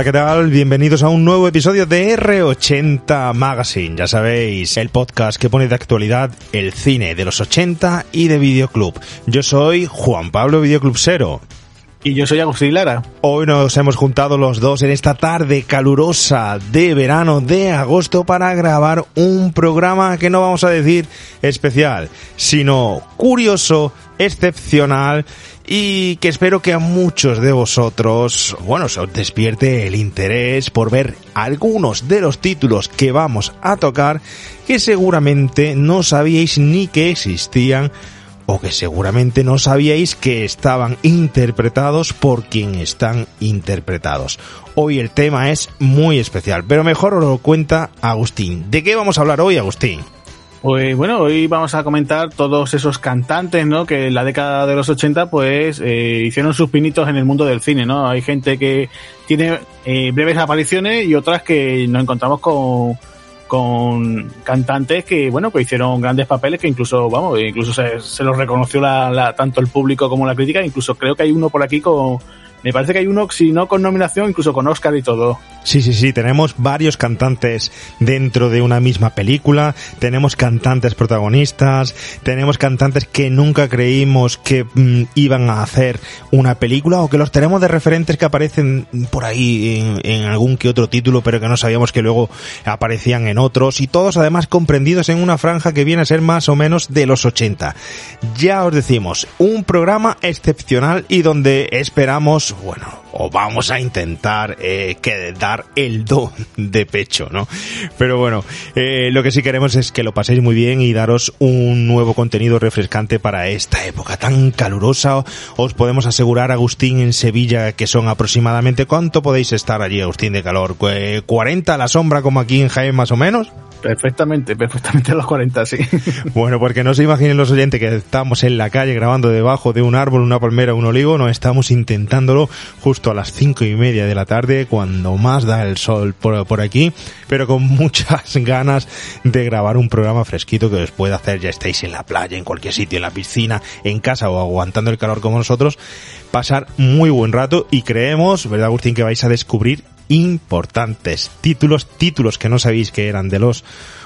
Hola, ¿qué tal? Bienvenidos a un nuevo episodio de R80 Magazine. Ya sabéis, el podcast que pone de actualidad el cine de los 80 y de Videoclub. Yo soy Juan Pablo Videoclub Cero. Y yo soy Agustín Lara. Hoy nos hemos juntado los dos en esta tarde calurosa de verano de agosto para grabar un programa que no vamos a decir especial, sino curioso, excepcional y que espero que a muchos de vosotros, bueno, se os despierte el interés por ver algunos de los títulos que vamos a tocar que seguramente no sabíais ni que existían o que seguramente no sabíais que estaban interpretados por quien están interpretados. Hoy el tema es muy especial, pero mejor os lo cuenta Agustín. ¿De qué vamos a hablar hoy, Agustín? Pues bueno, hoy vamos a comentar todos esos cantantes, ¿no? Que en la década de los 80, pues, eh, hicieron sus pinitos en el mundo del cine, ¿no? Hay gente que tiene eh, breves apariciones y otras que nos encontramos con, con cantantes que, bueno, pues hicieron grandes papeles que incluso, vamos, incluso se, se los reconoció la, la, tanto el público como la crítica. Incluso creo que hay uno por aquí con, me parece que hay uno, si no con nominación, incluso con Oscar y todo. Sí, sí, sí, tenemos varios cantantes dentro de una misma película, tenemos cantantes protagonistas, tenemos cantantes que nunca creímos que mm, iban a hacer una película o que los tenemos de referentes que aparecen por ahí en, algún que otro título, pero que no sabíamos que luego aparecían en otros y todos además comprendidos en una franja que viene a ser más o menos de los 80. Ya os decimos, un programa excepcional y donde esperamos bueno, o vamos a intentar eh, que dar el don de pecho, ¿no? Pero bueno, eh, lo que sí queremos es que lo paséis muy bien y daros un nuevo contenido refrescante para esta época tan calurosa. Os podemos asegurar, Agustín, en Sevilla, que son aproximadamente, ¿cuánto podéis estar allí, Agustín, de calor? ¿40 a la sombra como aquí en Jaén más o menos? Perfectamente, perfectamente a los 40, sí. Bueno, porque no se imaginen los oyentes que estamos en la calle grabando debajo de un árbol, una palmera, un olivo, no estamos intentándolo justo a las cinco y media de la tarde, cuando más da el sol por, por aquí, pero con muchas ganas de grabar un programa fresquito que os pueda hacer, ya estéis en la playa, en cualquier sitio, en la piscina, en casa o aguantando el calor como nosotros, pasar muy buen rato y creemos, ¿verdad Agustín, que vais a descubrir importantes títulos, títulos que no sabéis que eran de los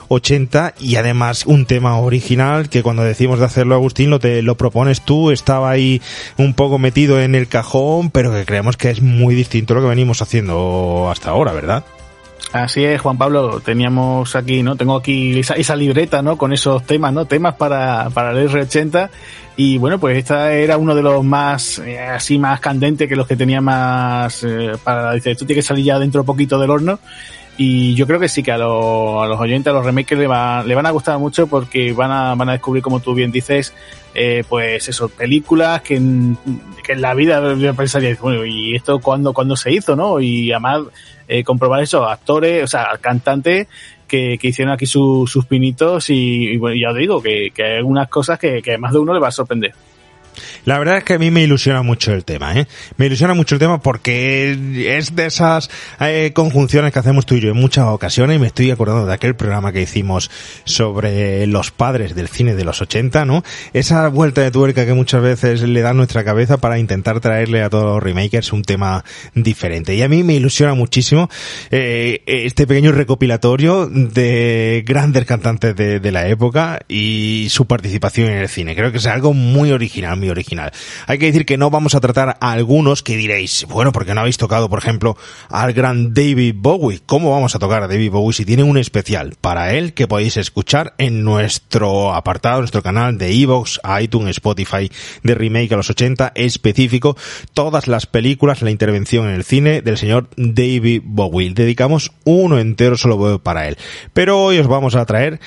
80 y además un tema original que cuando decimos de hacerlo Agustín lo te lo propones tú, estaba ahí un poco metido en el cajón, pero que creemos que es muy distinto a lo que venimos haciendo hasta ahora, ¿verdad? Así es, Juan Pablo, teníamos aquí, ¿no? Tengo aquí esa, libreta, ¿no? Con esos temas, ¿no? Temas para, para el R80 y bueno, pues esta era uno de los más, eh, así más candentes que los que tenía más, eh, para, dice, esto tiene que salir ya dentro un poquito del horno. Y yo creo que sí que a, lo, a los oyentes, a los remakes le, va, le van a gustar mucho porque van a, van a descubrir, como tú bien dices, eh, pues eso, películas que en, que en la vida yo pensaría, bueno, ¿y esto cuándo, cuándo se hizo, no? Y además, eh, comprobar eso, actores, o sea, cantantes que, que hicieron aquí su, sus pinitos y, y, bueno, ya os digo que, que hay algunas cosas que, que más de uno le va a sorprender. La verdad es que a mí me ilusiona mucho el tema, ¿eh? Me ilusiona mucho el tema porque es de esas eh, conjunciones que hacemos tú y yo en muchas ocasiones y me estoy acordando de aquel programa que hicimos sobre los padres del cine de los 80, ¿no? Esa vuelta de tuerca que muchas veces le da nuestra cabeza para intentar traerle a todos los remakers un tema diferente. Y a mí me ilusiona muchísimo eh, este pequeño recopilatorio de grandes cantantes de, de la época y su participación en el cine. Creo que es algo muy original, original. Hay que decir que no vamos a tratar a algunos que diréis, bueno, porque no habéis tocado, por ejemplo, al gran David Bowie. ¿Cómo vamos a tocar a David Bowie si tiene un especial para él que podéis escuchar en nuestro apartado, nuestro canal de Evox, iTunes, Spotify de Remake a los 80 específico, todas las películas, la intervención en el cine del señor David Bowie. Dedicamos uno entero solo para él. Pero hoy os vamos a traer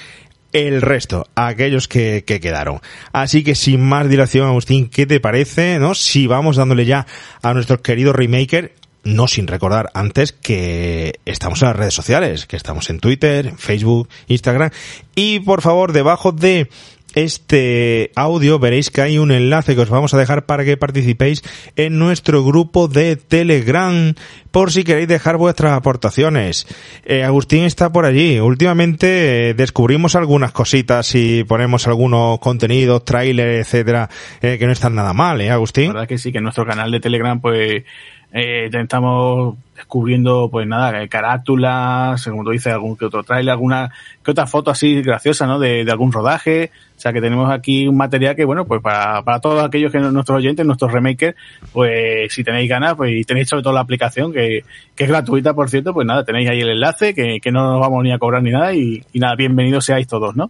el resto, aquellos que, que, quedaron. Así que sin más dilación, Agustín, ¿qué te parece? ¿No? Si vamos dándole ya a nuestro querido remaker, no sin recordar antes que estamos en las redes sociales, que estamos en Twitter, Facebook, Instagram, y por favor, debajo de este audio veréis que hay un enlace que os vamos a dejar para que participéis en nuestro grupo de Telegram por si queréis dejar vuestras aportaciones. Eh, Agustín está por allí. Últimamente eh, descubrimos algunas cositas y ponemos algunos contenidos, trailers, etcétera, eh, que no están nada mal, ¿eh, Agustín? La verdad que sí, que en nuestro canal de Telegram pues Eh, estamos descubriendo, pues nada, carátulas, como tú dices, algún que otro trailer, alguna que otra foto así graciosa, ¿no? De, algún rodaje. O sea, que tenemos aquí un material que, bueno, pues para, para todos aquellos que nuestros oyentes, nuestros remakers, pues si tenéis ganas, pues y tenéis sobre todo la aplicación, que, que es gratuita, por cierto, pues nada, tenéis ahí el enlace, que, que no nos vamos ni a cobrar ni nada, y nada, bienvenidos seáis todos, ¿no?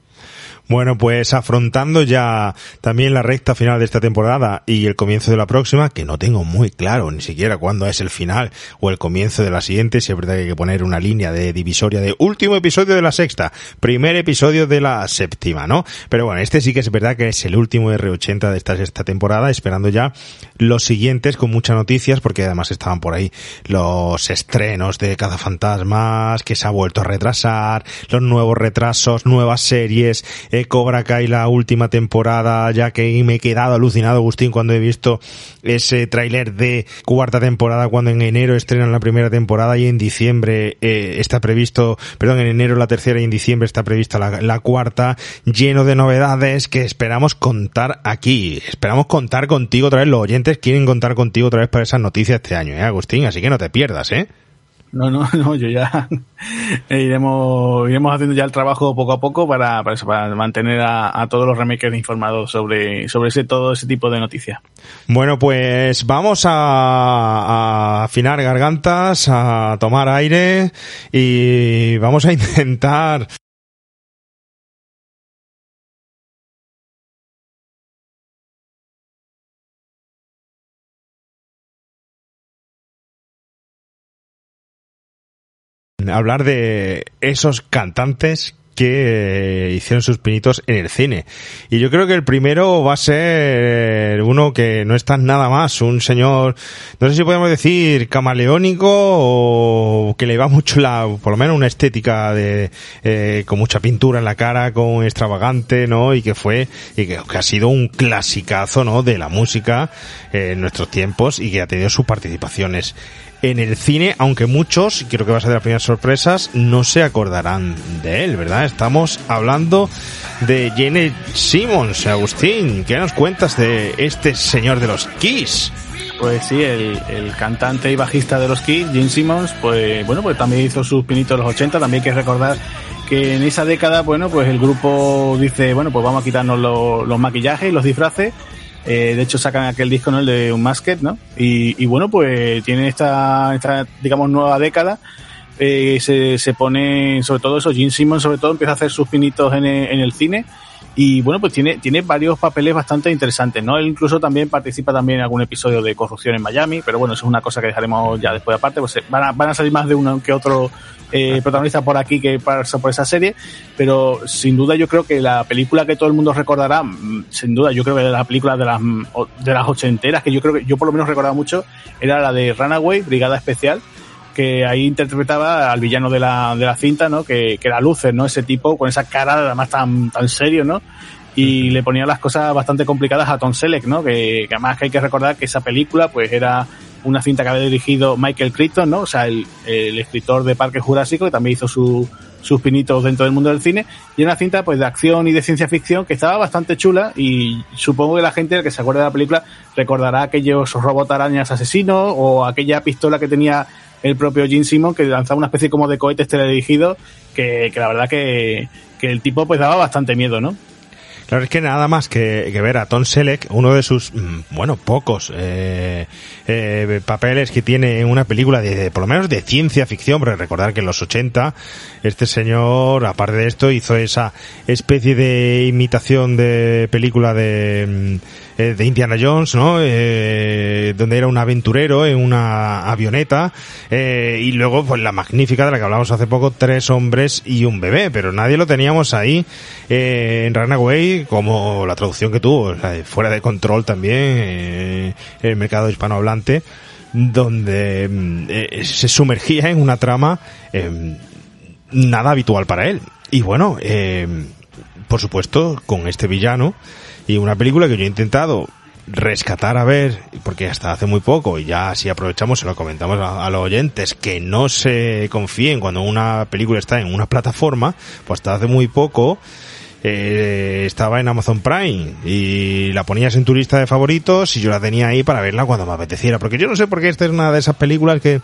Bueno, pues afrontando ya también la recta final de esta temporada y el comienzo de la próxima, que no tengo muy claro ni siquiera cuándo es el final o el comienzo de la siguiente, si es verdad que hay que poner una línea de divisoria de último episodio de la sexta, primer episodio de la séptima, ¿no? Pero bueno, este sí que es verdad que es el último R80 de esta sexta temporada, esperando ya los siguientes con muchas noticias, porque además estaban por ahí los estrenos de Cazafantasmas, que se ha vuelto a retrasar, los nuevos retrasos, nuevas series, Cobra Kai la última temporada, ya que me he quedado alucinado, Agustín, cuando he visto ese tráiler de cuarta temporada, cuando en enero estrenan la primera temporada y en diciembre eh, está previsto, perdón, en enero la tercera y en diciembre está prevista la, la cuarta, lleno de novedades que esperamos contar aquí. Esperamos contar contigo otra vez, los oyentes quieren contar contigo otra vez para esas noticias este año, ¿eh, Agustín? Así que no te pierdas, ¿eh? No, no, no, yo ya iremos, iremos haciendo ya el trabajo poco a poco para, para, mantener a, a, todos los remakers informados sobre, sobre ese, todo ese tipo de noticias. Bueno, pues vamos a, a afinar gargantas, a tomar aire y vamos a intentar hablar de esos cantantes que hicieron sus pinitos en el cine. Y yo creo que el primero va a ser uno que no está nada más, un señor, no sé si podemos decir camaleónico o que le va mucho la, por lo menos una estética de, eh, con mucha pintura en la cara, con extravagante, ¿no? Y que fue, y que, ha sido un clasicazo, ¿no? De la música en nuestros tiempos y que ha tenido sus participaciones en el cine, aunque muchos, y creo que va a ser de las primeras sorpresas, no se acordarán de él, ¿verdad? Estamos hablando de Jenny Simmons, Agustín. ¿Qué nos cuentas de este señor de los Kiss? Pues sí, el, cantante y bajista de los Kiss, Gene Simmons, pues bueno, pues también hizo sus pinitos en los 80, también hay que recordar que en esa década, bueno, pues el grupo dice, bueno, pues vamos a quitarnos lo, los maquillajes y los disfraces eh, de hecho, sacan aquel disco, ¿no? El de un Masked, ¿no? Y, y bueno, pues tiene esta, esta, digamos, nueva década. Eh, se, se pone, sobre todo eso, Gene Simmons, sobre todo, empieza a hacer sus pinitos en el, en el cine. Y bueno, pues tiene, tiene varios papeles bastante interesantes, ¿no? Él incluso también participa también en algún episodio de Corrupción en Miami, pero bueno, eso es una cosa que dejaremos ya después aparte, pues van a, van a salir más de uno que otro eh, protagonista por aquí que pasa por esa serie, pero sin duda yo creo que la película que todo el mundo recordará, sin duda yo creo que de la película de las, de las ochenteras, que yo creo que yo por lo menos recordaba mucho, era la de Runaway, Brigada Especial, que ahí interpretaba al villano de la, de la cinta, ¿no? Que, que era Lucer, ¿no? Ese tipo con esa cara además tan, tan serio, ¿no? Y le ponía las cosas bastante complicadas a Tom Selleck, ¿no? Que, que además que hay que recordar que esa película pues era una cinta que había dirigido Michael Crichton, ¿no? O sea, el, el escritor de Parque Jurásico, que también hizo su, sus pinitos dentro del mundo del cine, y una cinta pues de acción y de ciencia ficción que estaba bastante chula y supongo que la gente que se acuerde de la película recordará aquellos robot arañas asesinos o aquella pistola que tenía el propio Gene Simon que lanzaba una especie como de cohetes teledirigidos que, que la verdad que, que el tipo pues daba bastante miedo, ¿no? Claro, es que nada más que, que, ver a Tom Selleck, uno de sus, bueno, pocos eh, eh, papeles que tiene en una película de, por lo menos de ciencia ficción, pero recordar que en los 80 este señor, aparte de esto, hizo esa especie de imitación de película de, de Indiana Jones, ¿no? Eh, donde era un aventurero en una avioneta eh, y luego pues la magnífica de la que hablamos hace poco, tres hombres y un bebé, pero nadie lo teníamos ahí eh, en Runaway como la traducción que tuvo, de fuera de control también, eh, el mercado hispanohablante, donde eh, se sumergía en una trama eh, nada habitual para él. Y bueno, eh, por supuesto, con este villano y una película que yo he intentado rescatar a ver, porque hasta hace muy poco, y ya si aprovechamos, se lo comentamos a, los oyentes, que no se confíen cuando una película está en una plataforma, pues hasta hace muy poco eh, estaba en Amazon Prime y la ponías en tu lista de favoritos y yo la tenía ahí para verla cuando me apeteciera. Porque yo no sé por qué esta es una de esas películas que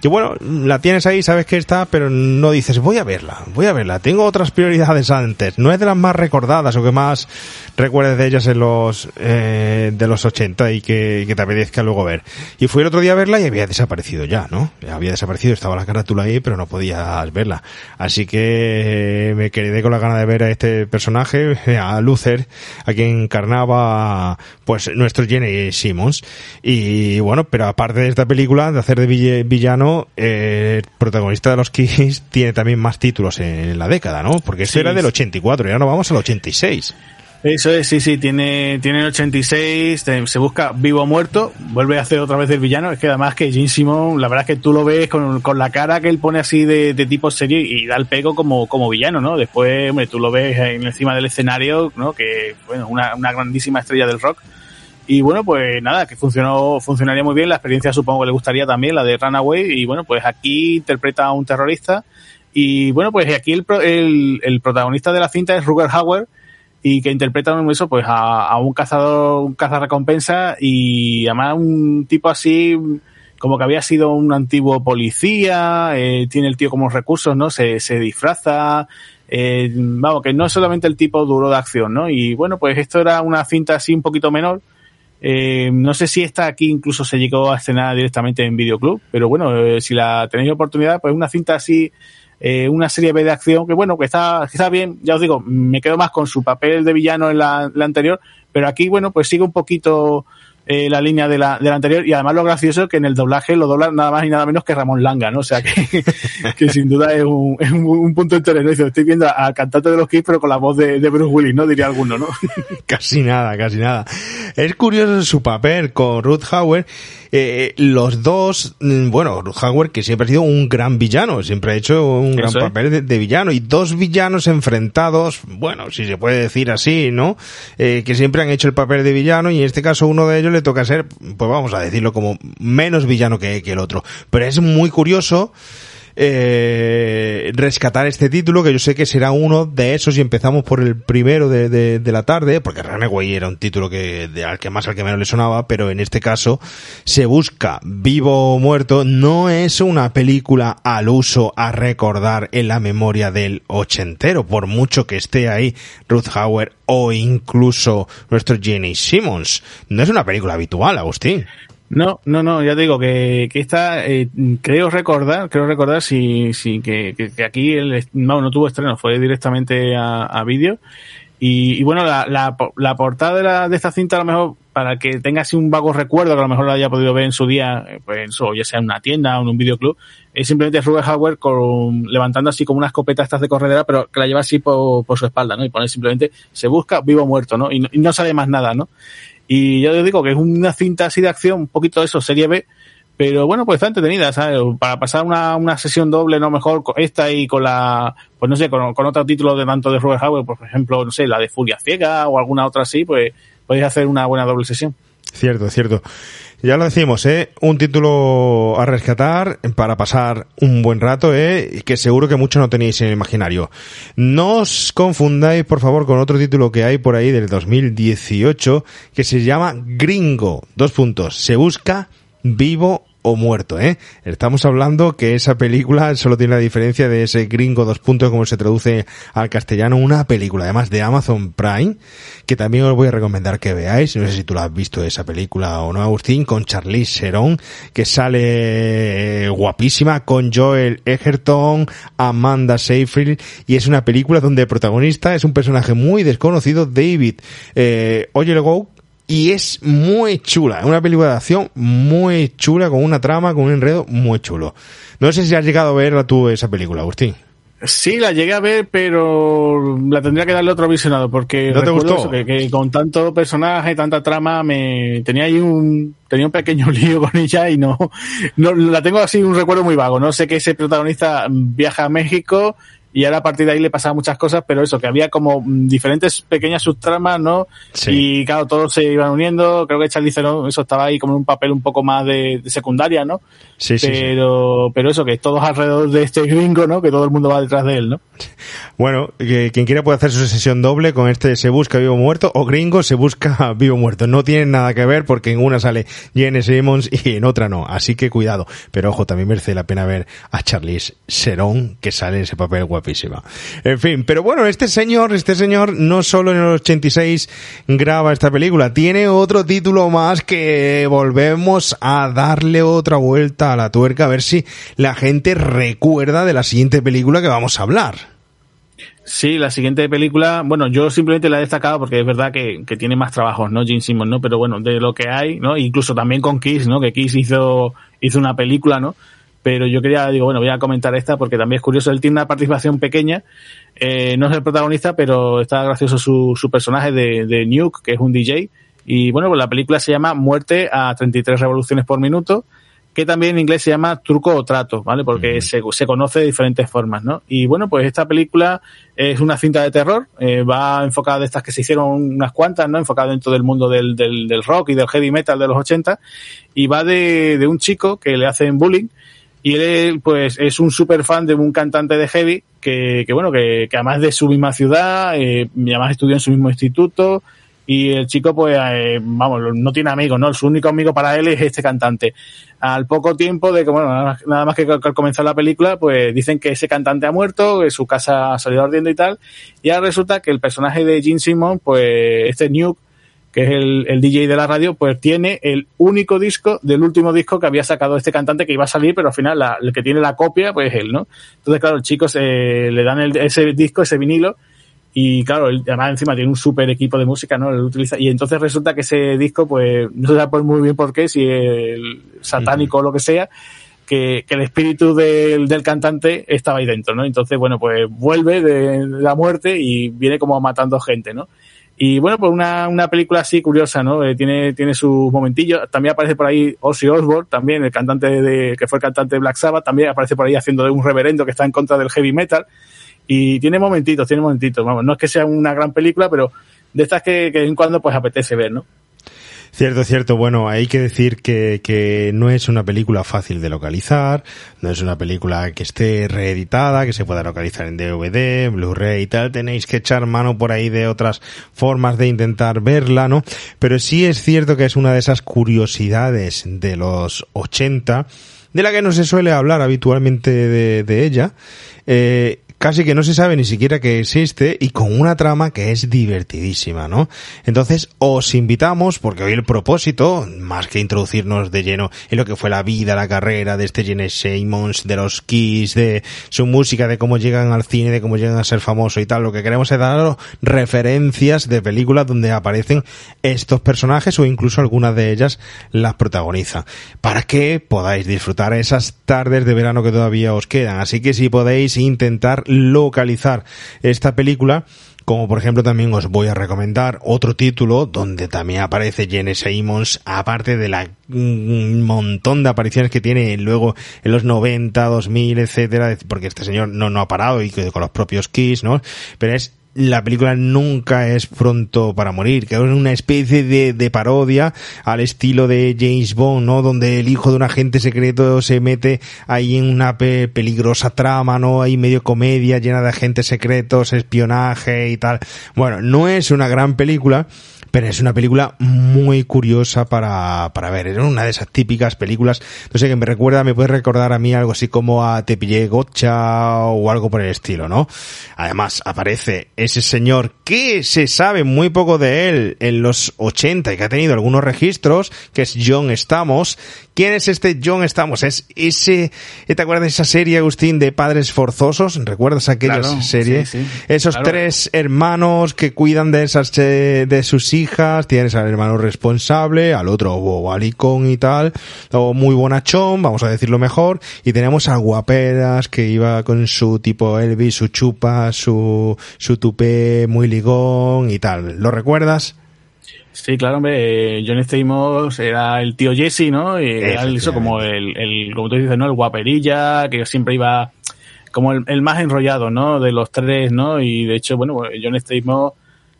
que bueno, la tienes ahí, sabes que está, pero no dices, voy a verla, voy a verla, tengo otras prioridades antes, no es de las más recordadas o que más recuerdes de ellas en los, eh, de los 80 y que, que, te apetezca luego ver. Y fui el otro día a verla y había desaparecido ya, ¿no? Había desaparecido, estaba la carátula ahí, pero no podías verla. Así que me quedé con la gana de ver a este personaje, a Luther, a quien encarnaba, pues, nuestro Jenny Simmons. Y bueno, pero aparte de esta película, de hacer de villano, eh, el protagonista de los Kiss tiene también más títulos en la década, ¿no? Porque esto era del 84 y ahora vamos al 86. Eso es, sí, sí, tiene, tiene el 86, se busca vivo o muerto, vuelve a hacer otra vez el villano, es que además que Jim Simon, la verdad es que tú lo ves con, con la cara que él pone así de, de tipo serio y da el pego como, como villano, ¿no? Después, hombre, tú lo ves en encima del escenario, ¿no? Que, bueno, una, una grandísima estrella del rock, y bueno, pues nada, que funcionó, funcionaría muy bien. La experiencia supongo que le gustaría también, la de Runaway. Y bueno, pues aquí interpreta a un terrorista. Y bueno, pues aquí el, el, el protagonista de la cinta es Ruger Hauer y que interpreta eso pues a, un cazador, un cazarrecompensa y además un tipo así como que había sido un antiguo policía, eh, tiene el tío como recursos, ¿no? Se, se disfraza, eh, vamos, que no es solamente el tipo duro de acción, ¿no? Y bueno, pues esto era una cinta así un poquito menor, eh, no sé si esta aquí incluso se llegó a estrenar directamente en Videoclub, pero bueno, eh, si la tenéis oportunidad, pues una cinta así, eh, una serie B de acción, que bueno, que está, está bien, ya os digo, me quedo más con su papel de villano en la anterior, pero aquí, bueno, pues sigue un poquito eh, la línea de la, de la anterior y además lo gracioso es que en el doblaje lo dobla nada más y nada menos que Ramón Langa, ¿no? O sea que, que sin duda es un, es un, punto interés, Estoy viendo al cantante de los Kids pero con la voz de, de Bruce Willis, ¿no? Diría alguno, ¿no? casi nada, casi nada. Es curioso su papel con Ruth Hauer eh, los dos, mm, bueno, Howard que siempre ha sido un gran villano, siempre ha hecho un gran papel de, villano y dos villanos enfrentados, bueno, si se puede decir así, ¿no? Eh, que siempre han hecho el papel de villano y en este caso uno de ellos le toca ser, pues vamos a decirlo como menos villano que, que el otro. Pero es muy curioso eh, rescatar este título, que yo sé que será uno de esos y empezamos por el primero de, de, la tarde, porque Runaway era un título que de, al que más al que menos le sonaba, pero en este caso se busca vivo o muerto, no es una película al uso a recordar en la memoria del ochentero, por mucho que esté ahí Ruth Hauer o incluso nuestro Jenny Simmons. No es una película habitual, Agustín. No, no, no, ya te digo que, que esta, eh, creo recordar, creo recordar si, si que, que, aquí el, no, no tuvo estreno, fue directamente a, a vídeo. Y, y, bueno, la, la, la portada de, la, de esta cinta a lo mejor, para que tenga así un vago recuerdo, que a lo mejor lo haya podido ver en su día, eh, pues o ya sea en una tienda o en un videoclub, es simplemente Ruben Howard con, levantando así como una escopeta estas de corredera, pero que la lleva así por, por su espalda, ¿no? Y pone simplemente, se busca vivo o muerto, ¿no? Y, no, y no sabe más nada, ¿no? Y yo digo que es una cinta así de acción, un poquito de eso, serie B, pero bueno, pues está entretenida, ¿sabes? Para pasar una, una sesión doble, no mejor esta y con la, pues no sé, con, con otro título de tanto de Robert Howard, por ejemplo, no sé, la de Furia Ciega o alguna otra así, pues podéis hacer una buena doble sesión. Cierto, cierto. Ya lo decimos, ¿eh? Un título a rescatar para pasar un buen rato, ¿eh? Que seguro que mucho no tenéis en el imaginario. No os confundáis, por favor, con otro título que hay por ahí del 2018 que se llama Gringo. Dos puntos. Se busca vivo o muerto, ¿eh? Estamos hablando que esa película solo tiene la diferencia de ese gringo dos puntos como se traduce al castellano, una película además de Amazon Prime, que también os voy a recomendar que veáis, no sé si tú la has visto esa película o no, Agustín, con Charlize Theron, que sale eh, guapísima, con Joel Egerton, Amanda Seyfried, y es una película donde el protagonista es un personaje muy desconocido, David eh, Oyelowo, y es muy chula, es una película de acción muy chula, con una trama, con un enredo muy chulo. No sé si has llegado a ver tú esa película, Agustín. Sí, la llegué a ver, pero la tendría que darle otro visionado, porque ¿No te gustó? que, con tanto personaje, tanta trama, me tenía ahí un tenía un pequeño lío con ella y no, no la tengo así un recuerdo muy vago. No sé que ese protagonista viaja a México y ahora a partir de ahí le pasaba muchas cosas, pero eso, que había como mm, diferentes pequeñas subtramas, ¿no? Y claro, todos se iban uniendo, creo que Charlize ¿no? eso estaba ahí como en un papel un poco más de, secundaria, ¿no? Sí, sí. Pero, pero eso, que todos alrededor de este gringo, ¿no? Que todo el mundo va detrás de él, ¿no? Bueno, que quien quiera puede hacer su sesión doble con este se busca vivo muerto o gringo se busca vivo muerto. No tienen nada que ver porque en una sale Jenny Simmons y en otra no. Así que cuidado. Pero ojo, también merece la pena ver a Charlize Serón que sale en ese papel en fin, pero bueno, este señor, este señor no solo en el 86 graba esta película, tiene otro título más que volvemos a darle otra vuelta a la tuerca a ver si la gente recuerda de la siguiente película que vamos a hablar. Sí, la siguiente película, bueno, yo simplemente la he destacado porque es verdad que, tiene más trabajos, ¿no? Gene Simmons, ¿no? Pero bueno, de lo que hay, ¿no? Incluso también con Kiss, ¿no? Que Kiss hizo, hizo una película, ¿no? Pero yo quería, digo, bueno, voy a comentar esta porque también es curioso, él tiene una participación pequeña, eh, no es el protagonista, pero está gracioso su, su personaje de, de Nuke, que es un DJ, y bueno, pues la película se llama Muerte a 33 revoluciones por minuto, que también en inglés se llama truco o trato, ¿vale? Porque se, se, conoce de diferentes formas, ¿no? Y bueno, pues esta película es una cinta de terror, eh, va enfocada de estas que se hicieron unas cuantas, ¿no? Enfocada dentro del mundo del, del, del, rock y del heavy metal de los 80, y va de, de un chico que le hacen bullying, y él, pues, es un super fan de un cantante de heavy que, que bueno, que, que además de su misma ciudad, eh, además estudió en su mismo instituto, y el chico, pues, eh, vamos, no tiene amigos, ¿no? Su único amigo para él es este cantante. Al poco tiempo de que, bueno, nada más, que al comenzar la película, pues dicen que ese cantante ha muerto, que su casa ha salido ardiendo y tal, y ahora resulta que el personaje de Gene Simmons, pues, este Nuke, que es el, DJ de la radio, pues tiene el único disco del último disco que había sacado este cantante que iba a salir, pero al final el que tiene la copia, pues es él, ¿no? Entonces, claro, el chico se, le dan ese disco, ese vinilo, y claro, además encima tiene un super equipo de música, ¿no? Lo utiliza, y entonces resulta que ese disco, pues, no se sabe muy bien por qué, si el satánico o lo que sea, que, que, el espíritu del, del, cantante estaba ahí dentro, ¿no? Entonces, bueno, pues vuelve de la muerte y viene como matando gente, ¿no? Y bueno, pues una, una película así curiosa, ¿no? Eh, tiene, tiene sus momentillos. También aparece por ahí Ozzy Osbourne, también el cantante de, que fue el cantante de Black Sabbath, también aparece por ahí haciendo de un reverendo que está en contra del heavy metal. Y tiene momentitos, tiene momentitos. Vamos, no es que sea una gran película, pero de estas que, que de vez en cuando pues apetece ver, ¿no? Cierto, cierto. Bueno, hay que decir que, que no es una película fácil de localizar, no es una película que esté reeditada, que se pueda localizar en DVD, Blu-ray y tal. Tenéis que echar mano por ahí de otras formas de intentar verla, ¿no? Pero sí es cierto que es una de esas curiosidades de los 80 de la que no se suele hablar habitualmente de, de ella. Eh, casi que no se sabe ni siquiera que existe y con una trama que es divertidísima, ¿no? Entonces os invitamos, porque hoy el propósito, más que introducirnos de lleno en lo que fue la vida, la carrera de este Gene Simmons, de los Kiss, de su música, de cómo llegan al cine, de cómo llegan a ser famosos y tal, lo que queremos es dar referencias de películas donde aparecen estos personajes o incluso algunas de ellas las protagoniza, para que podáis disfrutar esas tardes de verano que todavía os quedan. Así que si podéis intentar localizar esta película, como por ejemplo también os voy a recomendar otro título donde también aparece Jenny Simmons, aparte de la un montón de apariciones que tiene luego en los 90, 2000, etcétera, porque este señor no, no ha parado y con los propios Kiss, ¿no? Pero es la película nunca es pronto para morir, que es una especie de, de, parodia al estilo de James Bond, ¿no? Donde el hijo de un agente secreto se mete ahí en una peligrosa trama, ¿no? Hay medio comedia llena de agentes secretos, espionaje y tal. Bueno, no es una gran película, pero es una película muy curiosa para, para ver. Es una de esas típicas películas, no sé, que me recuerda, me puede recordar a mí algo así como a Te pillé Gotcha o algo por el estilo, ¿no? Además, aparece ese señor que se sabe muy poco de él en los 80 y que ha tenido algunos registros, que es John Stamos. ¿Quién es este John Stamos? Es ese, ¿te acuerdas de esa serie, Agustín, de Padres Forzosos? ¿Recuerdas aquella serie? Esos tres hermanos que cuidan de esas, eh, de sus hijos tienes al hermano responsable, al otro bobalicón y tal, o muy bonachón, vamos a decirlo mejor, y tenemos a guaperas que iba con su tipo Elvis, su chupa, su, su tupé muy ligón y tal. ¿Lo recuerdas? Sí, claro, hombre, John Stamos era el tío Jesse, ¿no? Y era eso como el, el, como tú dices, ¿no? El guaperilla, que siempre iba como el, más enrollado, ¿no? De los tres, ¿no? Y de hecho, bueno, pues, John Stamos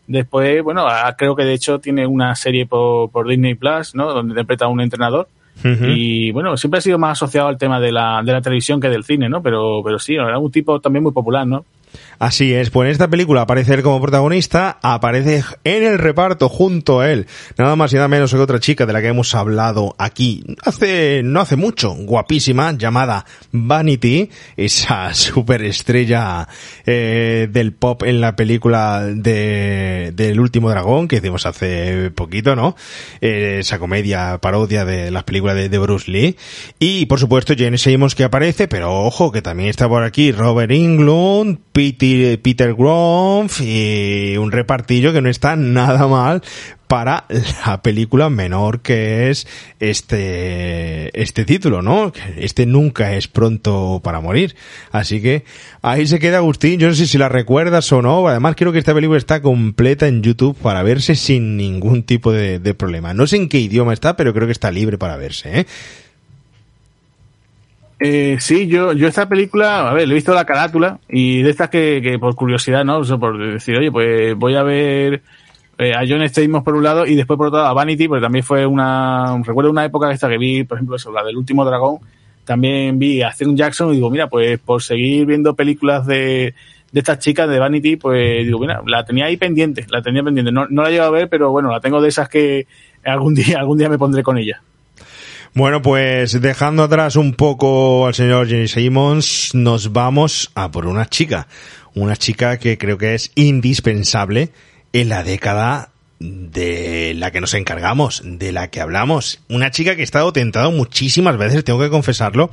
después, bueno, creo que de hecho tiene una serie por, por Disney Plus, ¿no? Donde interpreta a un entrenador. Y bueno, siempre ha sido más asociado al tema de la, de la televisión que del cine, ¿no? Pero, pero sí, era un tipo también muy popular, ¿no? Así es, pues en esta película aparece él como protagonista, aparece en el reparto junto a él, nada más y nada menos que otra chica de la que hemos hablado aquí hace, no hace mucho, guapísima, llamada Vanity, esa superestrella eh, del pop en la película de, del último dragón que hicimos hace poquito, ¿no? Eh, esa comedia parodia de las películas de, Bruce Lee. Y por supuesto Jane Simmons que aparece, pero ojo que también está por aquí Robert Englund, Peter, Peter y un repartillo que no está nada mal para la película menor que es este, este título, ¿no? Este nunca es pronto para morir. Así que ahí se queda Agustín. Yo no sé si la recuerdas o no. Además creo que esta película está completa en YouTube para verse sin ningún tipo de, de problema. No sé en qué idioma está, pero creo que está libre para verse, ¿eh? Eh, sí, yo, yo esta película, a ver, le he visto la carátula y de estas que, que por curiosidad, ¿no? Por decir, oye, pues voy a ver eh, a John Stamos por un lado y después por otro lado a Vanity, porque también fue una, recuerdo una época esta que vi, por ejemplo, eso, la del último dragón, también vi a Theon Jackson y digo, mira, pues por seguir viendo películas de, de estas chicas de Vanity, pues digo, mira, la tenía ahí pendiente, la tenía pendiente. No, no la llevo a ver, pero bueno, la tengo de esas que algún día, algún día me pondré con ella. Bueno, pues dejando atrás un poco al señor Jenny Simmons, nos vamos a por una chica. Una chica que creo que es indispensable en la década de la que nos encargamos, de la que hablamos. Una chica que he estado tentado muchísimas veces, tengo que confesarlo,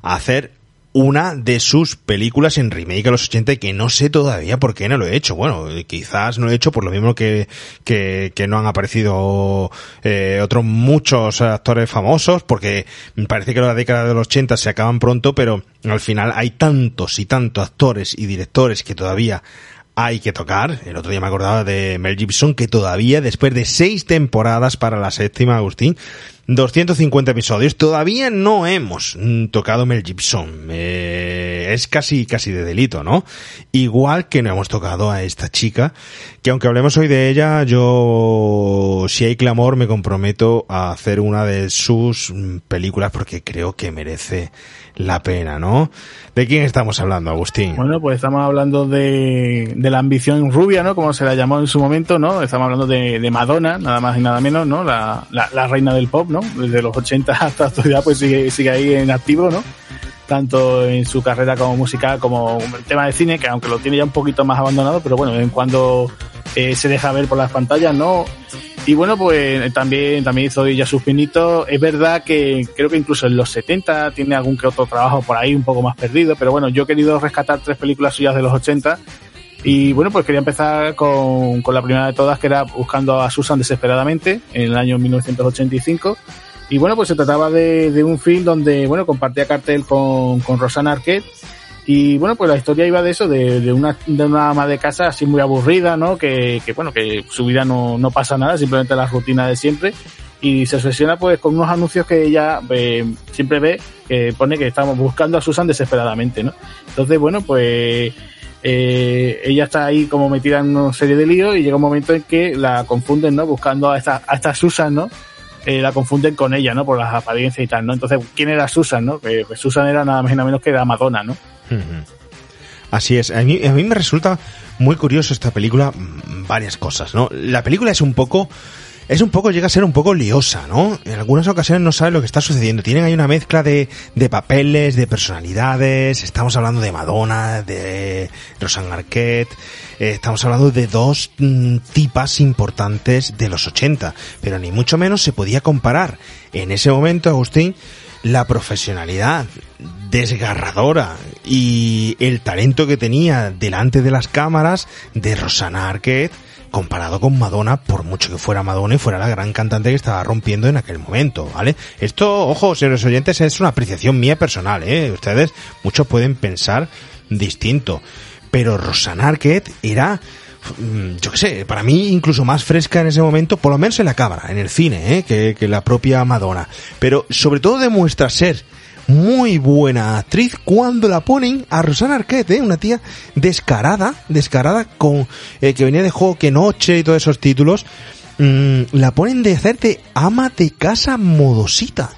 a hacer una de sus películas en remake a los 80 y que no sé todavía por qué no lo he hecho. Bueno, quizás no lo he hecho por lo mismo que, que, que no han aparecido eh, otros muchos actores famosos, porque me parece que la década de los 80 se acaban pronto, pero al final hay tantos y tantos actores y directores que todavía hay que tocar. El otro día me acordaba de Mel Gibson que todavía, después de seis temporadas para la séptima, Agustín, 250 episodios, todavía no hemos mm, tocado Mel Gibson. Eh, es casi, casi de delito, ¿no? Igual que no hemos tocado a esta chica, que aunque hablemos hoy de ella, yo, si hay clamor, me comprometo a hacer una de sus mm, películas porque creo que merece la pena, ¿no? ¿De quién estamos hablando, Agustín? Bueno, pues estamos hablando de, de la ambición rubia, ¿no? Como se la llamó en su momento, ¿no? Estamos hablando de, de Madonna, nada más y nada menos, ¿no? La, la, reina del pop, ¿no? Desde los 80 hasta la actualidad, pues sigue, sigue ahí en activo, ¿no? Tanto en su carrera como musical, como el tema de cine, que aunque lo tiene ya un poquito más abandonado, pero bueno, en cuando eh, se deja ver por las pantallas, ¿no? Y bueno, pues también, también hizo ya sus pinitos. Es verdad que creo que incluso en los 70 tiene algún que otro trabajo por ahí un poco más perdido, pero bueno, yo he querido rescatar tres películas suyas de los 80 y bueno, pues quería empezar con, con la primera de todas, que era Buscando a Susan desesperadamente, en el año 1985. Y bueno, pues se trataba de, de un film donde, bueno, compartía cartel con, con Rosanna Arquette y bueno, pues la historia iba de eso, de, de, una, de una ama de casa así muy aburrida, ¿no? Que, que bueno, que su vida no, no pasa nada, simplemente la rutina de siempre. Y se obsesiona pues con unos anuncios que ella eh, siempre ve, que pone que estamos buscando a Susan desesperadamente, ¿no? Entonces, bueno, pues eh, ella está ahí como metida en una serie de líos y llega un momento en que la confunden, ¿no? Buscando a esta, a esta Susan, ¿no? Eh, la confunden con ella, ¿no? Por las apariencias y tal, ¿no? Entonces, ¿quién era Susan, no? Que Susan era nada más y nada menos que la Madonna, ¿no? Así es. A mí, a me resulta muy curioso esta película mm, varias cosas, ¿no? La película es un poco es un poco, llega a ser un poco liosa, ¿no? En algunas ocasiones no sabe lo que está sucediendo. Tienen ahí una mezcla de, de papeles, de personalidades. Estamos hablando de Madonna, de Rosanne Arquette. Eh, estamos hablando de dos mm, tipas importantes de los 80. Pero ni mucho menos se podía comparar en ese momento, Agustín, la profesionalidad desgarradora y el talento que tenía delante de las cámaras de Rosana Arquette comparado con Madonna, por mucho que fuera Madonna y fuera la gran cantante que estaba rompiendo en aquel momento, ¿vale? Esto, ojo, señores oyentes, es una apreciación mía personal, ¿eh? Ustedes, muchos pueden pensar distinto. Pero Rosana Arquette era yo qué sé, para mí incluso más fresca en ese momento, por lo menos en la cámara, en el cine, ¿eh? que, que la propia Madonna. Pero sobre todo demuestra ser muy buena actriz cuando la ponen a Rosana Arquette, ¿eh? una tía descarada, descarada con eh, que venía de Juego que Noche y todos esos títulos. Mm, la ponen de hacerte ama de casa modosita.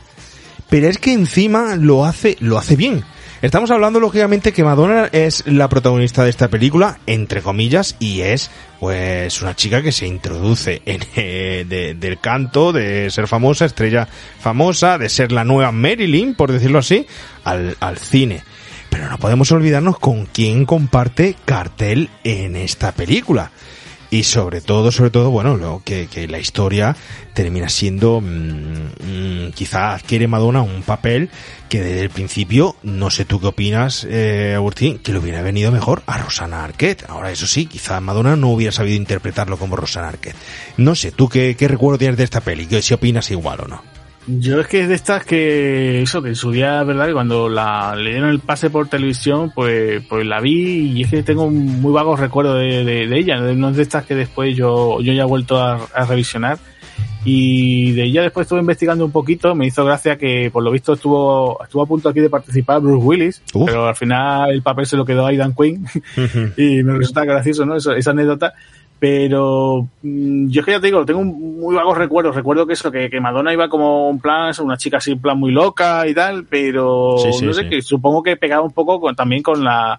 Pero es que encima lo hace, lo hace bien. Estamos hablando lógicamente que Madonna es la protagonista de esta película, entre comillas, y es pues una chica que se introduce en eh, del canto, de ser famosa, estrella famosa, de ser la nueva Marilyn, por decirlo así, al, al cine. Pero no podemos olvidarnos con quién comparte cartel en esta película y sobre todo, sobre todo, bueno, lo que, que la historia termina siendo, mmm, mmm, quizá adquiere Madonna un papel que desde el principio, no sé tú qué opinas, eh, Agustín, que le hubiera venido mejor a Rosana Arquette. Ahora, eso sí, quizá Madonna no hubiera sabido interpretarlo como Rosana Arquette. No sé, tú qué, qué recuerdo tienes de esta peli, si opinas igual o no. Yo es que es de estas que, eso, que en su día, ¿verdad? Que cuando la, le dieron el pase por televisión, pues, pues la vi y es que tengo un muy vagos recuerdos de, de, de, ella. No es de estas que después yo, yo ya he vuelto a, a, revisionar. Y de ella después estuve investigando un poquito. Me hizo gracia que, por lo visto, estuvo, estuvo a punto aquí de participar Bruce Willis, Uf. pero al final el papel se lo quedó a Aidan Quinn. y me resulta gracioso, ¿no? Eso, esa anécdota pero mmm, yo es que ya te digo, tengo muy vagos recuerdos. Recuerdo que eso, que, que Madonna iba como un plan, una chica así, en plan muy loca y tal, pero sí, sí, no sé, sí. que supongo que pegaba un poco con, también con la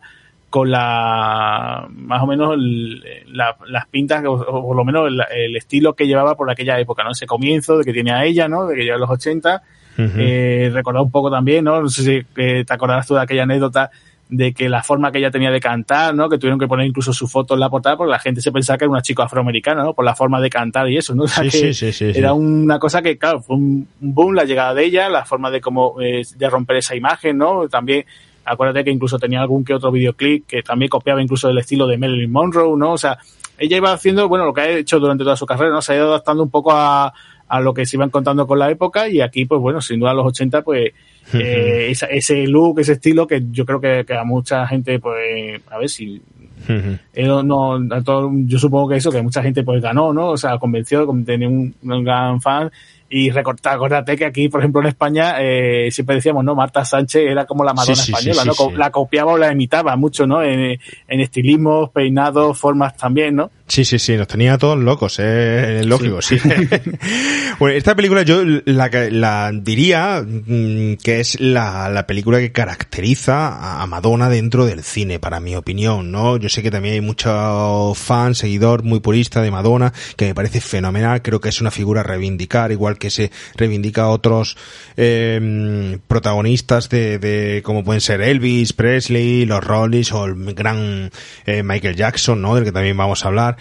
con la más o menos el, la, las pintas o, o, por lo menos el, el, estilo que llevaba por aquella época, ¿no? Ese comienzo de que tenía ella, ¿no? De que lleva los 80. Uh -huh. eh, recordar un poco también, ¿no? No sé si eh, te acordarás tú de aquella anécdota de que la forma que ella tenía de cantar, ¿no? Que tuvieron que poner incluso su foto en la portada porque la gente se pensaba que era una chica afroamericana, ¿no? Por la forma de cantar y eso, ¿no? O sea, sí, que sí, sí, era una cosa que, claro, fue un boom la llegada de ella, la forma de cómo, eh, de romper esa imagen, ¿no? También, acuérdate que incluso tenía algún que otro videoclip que también copiaba incluso el estilo de Marilyn Monroe, ¿no? O sea, ella iba haciendo, bueno, lo que ha hecho durante toda su carrera, ¿no? Se ha ido adaptando un poco a, a lo que se iban contando con la época y aquí, pues bueno, sin duda los 80, pues eh, esa, ese look, ese estilo que yo creo que, que a mucha gente, pues, a ver si Uh -huh. no, todo, yo supongo que eso, que mucha gente pues ganó, ¿no? O sea, convenció, tenía un, un gran fan. Y recortar, acuérdate que aquí, por ejemplo, en España, eh, siempre decíamos, ¿no? Marta Sánchez era como la Madonna sí, española, sí, sí, ¿no? La copiaba o la imitaba mucho, ¿no? En, en estilismos, peinados, formas también, ¿no? Sí, sí, sí, nos tenía todos locos, eh, lógico, sí. sí. bueno, esta película yo la, la diría mm, que es la, la, película que caracteriza a Madonna dentro del cine, para mi opinión, ¿no? Yo sé que también hay mucho fan, seguidor muy purista de Madonna, que me parece fenomenal, creo que es una figura a reivindicar, igual que se reivindica a otros eh, protagonistas de, de, como pueden ser Elvis, Presley, los Rollins o el gran eh, Michael Jackson, ¿no? Del que también vamos a hablar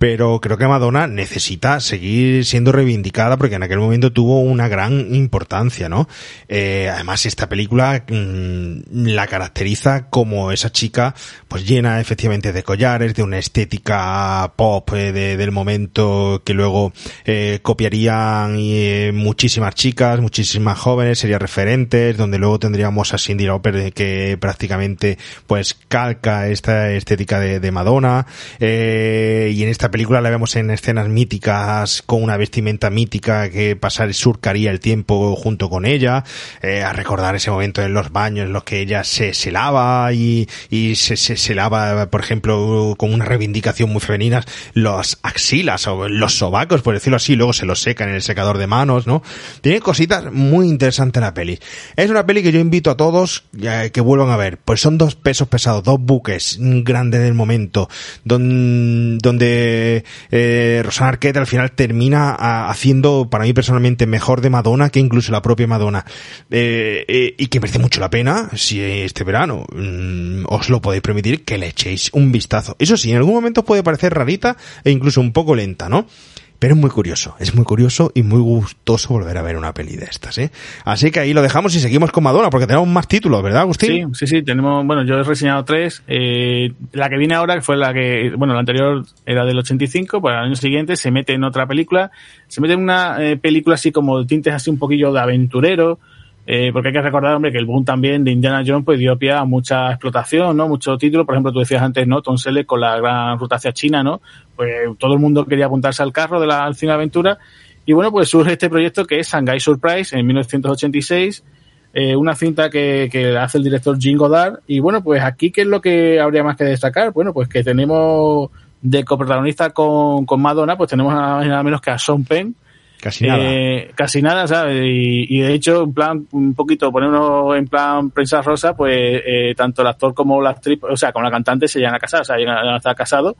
pero creo que Madonna necesita seguir siendo reivindicada porque en aquel momento tuvo una gran importancia, ¿no? Eh, además, esta película mmm, la caracteriza como esa chica, pues llena efectivamente de collares, de una estética pop eh, de, del momento que luego eh, copiarían eh, muchísimas chicas, muchísimas jóvenes, serían referentes, donde luego tendríamos a Cindy Lauper que prácticamente pues calca esta estética de, de Madonna, eh, y en esta película la vemos en escenas míticas con una vestimenta mítica que pasar surcaría el tiempo junto con ella, eh, a recordar ese momento en los baños en los que ella se, se lava y, y se, se, lava, por ejemplo, con una reivindicación muy femenina, los axilas o los sobacos, por decirlo así, luego se los seca en el secador de manos, ¿no? Tiene cositas muy interesantes la peli. Es una peli que yo invito a todos eh, que vuelvan a ver, pues son dos pesos pesados, dos buques grandes del momento, don, donde eh, Rosana Arquette al final termina a, haciendo, para mí personalmente, mejor de Madonna que incluso la propia Madonna. Eh, eh, y que merece mucho la pena, si este verano mm, os lo podéis permitir, que le echéis un vistazo. Eso sí, en algún momento puede parecer rarita e incluso un poco lenta, ¿no? Pero es muy curioso, es muy curioso y muy gustoso volver a ver una peli de estas, ¿eh? Así que ahí lo dejamos y seguimos con Madonna, porque tenemos más títulos, ¿verdad, Agustín? Sí, sí, sí, tenemos, bueno, yo he reseñado tres. Eh, la que viene ahora, que fue la que, bueno, la anterior era del 85, pues al año siguiente se mete en otra película, se mete en una eh, película así como tintes así un poquillo de aventurero, eh, porque hay que recordar, hombre, que el boom también de Indiana Jones pues dio pie a mucha explotación, ¿no? Mucho título, por ejemplo, tú decías antes, ¿no? Tom Selleck con la gran ruta hacia China, ¿no? Pues todo el mundo quería apuntarse al carro de la cine aventura y bueno, pues surge este proyecto que es Shanghai Surprise en 1986 eh, una cinta que, que hace el director Jim Goddard. Y bueno, pues aquí, ¿qué es lo que habría más que destacar? Bueno, pues que tenemos de coprotagonista con, con Madonna, pues tenemos nada menos que a Sean Penn. Casi nada. Eh, casi nada, ¿sabes? Y, y, de hecho, en plan, un poquito, ponernos en plan prensa rosa, pues eh, tanto el actor como la actriz, o sea, como la cantante se llegan a casar, o sea, llegan a estar casados.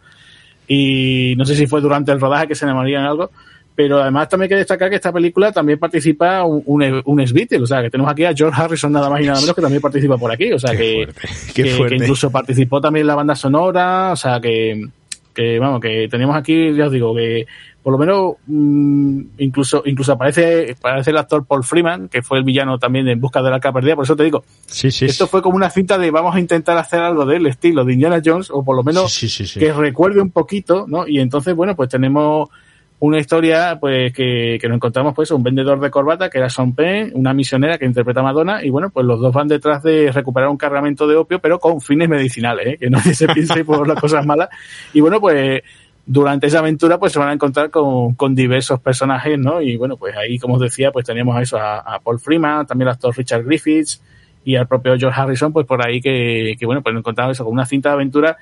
Y no sé si fue durante el rodaje que se enamorarían algo, pero además también hay que destacar que esta película también participa un, un, un o sea, que tenemos aquí a George Harrison nada más y nada menos que también participa por aquí, o sea, que, fuerte, qué que, que incluso participó también en la banda sonora, o sea, que, que vamos, que tenemos aquí, ya os digo, que por lo menos mmm, incluso incluso aparece aparece el actor Paul Freeman, que fue el villano también de En busca de la arca perdida, por eso te digo, Sí, sí. esto sí. fue como una cinta de vamos a intentar hacer algo del estilo de Indiana Jones, o por lo menos Sí, sí, sí, sí. que recuerde un poquito, ¿no? Y entonces, bueno, pues tenemos una historia pues que, que nos encontramos pues un vendedor de corbata que era Sean Penn, una misionera que interpreta a Madonna y bueno, pues los dos van detrás de recuperar un cargamento de opio pero con fines medicinales, ¿eh? que nadie se piense por las cosas malas y bueno, pues durante esa aventura pues se van a encontrar con, con diversos personajes, ¿no? Y bueno, pues ahí como os decía, pues teníamos a eso a, Paul Freeman, también al actor Richard Griffiths y al propio George Harrison, pues por ahí que, que bueno, pues encontramos eso con una cinta de aventura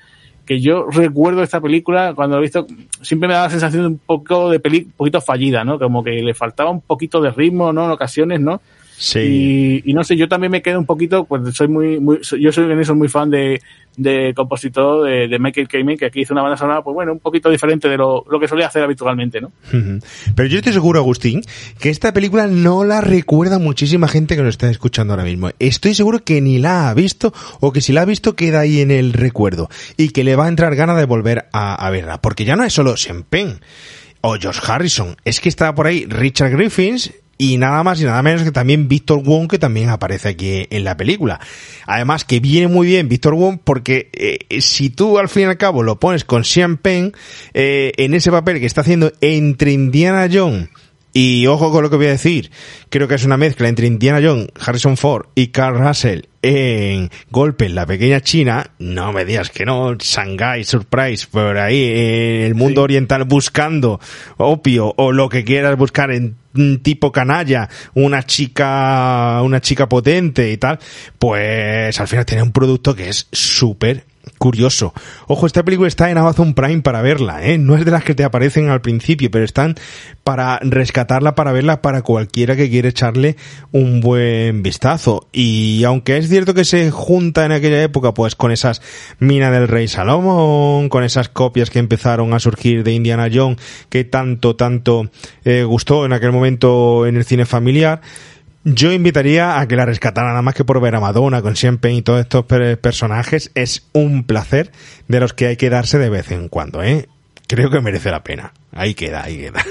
que yo recuerdo esta película cuando lo he visto siempre me daba la sensación de un poco de peli un poquito fallida no como que le faltaba un poquito de ritmo no en ocasiones no Sí. y, y no sé yo también me quedo un poquito pues soy muy, muy yo soy en eso muy fan de, de compositor de, de Michael Kamen que aquí hizo una banda sonora pues bueno un poquito diferente de lo, lo que solía hacer habitualmente no. Pero yo estoy seguro, Agustín, que esta película no la recuerda muchísima gente que nos está escuchando ahora mismo. Estoy seguro que ni la ha visto o que si la ha visto queda ahí en el recuerdo y que le va a entrar ganas de volver a, a verla. Porque ya no es solo Sean Penn o George Harrison, es que está por ahí Richard Griffiths y nada más y nada menos que también Víctor Wong que también aparece aquí en la película. Además que viene muy bien Víctor Wong porque eh, si tú al fin y al cabo lo pones con Sean Penn eh, en ese papel que está haciendo entre Indiana Jones y ojo con lo que voy a decir, creo que es una mezcla entre Indiana Jones, Harrison Ford y Carl Russell en Golpe en la pequeña China, no me digas que no, Shanghai Surprise, por ahí en el mundo Sí. oriental buscando opio o lo que quieras buscar en tipo canalla, una chica, una chica potente y tal, pues al final tiene un producto que es súper curioso. Ojo, esta película está en Amazon Prime para verla, ¿eh? No es de las que te aparecen al principio, pero están para rescatarla, para verla, para cualquiera que quiera echarle un buen vistazo. Y aunque es cierto que se junta en aquella época, pues con esas Mina del Rey Salomón, con esas copias que empezaron a surgir de Indiana Jones, que tanto, tanto eh, gustó en aquel momento en el cine familiar, yo invitaría a que la rescataran nada más que por ver a Madonna con Sean y todos estos per- personajes. Es un placer de los que hay que darse de vez en cuando, ¿eh? Creo que merece la pena. Ahí queda, ahí queda.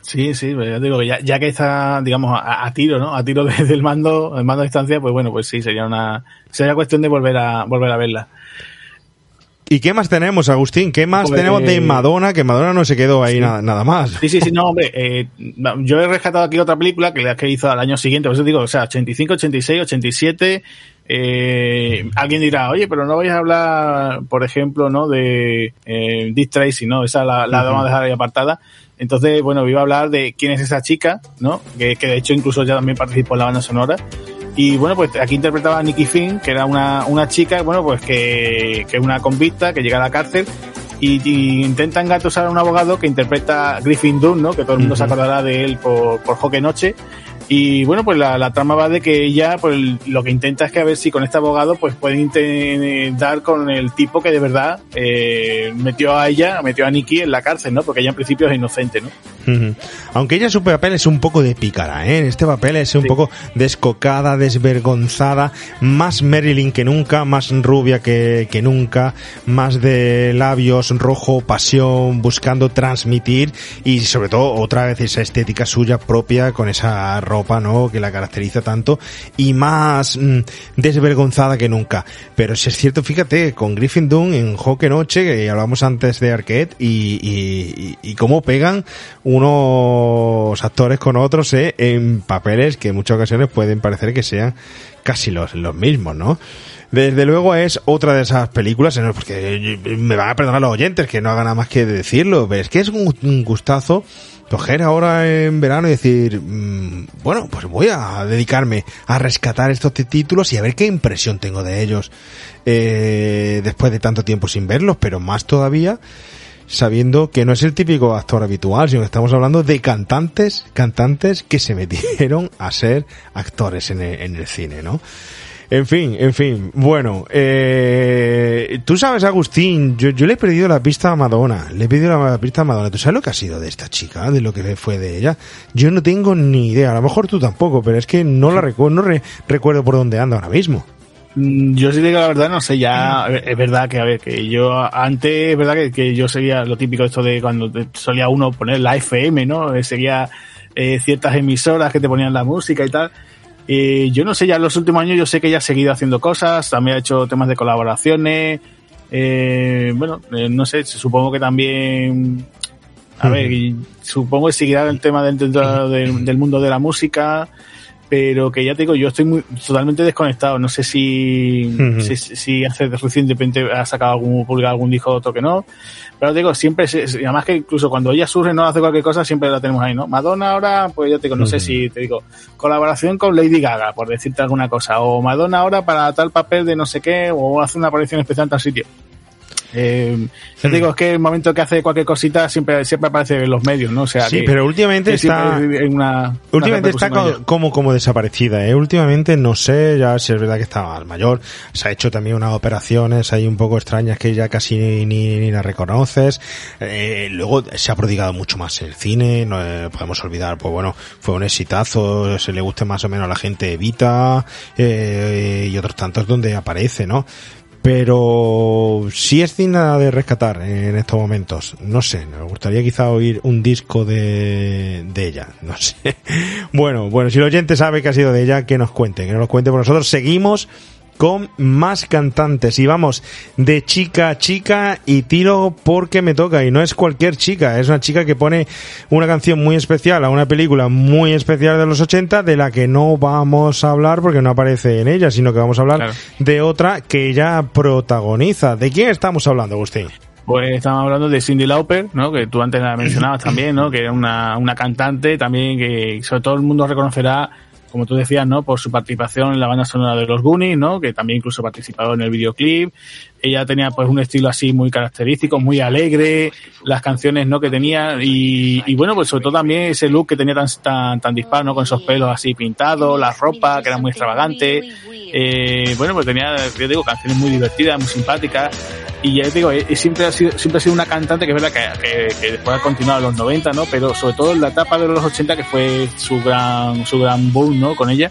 Sí, sí, pues ya digo que ya, que está, digamos, a, a tiro, ¿no? A tiro de- del mando, del mando a distancia, pues bueno, pues sí, sería una, sería cuestión de volver a, volver a verla. ¿Y qué más tenemos, Agustín? ¿Qué más Pues- tenemos de Madonna? Que Madonna no se quedó ahí nada, nada más. Sí, sí, sí, no, hombre, eh, yo he rescatado aquí otra película que la que hizo al año siguiente, por eso digo, o sea, 85, 86, 87, eh, alguien dirá, oye, pero no vais a hablar, por ejemplo, ¿no? De eh, Dick Tracy, ¿no? Esa la, la vamos a dejar ahí apartada. Entonces, bueno, iba a hablar de quién es esa chica, ¿no? Que, que de hecho incluso ya también participó en la banda sonora. Y bueno, pues aquí interpretaba a Nicky Finn, que era una, una chica, bueno, pues que, que es una convicta, que llega a la cárcel y, y intenta engatusar a un abogado que interpreta a Griffin Dunn, ¿no? Que todo el mundo se acordará de él por, por Hockey Noche. Y bueno, pues la, la trama va de que ella, pues lo que intenta es que a ver si con este abogado, pues puede inte- dar con el tipo que de verdad eh, metió a ella, metió a Nicky en la cárcel, ¿no? Porque ella en principio es inocente, ¿no? Aunque ella su papel es un poco de pícara, ¿eh? Este papel es un Sí. poco descocada, desvergonzada, más Marilyn que nunca, más rubia que, que nunca, más de labios rojo, pasión, buscando transmitir y sobre todo otra vez esa estética suya propia con esa ropa, ¿no? Que la caracteriza tanto y más mm, desvergonzada que nunca. Pero si es cierto, fíjate, con Griffin Dunn en Hockey Noche, que hablamos antes de Arquette y, y, y, cómo pegan unos actores con otros ¿eh? en papeles que en muchas ocasiones pueden parecer que sean casi los, los mismos, ¿no? Desde luego es otra de esas películas, ¿no? porque me van a perdonar los oyentes que no hagan nada más que decirlo, pero es que es un gustazo coger ahora en verano y decir, mm, bueno, pues voy a dedicarme a rescatar estos títulos y a ver qué impresión tengo de ellos eh, después de tanto tiempo sin verlos, pero más todavía sabiendo que no es el típico actor habitual, sino que estamos hablando de cantantes, cantantes que se metieron a ser actores en el, en el cine, ¿no? En fin, en fin. Bueno, eh, tú sabes, Agustín, yo, yo le he perdido la pista a Madonna. Le he perdido la pista a Madonna. ¿Tú sabes lo que ha sido de esta chica? De lo que fue de ella. Yo no tengo ni idea. A lo mejor tú tampoco, pero es que no la recuerdo, no re- recuerdo por dónde anda ahora mismo. Mm, Yo sí digo la verdad, no sé, ya es verdad que, a ver, que yo antes, es verdad que, que yo seguía lo típico esto de cuando solía uno poner la FM, ¿no? Eh, Seguía eh, ciertas emisoras que te ponían la música y tal. Eh, yo no sé, ya en los últimos años yo sé que ella ha seguido haciendo cosas, también ha hecho temas de colaboraciones, eh, bueno, eh, no sé, supongo que también, a ver, y supongo que seguirá el tema dentro del, del mundo de la música, pero que ya te digo, yo estoy muy totalmente desconectado. No sé si, Ujú. si, si hace recientemente ha sacado algún, publicado algún disco, otro que no. Pero te digo, siempre, además que incluso cuando ella surge, no hace cualquier cosa, siempre la tenemos ahí, ¿no? Madonna ahora, pues ya te digo, no sé si te digo, colaboración con Lady Gaga, por decirte alguna cosa, o Madonna ahora para tal papel de no sé qué, o hace una aparición especial en tal sitio. Eh, te digo, es que el momento que hace cualquier cosita siempre, siempre aparece en los medios, ¿no? O sea, Sí, que- pero últimamente está... hay una, una Últimamente está co- como, como desaparecida, ¿eh? Últimamente no sé, ya si es verdad que está más mayor, se ha hecho también unas operaciones ahí un poco extrañas que ya casi ni, ni, ni la reconoces, eh, luego se ha prodigado mucho más el cine, no eh, podemos olvidar, pues bueno, fue un exitazo, se le guste más o menos a la gente Evita, eh, y otros tantos donde aparece, ¿no? Pero sí es digna de rescatar en estos momentos. No sé, me gustaría quizá oír un disco de, de ella. No sé. Bueno, bueno, si el oyente sabe que ha sido de ella, que nos cuente, que nos cuente por nosotros. Seguimos con más cantantes y vamos de chica a chica y tiro porque me toca y no es cualquier chica, es una chica que pone una canción muy especial a una película muy especial de los 80 de la que no vamos a hablar porque no aparece en ella, sino que vamos a hablar Claro. de otra que ella protagoniza. ¿De quién estamos hablando, Agustín? Pues estamos hablando de Cindy Lauper, ¿no? Que tú antes la mencionabas también, ¿no? Que era una, una cantante también que sobre todo el mundo reconocerá, como tú decías, ¿no? Por su participación en la banda sonora de los Goonies, ¿no? Que también incluso participado en el videoclip. Ella tenía pues un estilo así muy característico, muy alegre, las canciones, ¿no? Que tenía y, y bueno, pues sobre todo también ese look que tenía tan, tan, tan disparo, ¿no? Con esos pelos así pintados, la ropa que era muy extravagante. Eh, bueno, pues tenía, yo digo, canciones muy divertidas, muy simpáticas. Y ya digo, eh, siempre ha sido, siempre ha sido una cantante que es verdad que, que, que después ha continuado en los 90, ¿no? Pero sobre todo en la etapa de los 80, que fue su gran, su gran boom, ¿no? Con ella.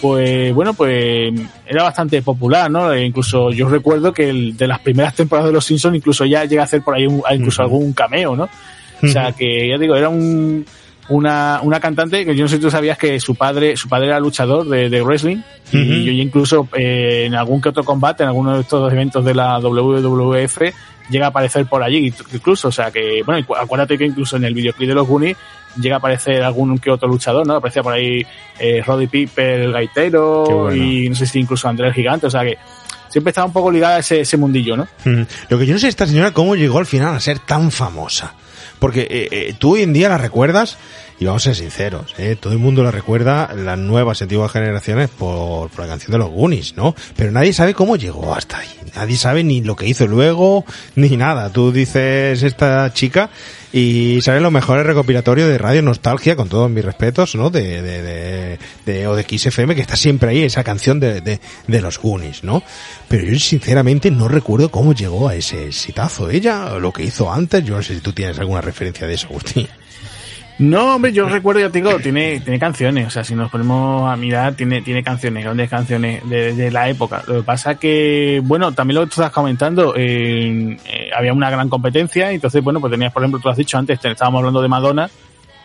Pues bueno, pues era bastante popular, ¿no? E incluso yo recuerdo que el, de las primeras temporadas de Los Simpsons incluso ya llega a hacer por ahí un- incluso algún cameo, ¿no? O sea que ya digo, era un, una, una cantante que yo no sé si tú sabías que su padre, su padre era luchador de, de wrestling y yo incluso eh, en algún que otro combate, en alguno de estos eventos de la WWF, llega a aparecer por allí incluso, o sea que, bueno, acuérdate que incluso en el videoclip de los Goonies llega a aparecer algún que otro luchador, ¿no? Aparecía por ahí eh, Roddy Piper, el gaitero, bueno. y no sé si incluso André el gigante, o sea que siempre estaba un poco ligada a ese, ese mundillo, ¿no? Mm. Lo que yo no sé esta señora cómo llegó al final a ser tan famosa. Porque eh, eh, tú hoy en día la recuerdas, y vamos a ser sinceros, eh, todo el mundo la recuerda, las nuevas y antiguas generaciones, por, por la canción de los Goonies, ¿no? Pero nadie sabe cómo llegó hasta ahí. Nadie sabe ni lo que hizo luego, ni nada. Tú dices esta chica y salen los mejores recopilatorios de Radio Nostalgia, con todos mis respetos, ¿no? De, de, de, de, o de XFM, que está siempre ahí, esa canción de, de, los Goonies, ¿no? Pero yo sinceramente no recuerdo cómo llegó a ese exitazo ella, o lo que hizo antes. Yo no sé si tú tienes alguna referencia de eso, Agustín. No, hombre, yo recuerdo, ya te digo, tiene, tiene canciones, o sea, si nos ponemos a mirar, tiene, tiene canciones, grandes canciones de, la época. Lo que pasa que, bueno, también lo que tú estás comentando, eh, había una gran competencia, entonces, bueno, pues tenías, por ejemplo, tú lo has dicho antes, te- estábamos hablando de Madonna,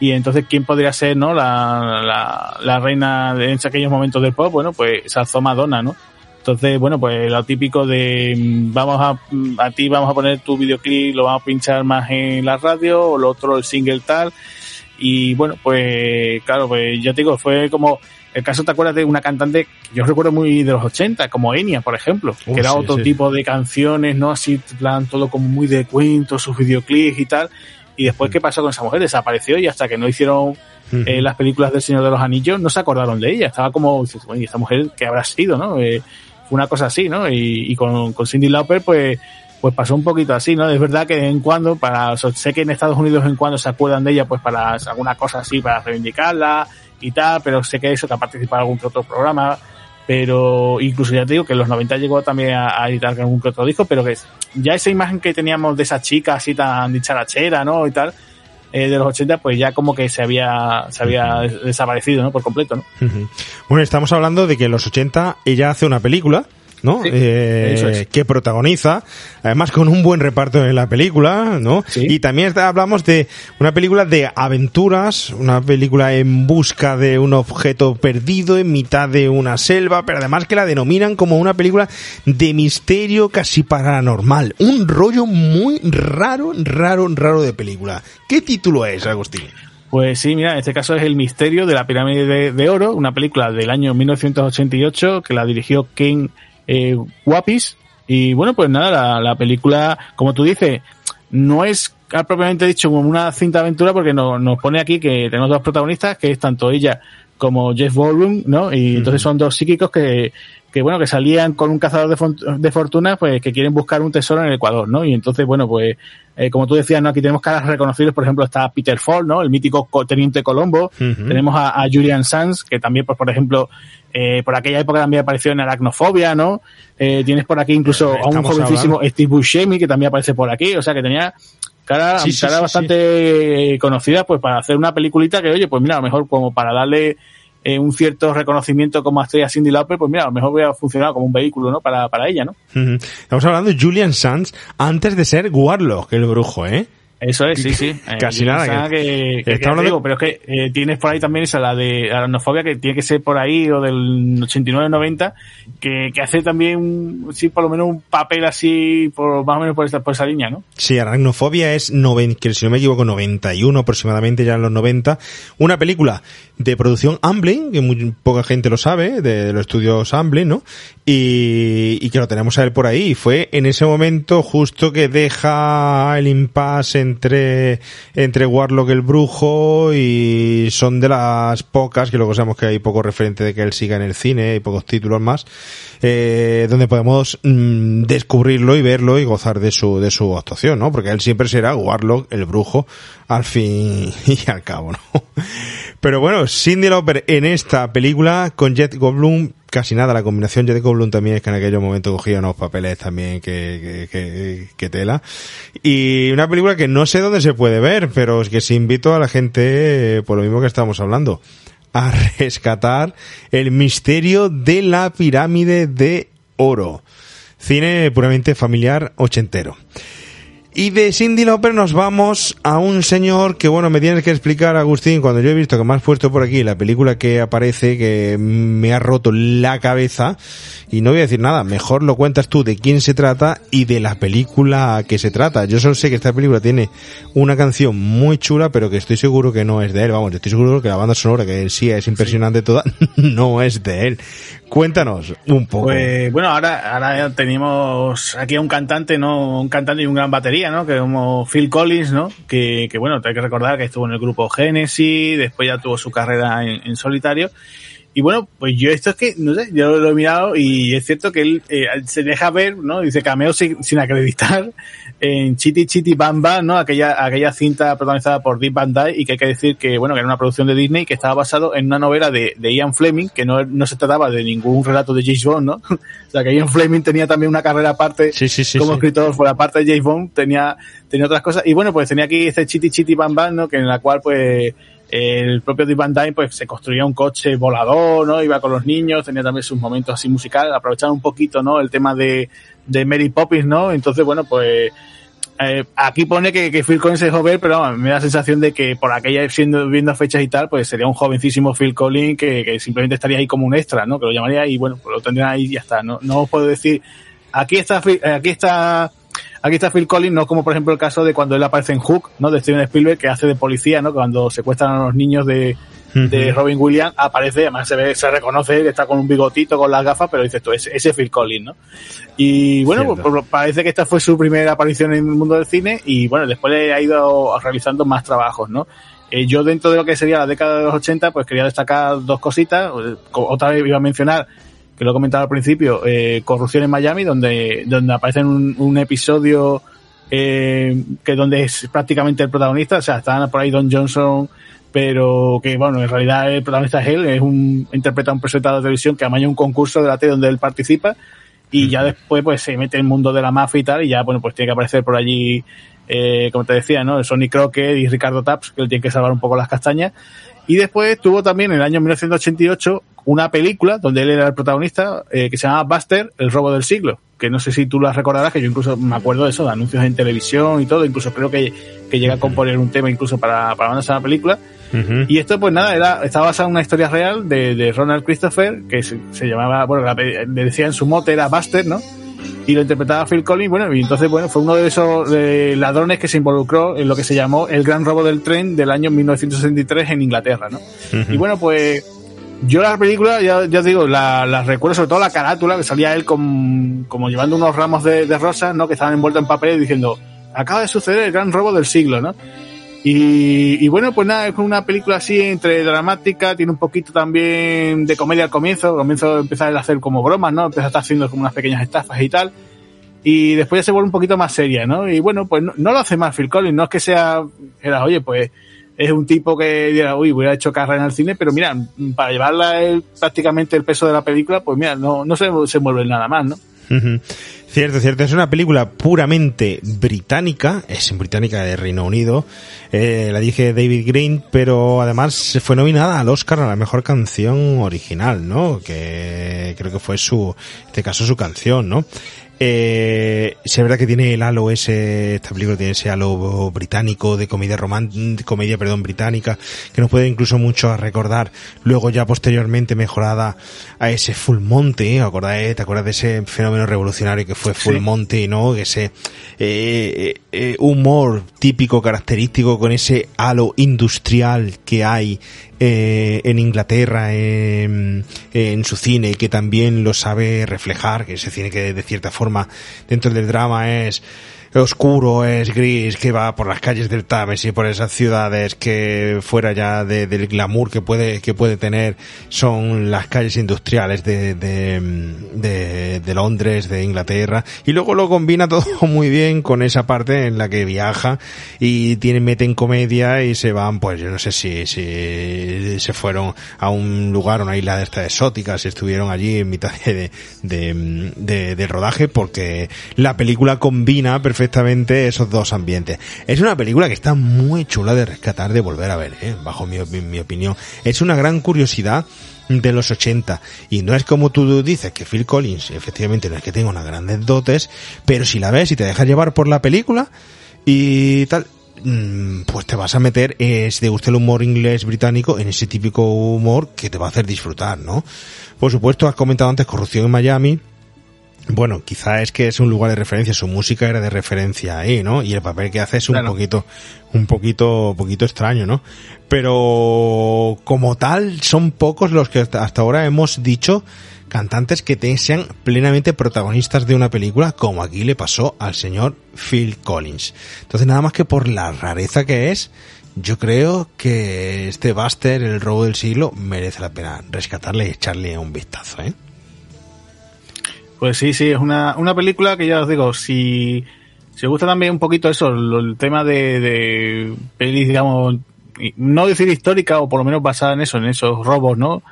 y entonces, ¿quién podría ser, no, la, la, la reina de en aquellos momentos del pop? Bueno, pues se alzó Madonna, ¿no? Entonces, bueno, pues lo típico de mm, vamos a, mm, a ti vamos a poner tu videoclip, lo vamos a pinchar más en la radio, o lo otro el single tal. Y bueno, pues claro, pues ya te digo, fue como el caso, ¿te acuerdas de una cantante que yo recuerdo muy de los 80, como Enya, por ejemplo, Uh, que era sí, otro sí. tipo de canciones, ¿no? Así, plan, todo como muy de cuentos, sus videoclips y tal. y después qué pasó con esa mujer, desapareció y hasta que no hicieron eh, las películas del Señor de los Anillos no se acordaron de ella, estaba como, ¿y esta mujer qué habrá sido, no? Eh, fue una cosa así, ¿no? Y, con, con Cindy Lauper, pues, pues pasó un poquito así, ¿no? Es verdad que de vez en cuando, para, sé que en Estados Unidos en cuando se acuerdan de ella, pues para alguna cosa así, para reivindicarla y tal, pero sé que eso, que ha participado en algún otro programa, pero incluso ya te digo que en los 90 llegó también a, editar algún que otro disco, pero que ya esa imagen que teníamos de esa chica así tan dicharachera, ¿no? Y tal, eh, de los 80, pues ya como que se había, se había desaparecido, ¿no? Por completo, ¿no? Bueno, estamos hablando de que en los 80 ella hace una película, ¿no? eh, Que protagoniza, además con un buen reparto en la película, ¿no? Y también hablamos de una película de aventuras, una película en busca de un objeto perdido en mitad de una selva, pero además que la denominan como una película de misterio casi paranormal. Un rollo muy raro, raro, raro de película. ¿Qué título es, Agustín? Pues sí, mira, en este caso es El misterio de la pirámide de, oro, una película del año 1988 que la dirigió Ken eh, Guapis. Y bueno, pues nada, la, película, como tú dices, no es propiamente dicho como una cinta aventura porque nos pone aquí que tenemos dos protagonistas, que es tanto ella como Jeff Goldblum, ¿no? Y entonces son dos psíquicos que, que bueno, que salían con un cazador de, de fortuna, pues que quieren buscar un tesoro en el Ecuador, ¿no? Y entonces, bueno, pues, eh, como tú decías, ¿no? Aquí tenemos caras reconocibles, por ejemplo, está Peter Fall, ¿no? El mítico teniente Colombo. Tenemos a, Julian Sands, que también, pues, por ejemplo, eh, por aquella época también apareció en Aracnofobia, ¿no? Eh, tienes por aquí incluso a un jovencísimo Steve Buscemi, que también aparece por aquí, o sea, que tenía cara, cara bastante conocida, pues, para hacer una peliculita que, oye, pues mira, a lo mejor como para darle eh, un cierto reconocimiento como estrella Cindy Lauper, pues mira, a lo mejor hubiera funcionado como un vehículo, ¿no? Para, para ella, ¿no? Estamos hablando de Julian Sands antes de ser Warlock, el brujo, ¿eh? Eso es, sí, sí. Eh, Casi nada. Que, que, digo, pero es que eh, tienes por ahí también esa, la de aracnofobia, que tiene que ser por ahí, o del 89-90, que, que hace también, sí, por lo menos un papel así, por más o menos por, esta, por esa línea, ¿no? Sí, aracnofobia es, noven, que si no me equivoco, 91 aproximadamente, ya en los 90. Una película de producción Amblin, que muy poca gente lo sabe, de, los estudios Amblin, ¿no? Y, y que lo tenemos a él por ahí. Fue en ese momento justo que deja el impasse en entre, entre Warlock el brujo y son de las pocas, que luego sabemos que hay poco referente de que él siga en el cine, hay pocos títulos más, eh, donde podemos mm, descubrirlo y verlo y gozar de su, de su actuación, ¿no? Porque él siempre será Warlock el brujo al fin y al cabo, ¿no? Pero bueno, Cindy Lauper en esta película con Jet Goldblum casi nada. La combinación Jet Goldblum también es que en aquel momento cogía unos papeles también que, que, que, tela. Y una película que no sé dónde se puede ver, pero es que se invito a la gente, por lo mismo que estamos hablando, a rescatar el misterio de la pirámide de oro. Cine puramente familiar ochentero. Y de Cindy Lauper nos vamos a un señor que, bueno, me tienes que explicar, Agustín, cuando yo he visto que me has puesto por aquí la película que aparece, que me ha roto la cabeza, y no voy a decir nada, mejor lo cuentas tú de quién se trata y de la película que se trata. Yo solo sé que esta película tiene una canción muy chula, pero que estoy seguro que no es de él. Vamos, estoy seguro que la banda sonora, que sí es impresionante toda, no es de él. Cuéntanos un poco. Pues, bueno, ahora, ahora tenemos aquí a un cantante, ¿no? Un cantante y un gran batería, ¿no? Que como Phil Collins, ¿no? Que, que bueno, hay que recordar que estuvo en el grupo Genesis, después ya tuvo su carrera en solitario. Y bueno, pues yo esto es que, no sé, yo lo he mirado y es cierto que él eh, se deja ver, ¿no? Dice cameo sin, sin, acreditar en Chitty Chitty Bam Bam, ¿no? Aquella, aquella cinta protagonizada por Deep Van Dyke y que hay que decir que, bueno, que era una producción de Disney que estaba basado en una novela de, de Ian Fleming, que no, no se trataba de ningún relato de James Bond, ¿no? o sea, que Ian Fleming tenía también una carrera aparte sí, sí, sí, como escritor, por la parte de James Bond, tenía, tenía otras cosas. Y bueno, pues tenía aquí este Chitty Chitty Bam Bam, ¿no? Que en la cual, pues, el propio Deep Van Dyne pues se construía un coche volador, ¿no? Iba con los niños, tenía también sus momentos así musicales, aprovechaba un poquito, ¿no? El tema de, de Mary Poppins, ¿no? Entonces, bueno, pues eh, aquí pone que, que, Phil Collins es joven, pero me da la sensación de que por aquella siendo viendo fechas y tal, pues sería un jovencísimo Phil Collins que, que simplemente estaría ahí como un extra, ¿no? Que lo llamaría y bueno, pues lo tendrían ahí y ya está. No, no os puedo decir, aquí está, aquí está Aquí está Phil Collins, no como por ejemplo el caso de cuando él aparece en Hook, ¿no? De Steven Spielberg, que hace de policía, ¿no? Cuando secuestran a los niños de, de Robin Williams aparece, además se ve, se reconoce que está con un bigotito, con las gafas, pero dices tú, ese, ese Phil Collins, ¿no? Y bueno, pues, pues, parece que esta fue su primera aparición en el mundo del cine y bueno, después ha ido realizando más trabajos, ¿no? Eh, yo dentro de lo que sería la década de los 80, pues quería destacar dos cositas. Otra vez iba a mencionar, que lo he comentado al principio, eh, Corrupción en Miami, donde, donde aparece un, un episodio eh, que donde es prácticamente el protagonista, o sea, están por ahí Don Johnson, pero que bueno, en realidad el protagonista es él, es un, interpreta un presentador de televisión que amaña un concurso de la tele donde él participa y ya después pues se mete en el mundo de la mafia y tal y ya bueno pues tiene que aparecer por allí eh, como te decía, ¿no? Sonny Crockett y Ricardo Taps, que él tiene que salvar un poco las castañas. Y después tuvo también en el año 1988 una película donde él era el protagonista eh, que se llamaba Buster, el robo del siglo. Que no sé si tú la recordarás, que yo incluso me acuerdo de eso, de anuncios en televisión y todo. Incluso creo que, que llega a componer un tema incluso para, para mandarse a la película. Y esto, pues nada, era, estaba basado en una historia real de, de Ronald Christopher, que se, se llamaba, bueno, le decía en su mote era Buster, ¿no? y lo interpretaba Phil Collins, bueno, y entonces, bueno, fue uno de esos ladrones que se involucró en lo que se llamó el gran robo del tren del año 1963 en Inglaterra, ¿no? Y bueno, pues yo la película, ya, ya digo, la, la, recuerdo sobre todo la carátula, que salía él con, como llevando unos ramos de, de rosas, ¿no? Que estaban envueltos en papel diciendo, acaba de suceder el gran robo del siglo, ¿no? Y, y, bueno, pues nada, es una película así entre dramática, tiene un poquito también de comedia al comienzo, al comienzo empieza a hacer como bromas, ¿no? Empieza a estar haciendo como unas pequeñas estafas y tal. Y después ya se vuelve un poquito más seria, ¿no? Y bueno, pues no, lo hace mal Phil Collins, no es que sea, era, oye, pues es un tipo que diga, uy, hubiera hecho carrera en el cine, pero mira, para llevarla el, prácticamente el peso de la película, pues mira, no, no se, se mueve nada más, ¿no? Cierto, cierto. Es una película puramente británica, es británica de Reino Unido. Eh, la dije David Green, pero además fue nominada al Oscar a la mejor canción original, ¿no? Que creo que fue su, en este caso su canción, ¿no? Eh, es verdad que tiene el halo ese, esta película tiene ese halo británico de comedia romántica, comedia, perdón, británica, que nos puede incluso mucho a recordar, luego ya posteriormente mejorada a ese Full Monty, ¿eh? ¿te acuerdas de ese fenómeno revolucionario que fue Full sí. Monty, no? Ese, eh, eh, humor típico, característico con ese halo industrial que hay eh, en Inglaterra en, en, su cine que también lo sabe reflejar, que ese cine que de cierta forma dentro del drama es oscuro, es gris, que va por las calles del Tames y por esas ciudades que fuera ya de, del glamour que puede, que puede tener son las calles industriales de, de, de, Londres, de Inglaterra, y luego lo combina todo muy bien con esa parte en la que viaja y tiene, meten comedia y se van, pues yo no sé si, si se fueron a un lugar, una isla de estas exóticas, estuvieron allí en mitad de, de, de, de rodaje porque la película combina perfectamente perfectamente esos dos ambientes. Es una película que está muy chula de rescatar, de volver a ver, ¿eh? bajo mi, opinión. Es una gran curiosidad de los 80 y no es como tú dices que Phil Collins efectivamente no es que tenga unas grandes dotes pero si la ves y te dejas llevar por la película y tal mm, pues te vas a meter eh, si te gusta el humor inglés británico en ese típico humor que te va a hacer disfrutar ¿no? por supuesto has comentado antes Corrupción en Miami bueno, quizá es que es un lugar de referencia, su música era de referencia ahí, ¿no? Y el papel que hace es un claro. poquito, un poquito, poquito extraño, ¿no? Pero como tal, son pocos los que hasta ahora hemos dicho cantantes que te sean plenamente protagonistas de una película, como aquí le pasó al señor Phil Collins. Entonces, nada más que por la rareza que es, yo creo que este Buster, el robo del siglo, merece la pena rescatarle y echarle un vistazo, ¿eh? Pues sí, sí, es una, una película que ya os digo, si, si os gusta también un poquito eso, el tema de, de pelis, digamos, no decir histórica o por lo menos basada en eso, en esos robos, ¿no?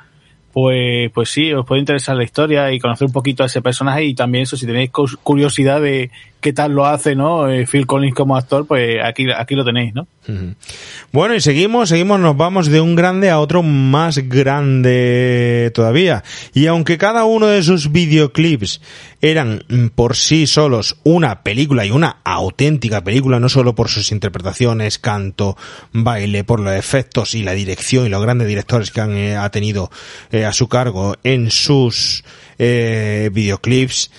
Pues, pues sí, os puede interesar la historia y conocer un poquito a ese personaje y también eso, si tenéis curiosidad de qué tal lo hace, ¿no? Eh, Phil Collins como actor, pues aquí, aquí lo tenéis, ¿no? Bueno, y seguimos, seguimos, nos vamos de un grande a otro más grande todavía. Y aunque cada uno de sus videoclips eran por sí solos una película y una auténtica película, no solo por sus interpretaciones, canto, baile, por los efectos y la dirección y los grandes directores que han eh, ha tenido eh, a su cargo en sus videoclips,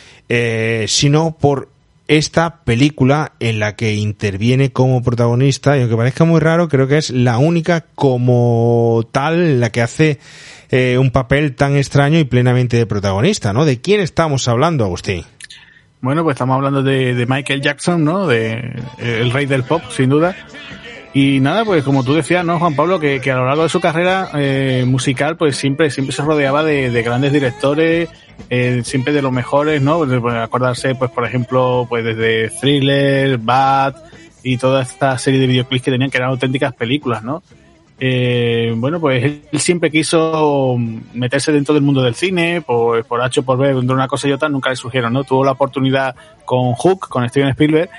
sino por esta película en la que interviene como protagonista, y aunque parezca muy raro, creo que es la única como tal en la que hace eh, un papel tan extraño y plenamente de protagonista, ¿no? ¿De quién estamos hablando, Agustín? Bueno, pues estamos hablando de, Michael Jackson, ¿no? De eh, el rey del pop, sin duda. Y nada, pues como tú decías, ¿no, Juan Pablo? Que, a lo largo de su carrera eh, musical, pues siempre, siempre se rodeaba de, grandes directores, eh, siempre de los mejores, ¿no? Pues, pues, acordarse, pues por ejemplo, pues desde Thriller, Bad y toda esta serie de videoclips que tenían que eran auténticas películas, ¿no? eh, bueno, pues él siempre quiso meterse dentro del mundo del cine, por, por H por B, entre una cosa y otra, nunca le surgieron, ¿no? Tuvo la oportunidad con Hook, con Steven Spielberg,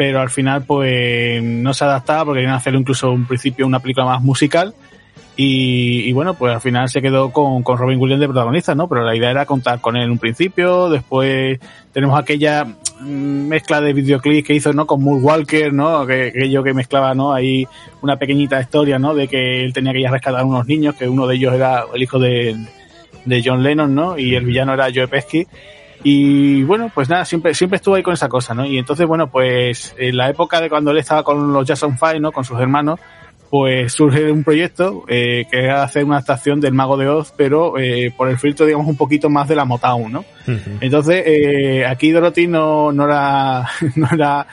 pero al final pues no se adaptaba porque querían hacer incluso un principio una película más musical y, bueno, pues al final se quedó con, con, Robin Williams de protagonista, ¿no? Pero la idea era contar con él en un principio, después tenemos aquella mm, mezcla de videoclips que hizo, ¿no? Con Moore Walker, ¿no? Que, yo que mezclaba, ¿no? Ahí una pequeñita historia, ¿no? De que él tenía que ir a rescatar a unos niños, que uno de ellos era el hijo de, de John Lennon, ¿no? Y el villano era Joe Pesci. Y bueno, pues nada, siempre, siempre estuvo ahí con esa cosa, ¿no? Y entonces, bueno, pues en la época de cuando él estaba con los Jason Five, ¿no? Con sus hermanos, pues surge un proyecto eh, que era hacer una estación del Mago de Oz, pero eh, por el filtro, digamos, un poquito más de la Motown, ¿no? Entonces, eh, aquí Dorothy no, no era, no era,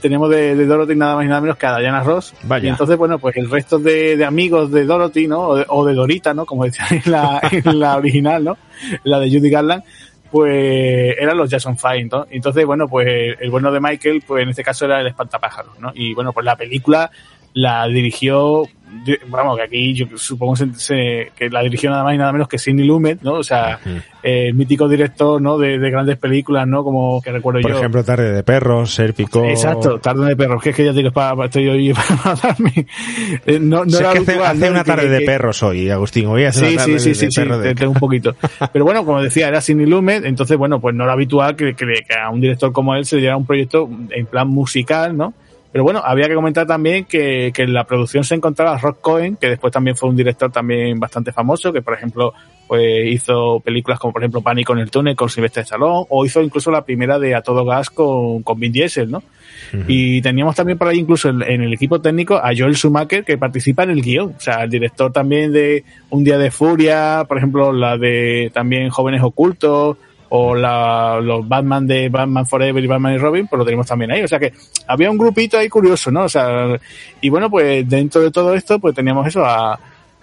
tenemos de, Dorothy nada más y nada menos que a Diana Ross. Vaya. Y entonces, bueno, pues el resto de, amigos de Dorothy, ¿no? O de, Dorita, ¿no? Como decían en la, en la original, ¿no? La de Judy Garland, pues eran los Jason Fine, ¿no? Entonces, bueno, pues el bueno de Michael, pues en este caso era el espantapájaros, ¿no? Y bueno, pues la película la dirigió, vamos, que aquí yo supongo que la dirigió nada más y nada menos que Sidney Lumet, ¿no? O sea, el mítico director, ¿no? De, grandes películas, ¿no? Como que recuerdo yo. Por ejemplo, Tarde de Perros, Serpico. Exacto, Tarde de Perros, que es que ya digo, para, estoy hoy para darme. Eh, no, no es que hace, una tarde de perros hoy, Agustín. Hoy hace sí, una tarde sí, sí, de, sí, sí, un poquito. Pero bueno, como decía, era Sidney Lumet, entonces, bueno, pues no era habitual que, que, que a un director como él se le diera un proyecto en plan musical, ¿no? Pero bueno, había que comentar también que, que en la producción se encontraba Rock Cohen, que después también fue un director también bastante famoso, que por ejemplo pues hizo películas como por ejemplo Pánico en el túnel con Sylvester Stallone, o hizo incluso la primera de A Todo Gas con, con Vin Diesel, ¿no? Y teníamos también por ahí incluso en, en, el equipo técnico a Joel Schumacher que participa en el guion, o sea, el director también de Un Día de Furia, por ejemplo, la de también Jóvenes Ocultos, o la, los Batman de Batman Forever y Batman y Robin, pues lo tenemos también ahí. O sea que había un grupito ahí curioso, ¿no? O sea, y bueno, pues dentro de todo esto, pues teníamos eso a,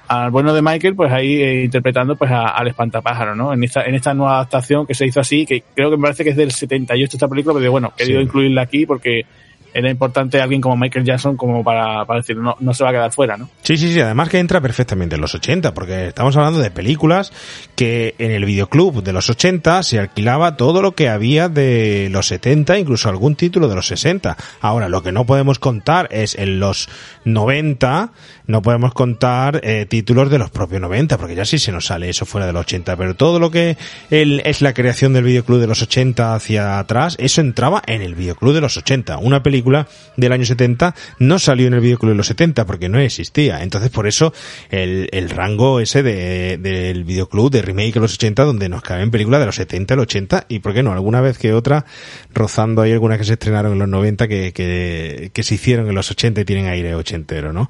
al bueno de Michael, pues ahí eh, interpretando pues al espantapájaro, ¿no? En esta, en esta nueva adaptación que se hizo así, que creo que me parece que es del 78 esta película, pero bueno, he querido incluirla aquí porque era importante alguien como Michael Jackson como para, para decir, no, no se va a quedar fuera, ¿no? Sí, sí, sí, además que entra perfectamente en los 80, porque estamos hablando de películas que en el videoclub de los 80 se alquilaba todo lo que había de los 70, incluso algún título de los 60. Ahora, lo que no podemos contar es en los 90, no podemos contar eh, títulos de los propios 90, porque ya sí se nos sale eso fuera de los 80, pero todo lo que es la creación del videoclub de los 80 hacia atrás, eso entraba en el videoclub de los 80. Una película del año 70 no salió en el videoclub de los 70 porque no existía. Entonces por eso el, el rango ese de, del videoclub de remake de los 80 donde nos caben películas de los 70, el 80 y por qué no, alguna vez que otra rozando ahí algunas que se estrenaron en los 90 que, que, que se hicieron en los 80 y tienen aire ochentero, ¿no?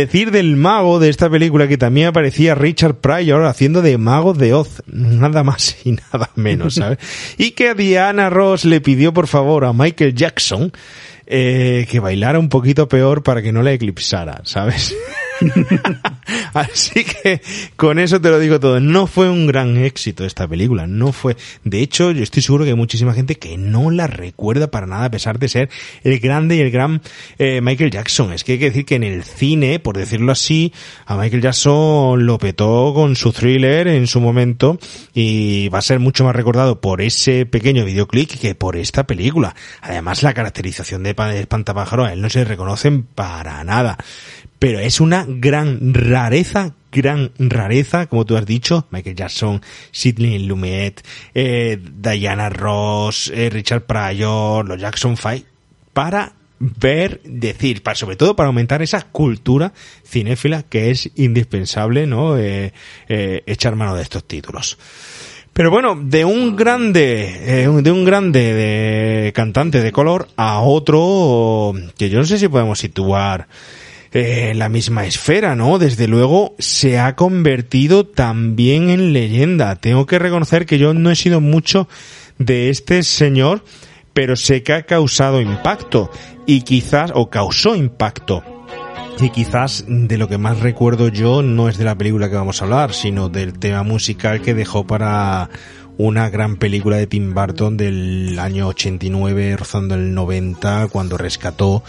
Decir del mago de esta película que también aparecía Richard Pryor haciendo de mago de Oz, nada más y nada menos, ¿sabes? y que Diana Ross le pidió por favor a Michael Jackson eh, que bailara un poquito peor para que no la eclipsara, ¿sabes? Así que con eso te lo digo todo. No fue un gran éxito esta película. No fue. De hecho, yo estoy seguro que hay muchísima gente que no la recuerda para nada, a pesar de ser el grande y el gran eh, Michael Jackson. Es que hay que decir que en el cine, por decirlo así, a Michael Jackson lo petó con su thriller en su momento y va a ser mucho más recordado por ese pequeño videoclip que por esta película. Además, la caracterización de Espantapájaro a él no se reconocen para nada pero es una gran rareza, gran rareza, como tú has dicho, Michael Jackson, Sidney Lumet, eh, Diana Ross, eh, Richard Pryor, los Jackson Five, para ver, decir, para, sobre todo para aumentar esa cultura cinéfila que es indispensable, ¿no? Eh, echar mano de estos títulos. Pero bueno, de un grande, eh, de un grande de cantante de color a otro que yo no sé si podemos situar eh, la misma esfera, ¿no? Desde luego se ha convertido también en leyenda. Tengo que reconocer que yo no he sido mucho de este señor, pero sé que ha causado impacto y quizás, o causó impacto. Y quizás de lo que más recuerdo yo no es de la película que vamos a hablar, sino del tema musical que dejó para una gran película de Tim Burton del año 89, rozando el 90, cuando rescató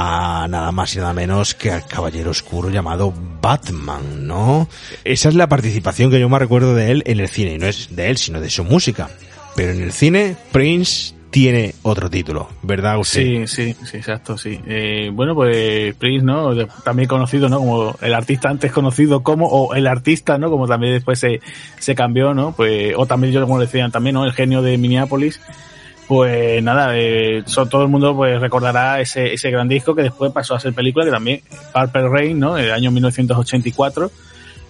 a nada más y nada menos que al caballero oscuro llamado Batman, ¿no? Esa es la participación que yo más recuerdo de él en el cine, y no es de él, sino de su música. Pero en el cine, Prince tiene otro título, ¿verdad usted? Sí, sí, sí, exacto, sí. Eh, bueno, pues Prince, ¿no? También conocido, ¿no? Como el artista antes conocido como, o el artista, ¿no? Como también después se, se cambió, ¿no? Pues, o también yo como decían también, ¿no? El genio de Minneapolis pues nada, eh, todo el mundo pues recordará ese, ese gran disco que después pasó a ser película, que también Purple Rain, ¿no? El año 1984.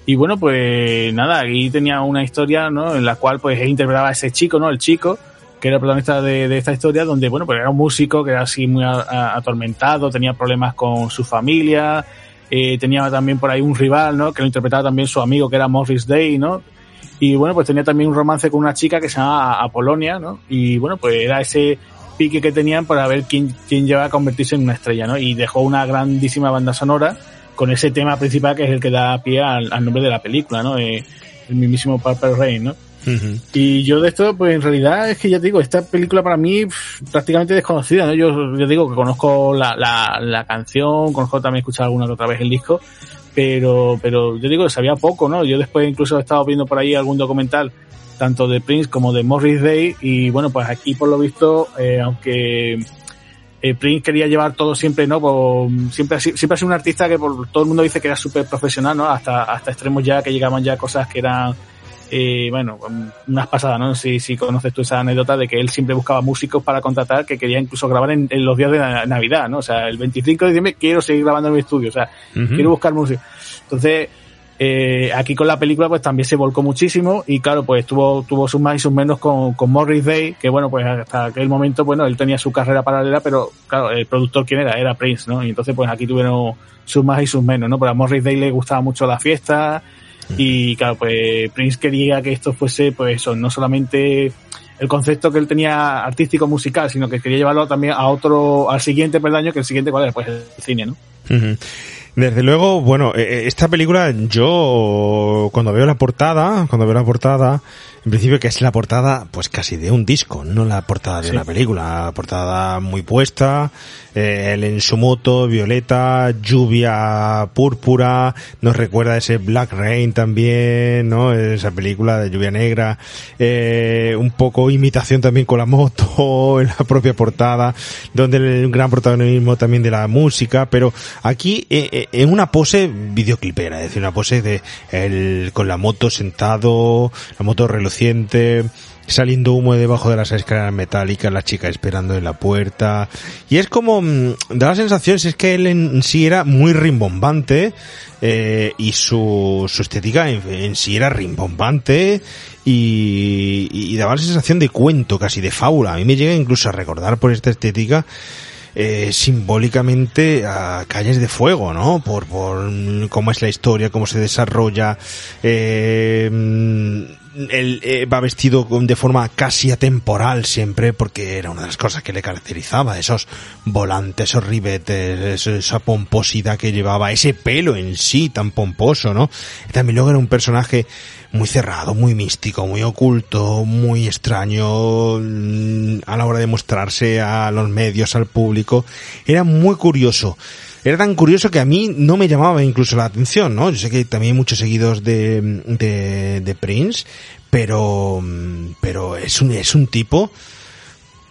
Y bueno, pues nada, aquí tenía una historia, ¿no? En la cual pues interpretaba a ese chico, ¿no? El chico, que era el protagonista de, esta historia, donde, bueno, pues era un músico que era así muy atormentado, tenía problemas con su familia, eh, tenía también por ahí un rival, ¿no? Que lo interpretaba también su amigo, que era Morris Day, ¿no? Y bueno, pues tenía también un romance con una chica que se llama Apolonia, ¿no? Y bueno, pues era ese pique que tenían para ver quién, quién lleva a convertirse en una estrella, ¿no? Y dejó una grandísima banda sonora con ese tema principal que es el que da pie al, nombre de la película, ¿no? Eh, el mismísimo Purple Rain, ¿no? Y yo de esto, pues en realidad es que ya te digo, esta película para mí prácticamente desconocida, ¿no? Yo, yo digo que conozco la, la, la canción, conozco también escuchar alguna otra vez el disco, pero, pero yo digo que sabía poco, ¿no? Yo después incluso he estado viendo por ahí algún documental, tanto de Prince como de Morris Day, y bueno, pues aquí por lo visto, eh, aunque eh, Prince quería llevar todo siempre, ¿no? Por, siempre, siempre ha sido un artista que por, todo el mundo dice que era súper profesional, ¿no? Hasta, hasta extremos ya que llegaban ya cosas que eran eh, bueno, unas pasadas, ¿no? Si, si conoces tú esa anécdota de que él siempre buscaba músicos para contratar, que quería incluso grabar en, los días de Navidad, ¿no? O sea, el 25 de diciembre quiero seguir grabando en mi estudio, o sea, quiero buscar música. Entonces, eh, aquí con la película pues también se volcó muchísimo y claro, pues tuvo, tuvo sus más y sus menos con, con Morris Day, que bueno, pues hasta aquel momento, bueno, él tenía su carrera paralela, pero claro, el productor quién era, era Prince, ¿no? Y entonces pues aquí tuvieron sus más y sus menos, ¿no? Pero a Morris Day le gustaba mucho la fiesta, y claro, pues Prince quería que esto fuese, pues eso, no solamente el concepto que él tenía artístico musical, sino que quería llevarlo también a otro, al siguiente peldaño, que el siguiente cuál era, pues el cine, ¿no? Desde luego, bueno, eh, eh, esta película yo cuando veo la portada, cuando veo la portada, en principio que es la portada pues casi de un disco, no la portada de una película, la portada muy puesta, eh, él en su moto, violeta, lluvia púrpura, nos recuerda ese Black Rain también, ¿no? Esa película de lluvia negra, eh, un poco imitación también con la moto, en la propia portada, donde el gran protagonismo también de la música, pero aquí eh, en una pose videoclipera, es decir, una pose de él con la moto sentado, la moto reluciente saliendo humo debajo de las escaleras metálicas, la chica esperando en la puerta. Y es como, mm, da la sensación, es que él en sí era muy rimbombante, eh, y su, su estética en, sí era rimbombante, y, daba la sensación de cuento, casi de fábula. A mí me llega incluso a recordar por esta estética, eh, simbólicamente a Calles de Fuego, ¿no? Por, por cómo es la historia, cómo se desarrolla, eh, él eh, va vestido de forma casi atemporal siempre porque era una de las cosas que le caracterizaba, esos volantes, esos ribetes, esa pomposidad que llevaba, ese pelo en sí tan pomposo, ¿no? También luego era un personaje muy cerrado, muy místico, muy oculto, muy extraño mm, a la hora de mostrarse a los medios, al público. Era muy curioso era tan curioso que a mí no me llamaba incluso la atención, ¿no? Yo sé que también hay muchos seguidos de, de, de Prince, pero, pero es un, es un tipo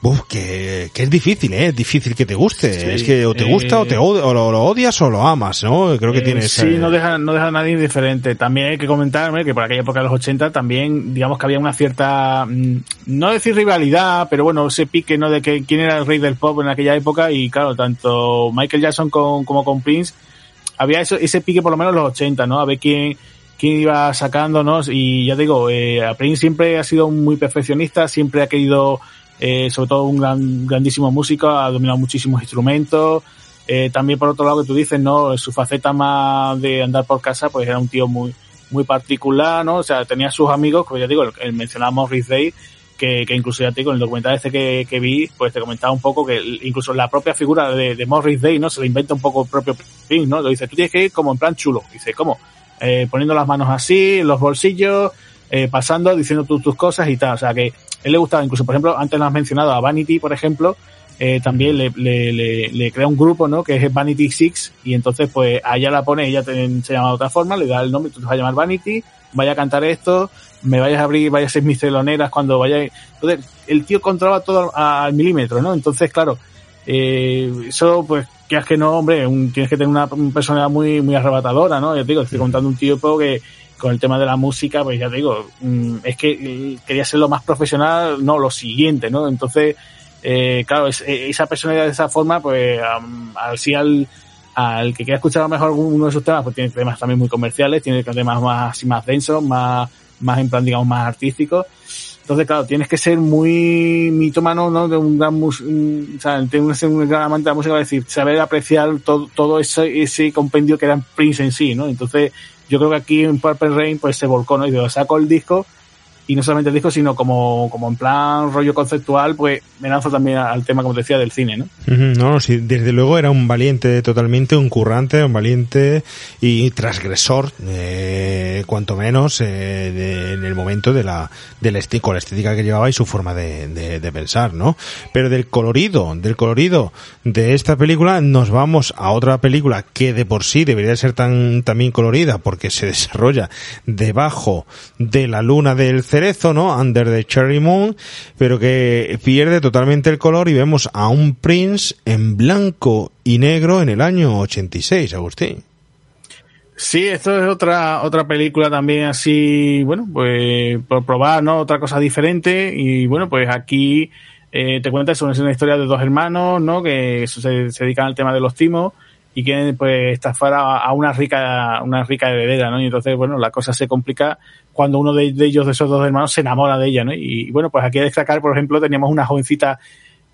Uf, que, que, es difícil, ¿eh? Es difícil que te guste. es que o te gusta o, te o lo, odias o lo amas, ¿no? Creo que eh, tienes... Sí, no deja, no deja a nadie indiferente. También hay que comentarme que por aquella época de los 80 también, digamos que había una cierta, mm, no decir rivalidad, pero bueno, ese pique, ¿no? De que quién era el rey del pop en aquella época y claro, tanto Michael Jackson como con Prince, había eso, ese pique por lo menos en los 80, ¿no? A ver quién, quién iba sacándonos y ya digo, eh, Prince siempre ha sido muy perfeccionista, siempre ha querido, eh, sobre todo un gran, grandísimo músico, ha dominado muchísimos instrumentos, eh, también por otro lado que tú dices, ¿no? Su faceta más de andar por casa, pues era un tío muy, muy particular, ¿no? O sea, tenía sus amigos, como ya digo, el, el mencionado Morris Day, que, que incluso ya te digo, en el documental este que, que vi, pues te comentaba un poco que incluso la propia figura de, de Morris Day, ¿no? Se le inventa un poco el propio Prince, ¿no? Lo dice, tú tienes que ir como en plan chulo. Dice, ¿cómo? Eh, poniendo las manos así, en los bolsillos, eh, pasando, diciendo tus tus cosas y tal. O sea que él le gustaba, incluso, por ejemplo, antes lo has mencionado a Vanity, por ejemplo, eh, también le, le, le, le, crea un grupo, ¿no? Que es Vanity Six, y entonces, pues, a ella la pone, ella te, se llama de otra forma, le da el nombre, tú te vas a llamar Vanity, vaya a cantar esto, me vayas a abrir, vayas a ser mis teloneras cuando vaya. Entonces, el tío controlaba todo al milímetro, ¿no? Entonces, claro, eh, eso, pues, que es que no, hombre, un, tienes que tener una, una, personalidad muy, muy arrebatadora, ¿no? Ya te digo, estoy contando un tío que con el tema de la música, pues ya te digo, mm, es que quería ser lo más profesional, no, lo siguiente, ¿no? Entonces, eh, claro, es, esa personalidad de esa forma, pues, así al, al que quiera escuchar a lo mejor uno de sus temas, pues tiene temas también muy comerciales, tiene temas más, más densos, más, más en plan, digamos, más artísticos. Entonces, claro, tienes que ser muy mitómano, ¿no? De un gran, mus o sea, tienes un gran amante de la música, es decir, saber apreciar todo, todo ese, ese compendio que era Prince en sí, ¿no? Entonces, yo creo que aquí en Purple Rain, pues se volcó, ¿no? Y digo, saco el disco, y no solamente el disco, sino como, como en plan rollo conceptual, pues me lanzo también al tema, como decía, del cine, ¿no? Uh -huh, no, sí, desde luego era un valiente totalmente, un currante, un valiente y transgresor, eh, cuanto menos, eh, en el momento de la, de la estética, estética que llevaba y su forma de, pensar, ¿no? Pero del colorido, del colorido de esta película, nos vamos a otra película que de por sí debería ser tan, también colorida, porque se desarrolla debajo de la luna del cerezo, ¿no? Under the Cherry Moon, pero que pierde totalmente el color y vemos a un Prince en blanco y negro en el año 86, Agustín. Sí, esto es otra otra película también así, bueno, pues por probar, ¿no? Otra cosa diferente y bueno, pues aquí eh, te cuenta eso, es una historia de dos hermanos, ¿no? Que se, se dedican al tema de los timos y quieren pues estafar a, a, una rica una rica heredera, ¿no? Y entonces, bueno, la cosa se complica cuando uno de, ellos, de esos dos hermanos, se enamora de ella, ¿no? Y, y bueno, pues aquí a destacar, por ejemplo, teníamos una jovencita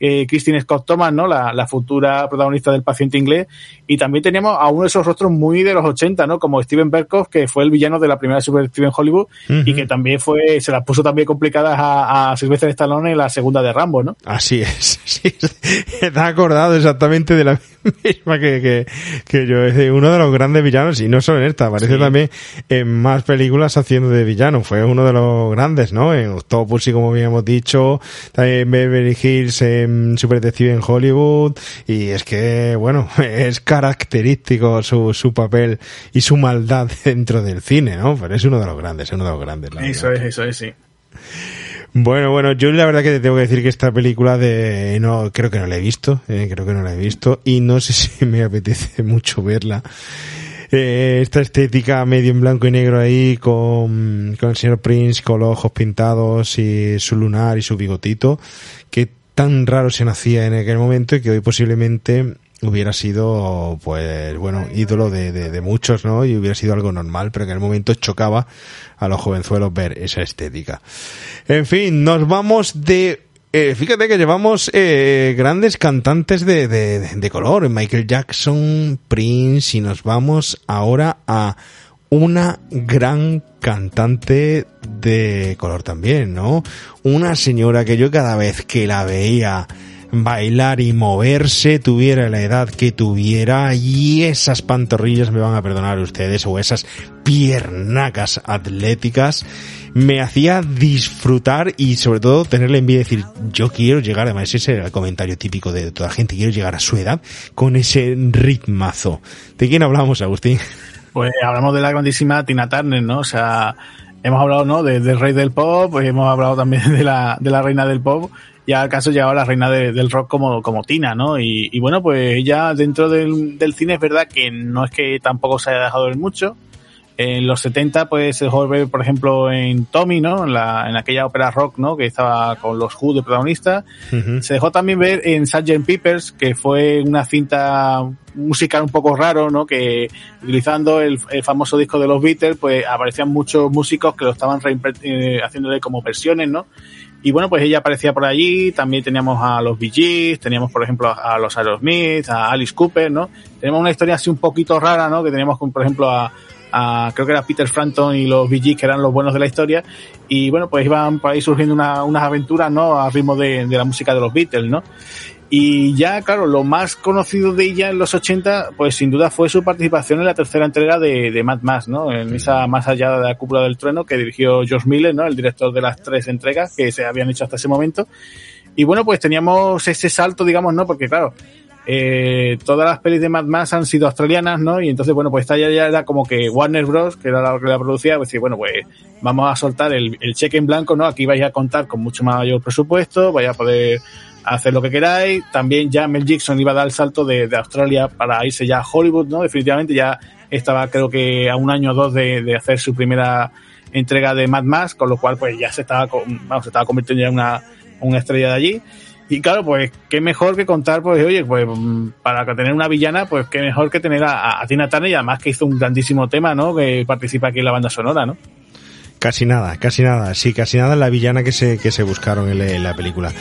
eh, Christine Scott Thomas, ¿no? La, la, futura protagonista del paciente inglés. Y también teníamos a uno de esos rostros muy de los 80, ¿no? Como Steven Berkoff, que fue el villano de la primera Super en Hollywood uh -huh. y que también fue, se las puso también complicadas a, a Sylvester Stallone en la segunda de Rambo, ¿no? Así es, sí. Has acordado exactamente de la misma que, que, que yo. Es de uno de los grandes villanos y no solo en esta, aparece sí. también en más películas haciendo de villano. Fue uno de los grandes, ¿no? En Octopus y como habíamos dicho, también Beverly Hills, en Super Detective en Hollywood y es que, bueno, es característico su, su papel y su maldad dentro del cine, ¿no? Pero es uno de los grandes, es uno de los grandes. eso verdad. es, eso es, sí. Bueno, bueno, yo la verdad que te tengo que decir que esta película de no creo que no la he visto, eh, creo que no la he visto y no sé si me apetece mucho verla. Eh, esta estética medio en blanco y negro ahí con, con el señor Prince con los ojos pintados y su lunar y su bigotito que tan raro se nacía en aquel momento y que hoy posiblemente hubiera sido, pues, bueno, ídolo de, muchos, ¿no? Y hubiera sido algo normal, pero en el momento chocaba a los jovenzuelos ver esa estética. En fin, nos vamos de eh, fíjate que llevamos eh, grandes cantantes de, de, color, Michael Jackson, Prince, y nos vamos ahora a una gran cantante de color también, ¿no? Una señora que yo cada vez que la veía bailar y moverse, tuviera la edad que tuviera, y esas pantorrillas me van a perdonar ustedes, o esas piernacas atléticas, me hacía disfrutar y sobre todo tenerle envidia y decir, yo quiero llegar, además ese era el comentario típico de toda la gente, quiero llegar a su edad con ese ritmazo. ¿De quién hablamos, Agustín? Pues hablamos de la grandísima Tina Turner, ¿no? O sea, hemos hablado, ¿no? Del de rey del pop, pues hemos hablado también de la, de la reina del pop, y al caso llegaba la reina de, del rock como, como Tina, ¿no? Y, y bueno, pues ella dentro del, del, cine es verdad que no es que tampoco se haya dejado ver mucho, En los 70, pues se dejó ver, por ejemplo, en Tommy, ¿no? En, la, en aquella ópera rock, ¿no? Que estaba con los Who de protagonista. Se dejó también ver en Sgt. Peppers, que fue una cinta musical un poco raro, ¿no? Que utilizando el, famoso disco de los Beatles, pues aparecían muchos músicos que lo estaban eh, haciéndole como versiones, ¿no? Y bueno, pues ella aparecía por allí, también teníamos a los Bee Gees, teníamos por ejemplo a, los Aerosmith, a Alice Cooper, ¿no? Tenemos una historia así un poquito rara, ¿no? Que teníamos por ejemplo a, creo que era Peter Frampton y los Bee que eran los buenos de la historia. Y bueno, pues iban por ahí surgiendo unas aventuras, ¿no? A ritmo de, la música de los Beatles, ¿no? Y ya, claro, lo más conocido de ella en los 80, pues sin duda fue su participación en la tercera entrega de, de Mad Max, ¿no? En esa Más allá de la cúpula del trueno que dirigió George Miller, ¿no? El director de las tres entregas que se habían hecho hasta ese momento. Y bueno, pues teníamos ese salto, digamos, ¿no? Porque claro, eh, todas las pelis de Mad Max han sido australianas, ¿no? Y entonces, bueno, pues esta ya, era como que Warner Bros., que era la que la producía, pues sí, bueno, pues vamos a soltar el, cheque en blanco, ¿no? Aquí vais a contar con mucho mayor presupuesto, vais a poder hacer lo que queráis. También ya Mel Gibson iba a dar el salto de, Australia para irse ya a Hollywood, ¿no? Definitivamente ya estaba creo que a un año o dos de, hacer su primera entrega de Mad Max, con lo cual pues ya se estaba, vamos, se estaba convirtiendo ya en una, una estrella de allí. Y claro, pues qué mejor que contar, pues oye, pues para tener una villana, pues qué mejor que tener a, Tina Turner y además que hizo un grandísimo tema, ¿no? Que participa aquí en la banda sonora, ¿no? Casi nada, casi nada, sí, casi nada la villana que se, que se buscaron en, la película.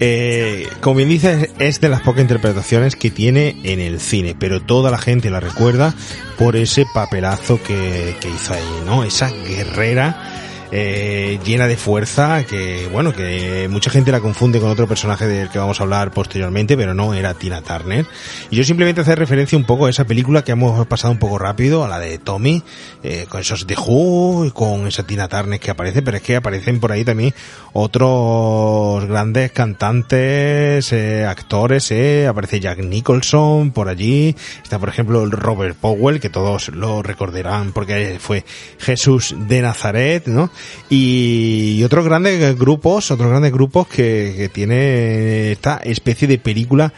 Eh, como bien dices, es de las pocas interpretaciones que tiene en el cine, pero toda la gente la recuerda por ese papelazo que, que hizo ahí, ¿no? Esa guerrera eh, llena de fuerza, que bueno, que mucha gente la confunde con otro personaje del que vamos a hablar posteriormente, pero no era Tina Turner. Y yo simplemente hacer referencia un poco a esa película que hemos pasado un poco rápido, a la de Tommy, eh, con esos de Who, con esa Tina Turner que aparece, pero es que aparecen por ahí también otros grandes cantantes, eh, actores, eh, aparece Jack Nicholson por allí, está por ejemplo el Robert Powell, que todos lo recordarán porque fue Jesús de Nazaret, ¿no? Y, otros grandes grupos, otros grandes grupos que, tiene esta especie de película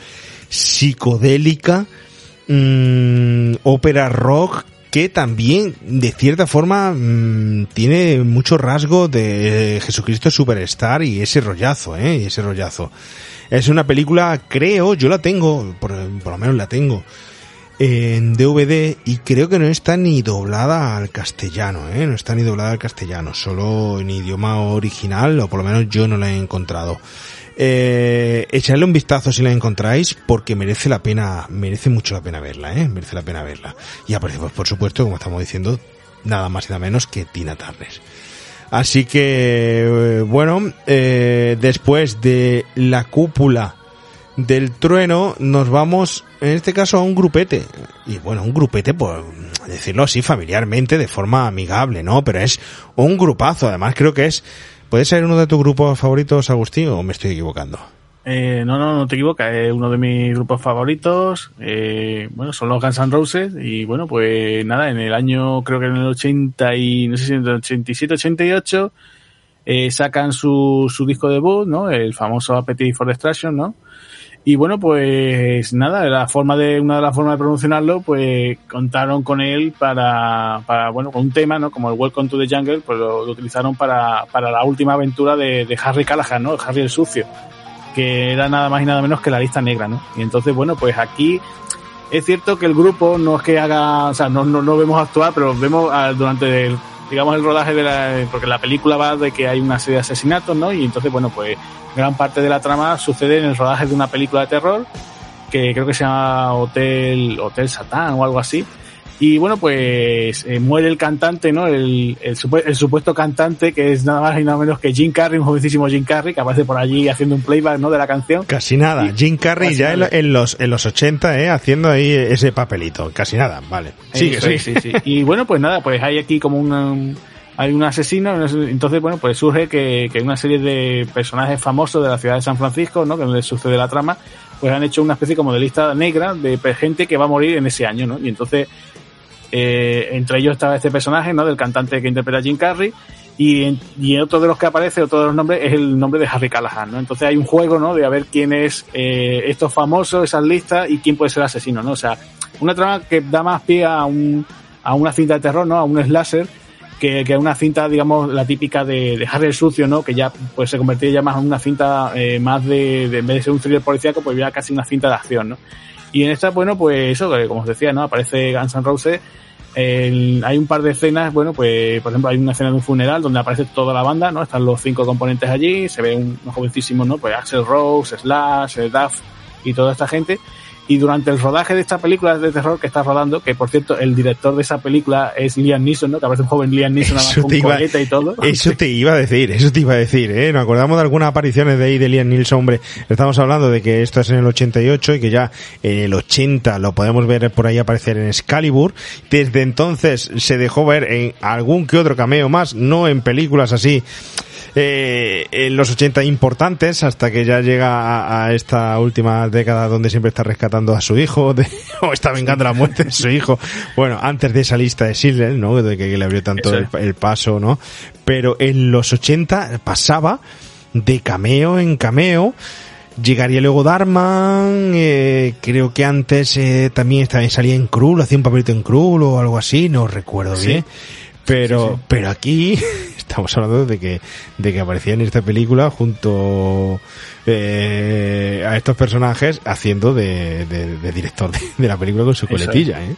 psicodélica, mm, ópera rock, que también de cierta forma mm, tiene mucho rasgo de Jesucristo Superstar y ese rollazo, ¿eh? Ese rollazo. Es una película, creo, yo la tengo, por lo menos la tengo, en DVD y creo que no está ni doblada al castellano, ¿eh? No está ni doblada al castellano, solo en idioma original, o por lo menos yo no la he encontrado. Eh, echadle un vistazo si la encontráis porque merece la pena, merece mucho la pena verla, ¿eh? Merece la pena verla. Y aparece, pues, por supuesto, como estamos diciendo, nada más y nada menos que Tina Turner. Así que, eh, bueno, eh, después de la cúpula del trueno nos vamos, en este caso, a un grupete. Y bueno, un grupete, por decirlo así, familiarmente, de forma amigable, ¿no? Pero es un grupazo, además creo que es... ¿Puede ser uno de tus grupos favoritos, Agustín, o me estoy equivocando? Eh, no, no, no te equivocas, es uno de mis grupos favoritos. Eh, bueno, son los Guns N' Roses. Y bueno, pues nada, en el año, creo que en el 80 y, no sé si en el 87, 88, eh, sacan su, su disco debut, ¿no? El famoso Appetite for Destruction, ¿no? Y bueno, pues nada, la forma de, una de las formas de promocionarlo, pues contaron con él para, para bueno, con un tema, ¿no? Como el Welcome to the Jungle, pues lo, utilizaron para, para la última aventura de, de, Harry Callahan, ¿no? Harry el Sucio, que era nada más y nada menos que la lista negra, ¿no? Y entonces, bueno, pues aquí es cierto que el grupo no es que haga, o sea, no, no, no vemos actuar, pero vemos ah, durante el, digamos, el rodaje de la, porque la película va de que hay una serie de asesinatos, ¿no? Y entonces, bueno, pues gran parte de la trama sucede en el rodaje de una película de terror que creo que se llama Hotel, Hotel Satán o algo así. Y bueno, pues eh, muere el cantante, ¿no? El, el, supuesto cantante que es nada más y nada menos que Jim Carrey, un jovencísimo Jim Carrey, que aparece por allí haciendo un playback, ¿no? De la canción. Casi nada. Jim Carrey ya en, los, en los 80, ¿eh? Haciendo ahí ese papelito. Casi nada, vale. Sí, sí, sí, sí. Y bueno, pues nada, pues hay aquí como un hay un asesino, entonces, bueno, pues surge que, una serie de personajes famosos de la ciudad de San Francisco, ¿no? Que donde sucede la trama, pues han hecho una especie como de lista negra de gente que va a morir en ese año, ¿no? Y entonces, eh, entre ellos estaba este personaje, ¿no? Del cantante que interpreta Jim Carrey, y, y otro de los que aparece, otro de los nombres, es el nombre de Harry Callahan, ¿no? Entonces hay un juego, ¿no? De a ver quién es eh, estos famosos, esas listas, y quién puede ser el asesino, ¿no? O sea, una trama que da más pie a un a una cinta de terror, ¿no? A un slasher, que, que una cinta, digamos, la típica de, Harry el Sucio, ¿no? Que ya pues se convertía ya más en una cinta eh, más de, de, en vez de ser un thriller policíaco, pues ya casi una cinta de acción, ¿no? Y en esta, bueno, pues eso, como os decía, ¿no? Aparece Guns N' Roses, hay un par de escenas, bueno, pues por ejemplo hay una escena de un funeral donde aparece toda la banda, ¿no? Están los cinco componentes allí, se ve un, un jovencísimo, ¿no? Pues Axel Rose, Slash, Duff y toda esta gente. Y durante el rodaje de esta película de terror que está rodando, que por cierto, el director de esa película es Liam Neeson, ¿no? Que aparece un joven Liam Neeson Eso con iba- coleta y todo. Eso te iba a decir, eso te iba a decir, ¿eh? Nos acordamos de algunas apariciones de ahí de Liam Neeson, hombre. Estamos hablando de que esto es en el 88 y que ya en el 80 lo podemos ver por ahí aparecer en Excalibur. Desde entonces se dejó ver en algún que otro cameo más, no en películas así eh, en los 80 importantes hasta que ya llega a, a esta última década donde siempre está rescatando a su hijo de- o está vengando la muerte de su hijo. Bueno, antes de esa lista de Schindler, ¿no? De que, que le abrió tanto el, paso, ¿no? Pero en los 80 pasaba de cameo en cameo. Llegaría luego Darman, eh, creo que antes eh, también, también salía en Krul, hacía un papelito en Krul o algo así, no recuerdo Sí. bien. Pero, Sí, sí. pero aquí estamos hablando de que, de que aparecía en esta película junto eh, a estos personajes haciendo de, de- de director de, de la película con su coletilla, ¿eh?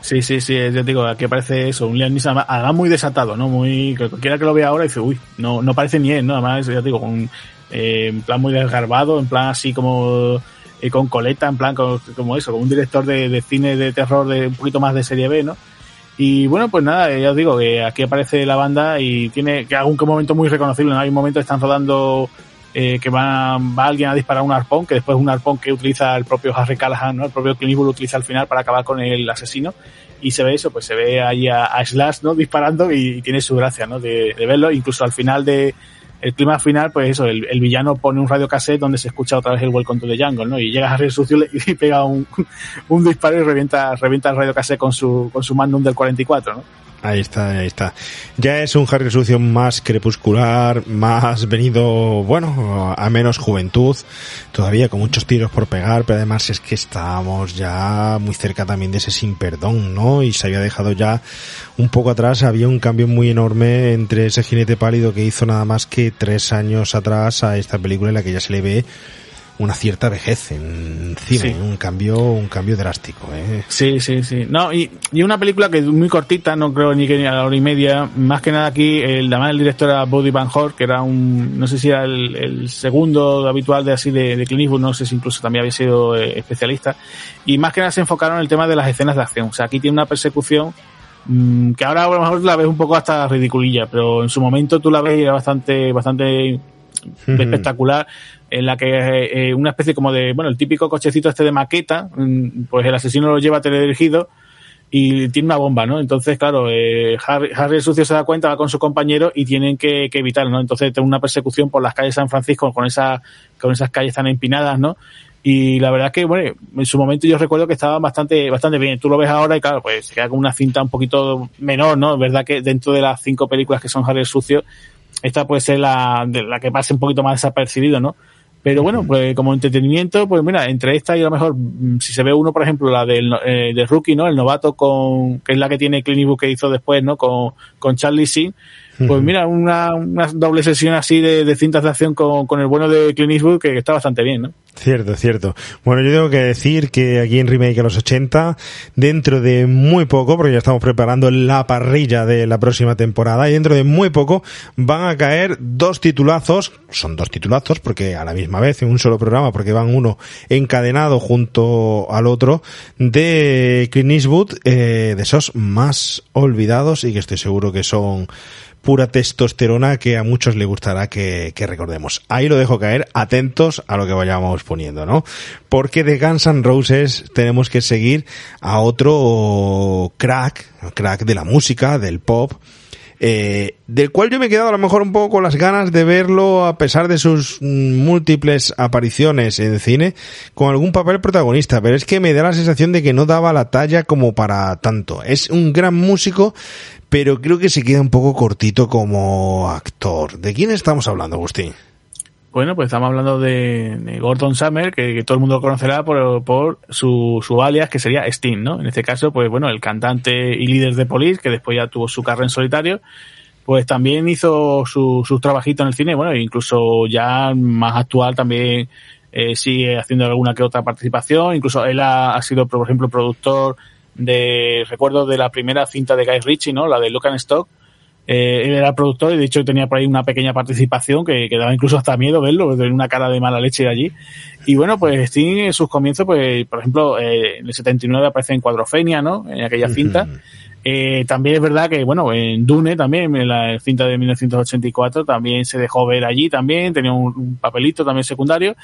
Sí, sí, sí, ya te digo, aquí aparece eso, un Liam Neeson, además- muy desatado, ¿no? Muy, cualquiera que lo vea ahora dice, uy, no, no parece ni él, ¿no? Además, ya te digo, un, eh, en plan muy desgarbado, en plan así como, eh, con coleta, en plan como, como eso, como un director de, de cine de terror de un poquito más de serie B, ¿no? Y bueno, pues nada, eh, ya os digo que aquí aparece la banda y tiene que algún momento muy reconocible, ¿no? Hay un momento que están rodando eh, que va, va alguien a disparar un arpón, que después es un arpón que utiliza el propio Harry Callahan, ¿no? El propio Clint lo utiliza al final para acabar con el asesino. Y se ve eso, pues se ve ahí a, a Slash, ¿no? Disparando y, y tiene su gracia, ¿no? De, de verlo. Incluso al final de, el clima final, pues eso, el, el villano pone un radio cassette donde se escucha otra vez el Welcome to the Jungle, ¿no? Y llega Harry sucio y pega un, un disparo y revienta, revienta el radio cassette con su, con su Magnum del 44, ¿no? Ahí está, ahí está. Ya es un Harry Sucio más crepuscular, más venido, bueno, a menos juventud, todavía con muchos tiros por pegar, pero además es que estábamos ya muy cerca también de ese sin perdón, ¿no? Y se había dejado ya un poco atrás, había un cambio muy enorme entre ese jinete pálido que hizo nada más que tres años atrás a esta película en la que ya se le ve una cierta vejez encima, Sí. ¿eh? un cambio, un cambio drástico, ¿eh? Sí, sí, sí. No, y, y una película que es muy cortita, no creo ni que ni a la hora y media. Más que nada aquí, el, además el director era Buddy Van Hort, que era un, no sé si era el, el segundo habitual de así de, de Clint Eastwood, no sé si incluso también había sido eh, especialista. Y más que nada se enfocaron en el tema de las escenas de acción. O sea, aquí tiene una persecución mm, que ahora a lo mejor la ves un poco hasta ridiculilla, pero en su momento tú la ves y era bastante, bastante espectacular en la que eh, una especie como de, bueno, el típico cochecito este de maqueta, mm, pues el asesino lo lleva teledirigido y tiene una bomba, ¿no? Entonces, claro, eh, Harry, Harry el sucio se da cuenta, va con su compañero y tienen que, que evitarlo, ¿no? Entonces tiene una persecución por las calles de San Francisco con esa, con esas calles tan empinadas, ¿no? Y la verdad que, bueno, en su momento yo recuerdo que estaba bastante, bastante bien. Tú lo ves ahora y claro, pues se queda con una cinta un poquito menor, ¿no? Es verdad que dentro de las cinco películas que son Harry el sucio, esta puede ser la, de la que pase un poquito más desapercibido, ¿no? Pero bueno, pues como entretenimiento, pues mira, entre esta y a lo mejor, mm, si se ve uno, por ejemplo, la del eh, de Rookie, ¿no? El novato con, que es la que tiene Clint Eastwood que hizo después, ¿no? Con, con Charlie Sheen. Pues mira, una, una doble sesión así de, de cintas de acción con, con el bueno de Clint Eastwood que, está bastante bien, ¿no? Cierto, cierto. Bueno, yo tengo que decir que aquí en Remake a los 80, dentro de muy poco, porque ya estamos preparando la parrilla de la próxima temporada, y dentro de muy poco van a caer dos titulazos, son dos titulazos, porque a la misma vez en un solo programa, porque van uno encadenado junto al otro, de Clint Eastwood, eh, de esos más olvidados y que estoy seguro que son pura testosterona que a muchos le gustará que, recordemos. Ahí lo dejo caer, atentos a lo que vayamos poniendo, ¿no? Porque de Guns N' Roses tenemos que seguir a otro crack, crack de la música, del pop, eh, del cual yo me he quedado a lo mejor un poco con las ganas de verlo a pesar de sus mm, múltiples apariciones en cine con algún papel protagonista, pero es que me da la sensación de que no daba la talla como para tanto. Es un gran músico, pero creo que se queda un poco cortito como actor. ¿De quién estamos hablando, Agustín? Bueno, pues estamos hablando de, Gordon Summer, que, todo el mundo conocerá por, su, su, alias, que sería Sting, ¿no? En este caso, pues bueno, el cantante y líder de Police, que después ya tuvo su carrera en solitario, pues también hizo su, sus trabajitos en el cine, bueno, incluso ya más actual también eh, sigue haciendo alguna que otra participación, incluso él ha, ha, sido, por ejemplo, productor de, recuerdo de la primera cinta de Guy Ritchie, ¿no? La de Look and Stock, eh, él era productor y de hecho tenía por ahí una pequeña participación que, que daba incluso hasta miedo verlo, tenía una cara de mala leche allí. Y bueno, pues Sting en sus comienzos, pues por ejemplo, eh, en el 79 aparece en Cuadrofenia, ¿no? En aquella cinta. Eh, también es verdad que, bueno, en Dune también, en la cinta de 1984, también se dejó ver allí también, tenía un papelito también secundario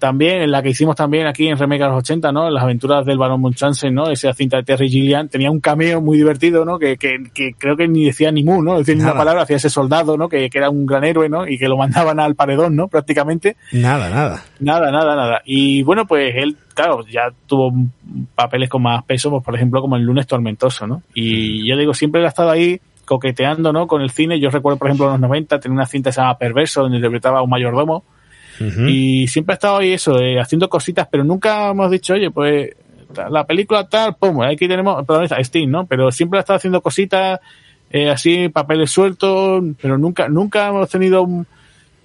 también, en la que hicimos también aquí en Remake a los 80, ¿no? Las aventuras del Barón Munchausen, ¿no? Esa cinta de Terry Gillian, tenía un cameo muy divertido, ¿no? Que, que, que creo que ni decía ni mu, ¿no? Decía ni una palabra, hacía ese soldado, ¿no? Que, que, era un gran héroe, ¿no? Y que lo mandaban al paredón, ¿no? Prácticamente. Nada, nada. Nada, nada, nada. Y bueno, pues él, claro, ya tuvo papeles con más peso, pues por ejemplo, como el lunes tormentoso, ¿no? Y yo digo, siempre ha estado ahí coqueteando, ¿no? Con el cine. Yo recuerdo, por ejemplo, en los 90, tenía una cinta que se llama Perverso, donde interpretaba a un mayordomo y siempre ha estado ahí eso, eh, haciendo cositas, pero nunca hemos dicho, oye, pues la película tal, pum, aquí tenemos, perdón, Steam, ¿no? Pero siempre ha estado haciendo cositas, eh, así, papeles sueltos, pero nunca, nunca hemos tenido un,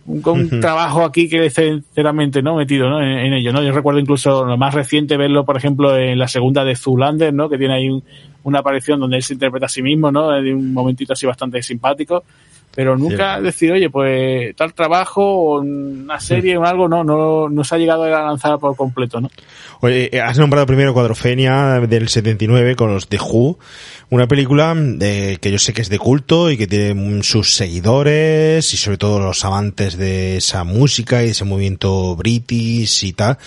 un, trabajo aquí que sinceramente no metido ¿no? En, ello no yo recuerdo incluso lo más reciente verlo por ejemplo en la segunda de Zulander no que tiene ahí una aparición donde él se interpreta a sí mismo no de un momentito así bastante simpático pero nunca decir, oye, pues tal trabajo o una serie o algo, no, no, no se ha llegado a lanzar por completo, ¿no? Oye, eh, has nombrado primero Cuadrofenia del 79 con los de Who, una película de, que yo sé que es de culto y que tiene sus seguidores y sobre todo los amantes de esa música y ese movimiento british y tal.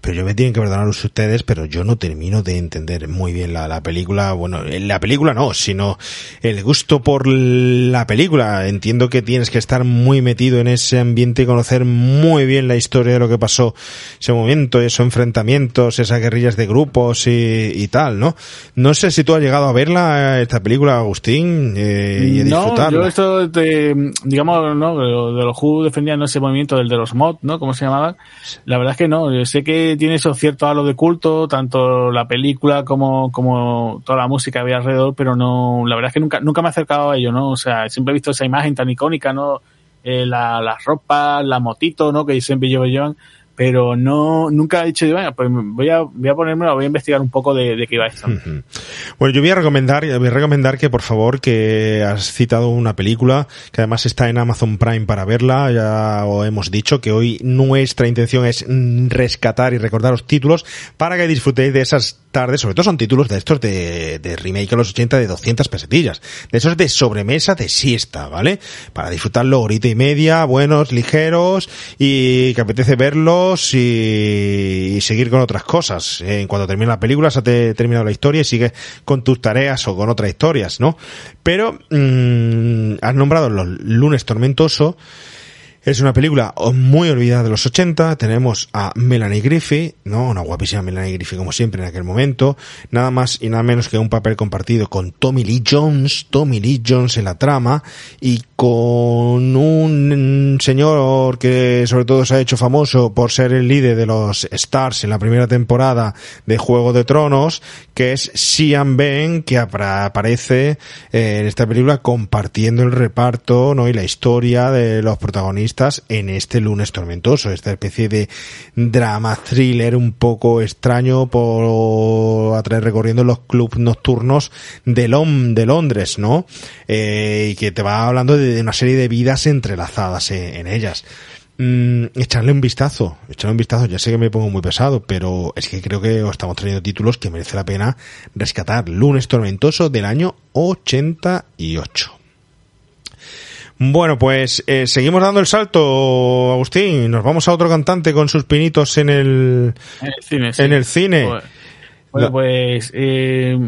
Pero yo me tienen que perdonar ustedes, pero yo no termino de entender muy bien la, la película. Bueno, la película no, sino el gusto por la película. Entiendo que tienes que estar muy metido en ese ambiente y conocer muy bien la historia de lo que pasó, ese movimiento, esos enfrentamientos, esas guerrillas de grupos y, y tal, ¿no? No sé si tú has llegado a verla esta película, Agustín, eh, y No, yo esto, de, digamos, ¿no? De, los Who defendían ese movimiento del de los mod, ¿no? ¿Cómo se llamaban? La verdad es que no. Yo sé que tiene eso cierto halo de culto, tanto la película como, como toda la música que había alrededor, pero no, la verdad es que nunca, nunca me he acercado a ello, ¿no? O sea, siempre he visto esa imagen tan icónica, ¿no? Eh, la, las ropas, la motito, ¿no? Que siempre llevan pero no nunca he dicho, bueno, pues voy a, voy a ponérmelo, voy a investigar un poco de, de qué iba esto. Bueno, yo voy a recomendar, voy a recomendar que por favor que has citado una película que además está en Amazon Prime para verla, ya os hemos dicho que hoy nuestra intención es rescatar y recordar los títulos para que disfrutéis de esas tardes, sobre todo son títulos de estos de, de remake a los 80 de 200 pesetillas, de esos de sobremesa de siesta, ¿vale? Para disfrutarlo horita y media, buenos, ligeros y que apetece verlo y, seguir con otras cosas. En cuanto termina la película, se ha terminado la historia y sigues con tus tareas o con otras historias, ¿no? Pero mm, has nombrado los lunes tormentoso es una película muy olvidada de los 80. Tenemos a Melanie Griffith, ¿no? Una guapísima Melanie Griffith como siempre en aquel momento. Nada más y nada menos que un papel compartido con Tommy Lee Jones, Tommy Lee Jones en la trama y con un señor que sobre todo se ha hecho famoso por ser el líder de los Stars en la primera temporada de Juego de Tronos, que es Sian Ben, que aparece eh, en esta película compartiendo el reparto, ¿no? Y la historia de los protagonistas en este lunes tormentoso, esta especie de drama thriller un poco extraño por atraer recorriendo los clubs nocturnos de, de Londres, ¿no? Eh, y que te va hablando de una serie de vidas entrelazadas en, ellas. Mm, echarle un vistazo, echarle un vistazo, ya sé que me pongo muy pesado, pero es que creo que estamos trayendo títulos que merece la pena rescatar. Lunes tormentoso del año 88. Bueno, pues eh, seguimos dando el salto, Agustín. Nos vamos a otro cantante con sus pinitos en el, en el cine. En el cine. Bueno, pues eh,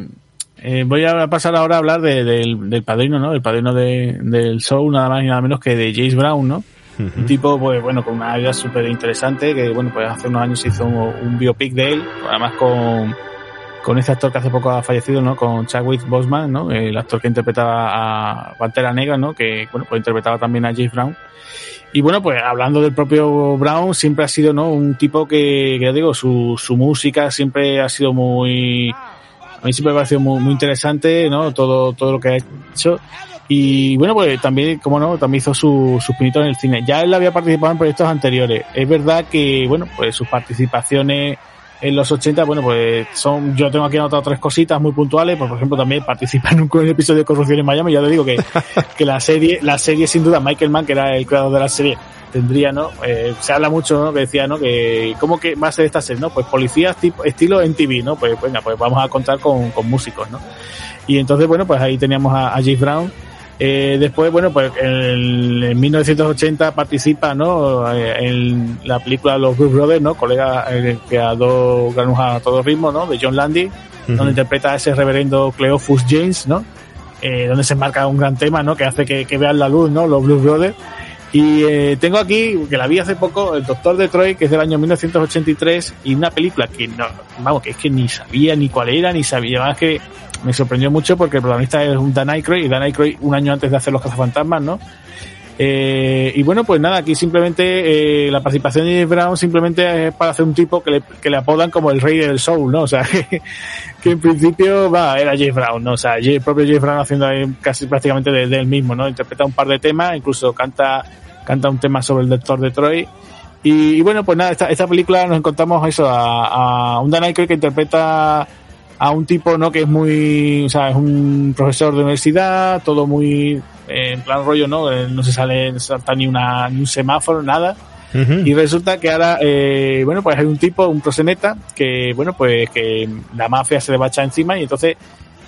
eh, voy a pasar ahora a hablar del, del, padrino, ¿no? El padrino de, del show, nada más y nada menos que de James Brown, ¿no? Un tipo, pues bueno, con una vida súper interesante, que bueno, pues hace unos años hizo un, un biopic de él, además con con ese actor que hace poco ha fallecido, ¿no? Con Chadwick Boseman, ¿no? El actor que interpretaba a Pantera Negra, ¿no? Que, bueno, pues interpretaba también a James Brown. Y bueno, pues hablando del propio Brown, siempre ha sido, ¿no? Un tipo que, que digo, su, su música siempre ha sido muy, a mí siempre me ha parecido muy, muy interesante, ¿no? Todo, todo lo que ha hecho. Y bueno, pues también, como no, también hizo sus su pinitos en el cine. Ya él había participado en proyectos anteriores. Es verdad que, bueno, pues sus participaciones en los 80, bueno, pues son, yo tengo aquí anotado tres cositas muy puntuales, pues, por ejemplo también participa en un, episodio de Corrupción en Miami, ya te digo que, que la serie, la serie sin duda, Michael Mann, que era el creador de la serie, tendría, ¿no? Eh, se habla mucho, ¿no? Que decía, ¿no? Que, ¿cómo que va a ser esta serie, no? Pues policías tipo, estilo en TV, ¿no? Pues venga, pues vamos a contar con, con músicos, ¿no? Y entonces, bueno, pues ahí teníamos a, a James Brown, eh, después, bueno, pues en, en 1980 participa, ¿no? Eh, en la película Los Blues Brothers, ¿no? Colega eh, que a dos granos a todo ritmo, ¿no? De John Landy, uh -huh. donde interpreta a ese reverendo Cleophus James, ¿no? Eh, donde se marca un gran tema, ¿no? Que hace que, que vean la luz, ¿no? Los Blues Brothers. Y eh, tengo aquí, que la vi hace poco, El Doctor de Troy, que es del año 1983, y una película que no, vamos, que es que ni sabía ni cuál era, ni sabía, más que me sorprendió mucho porque el protagonista es un Dan Aykroyd, y Dan Aykroyd un año antes de hacer Los Cazafantasmas, ¿no? Eh, y bueno, pues nada, aquí simplemente eh, la participación de James Brown simplemente es para hacer un tipo que le, apodan como el rey del soul, ¿no? O sea, que, en principio va, era James Brown, ¿no? O sea, el propio James Brown haciendo ahí casi prácticamente de él mismo, ¿no? Interpreta un par de temas, incluso canta, canta un tema sobre el doctor de Troy. Y, y bueno, pues nada, esta, esta película nos encontramos eso, a, a un Dan Aykroyd que interpreta a un tipo, ¿no? Que es muy, o sea, es un profesor de universidad, todo muy, eh, en plan rollo, ¿no? Eh, no se sale, salta ni una, ni un semáforo, nada. Uh -huh. Y resulta que ahora, eh, bueno, pues hay un tipo, un proseneta, que, bueno, pues que la mafia se le va a echar encima y entonces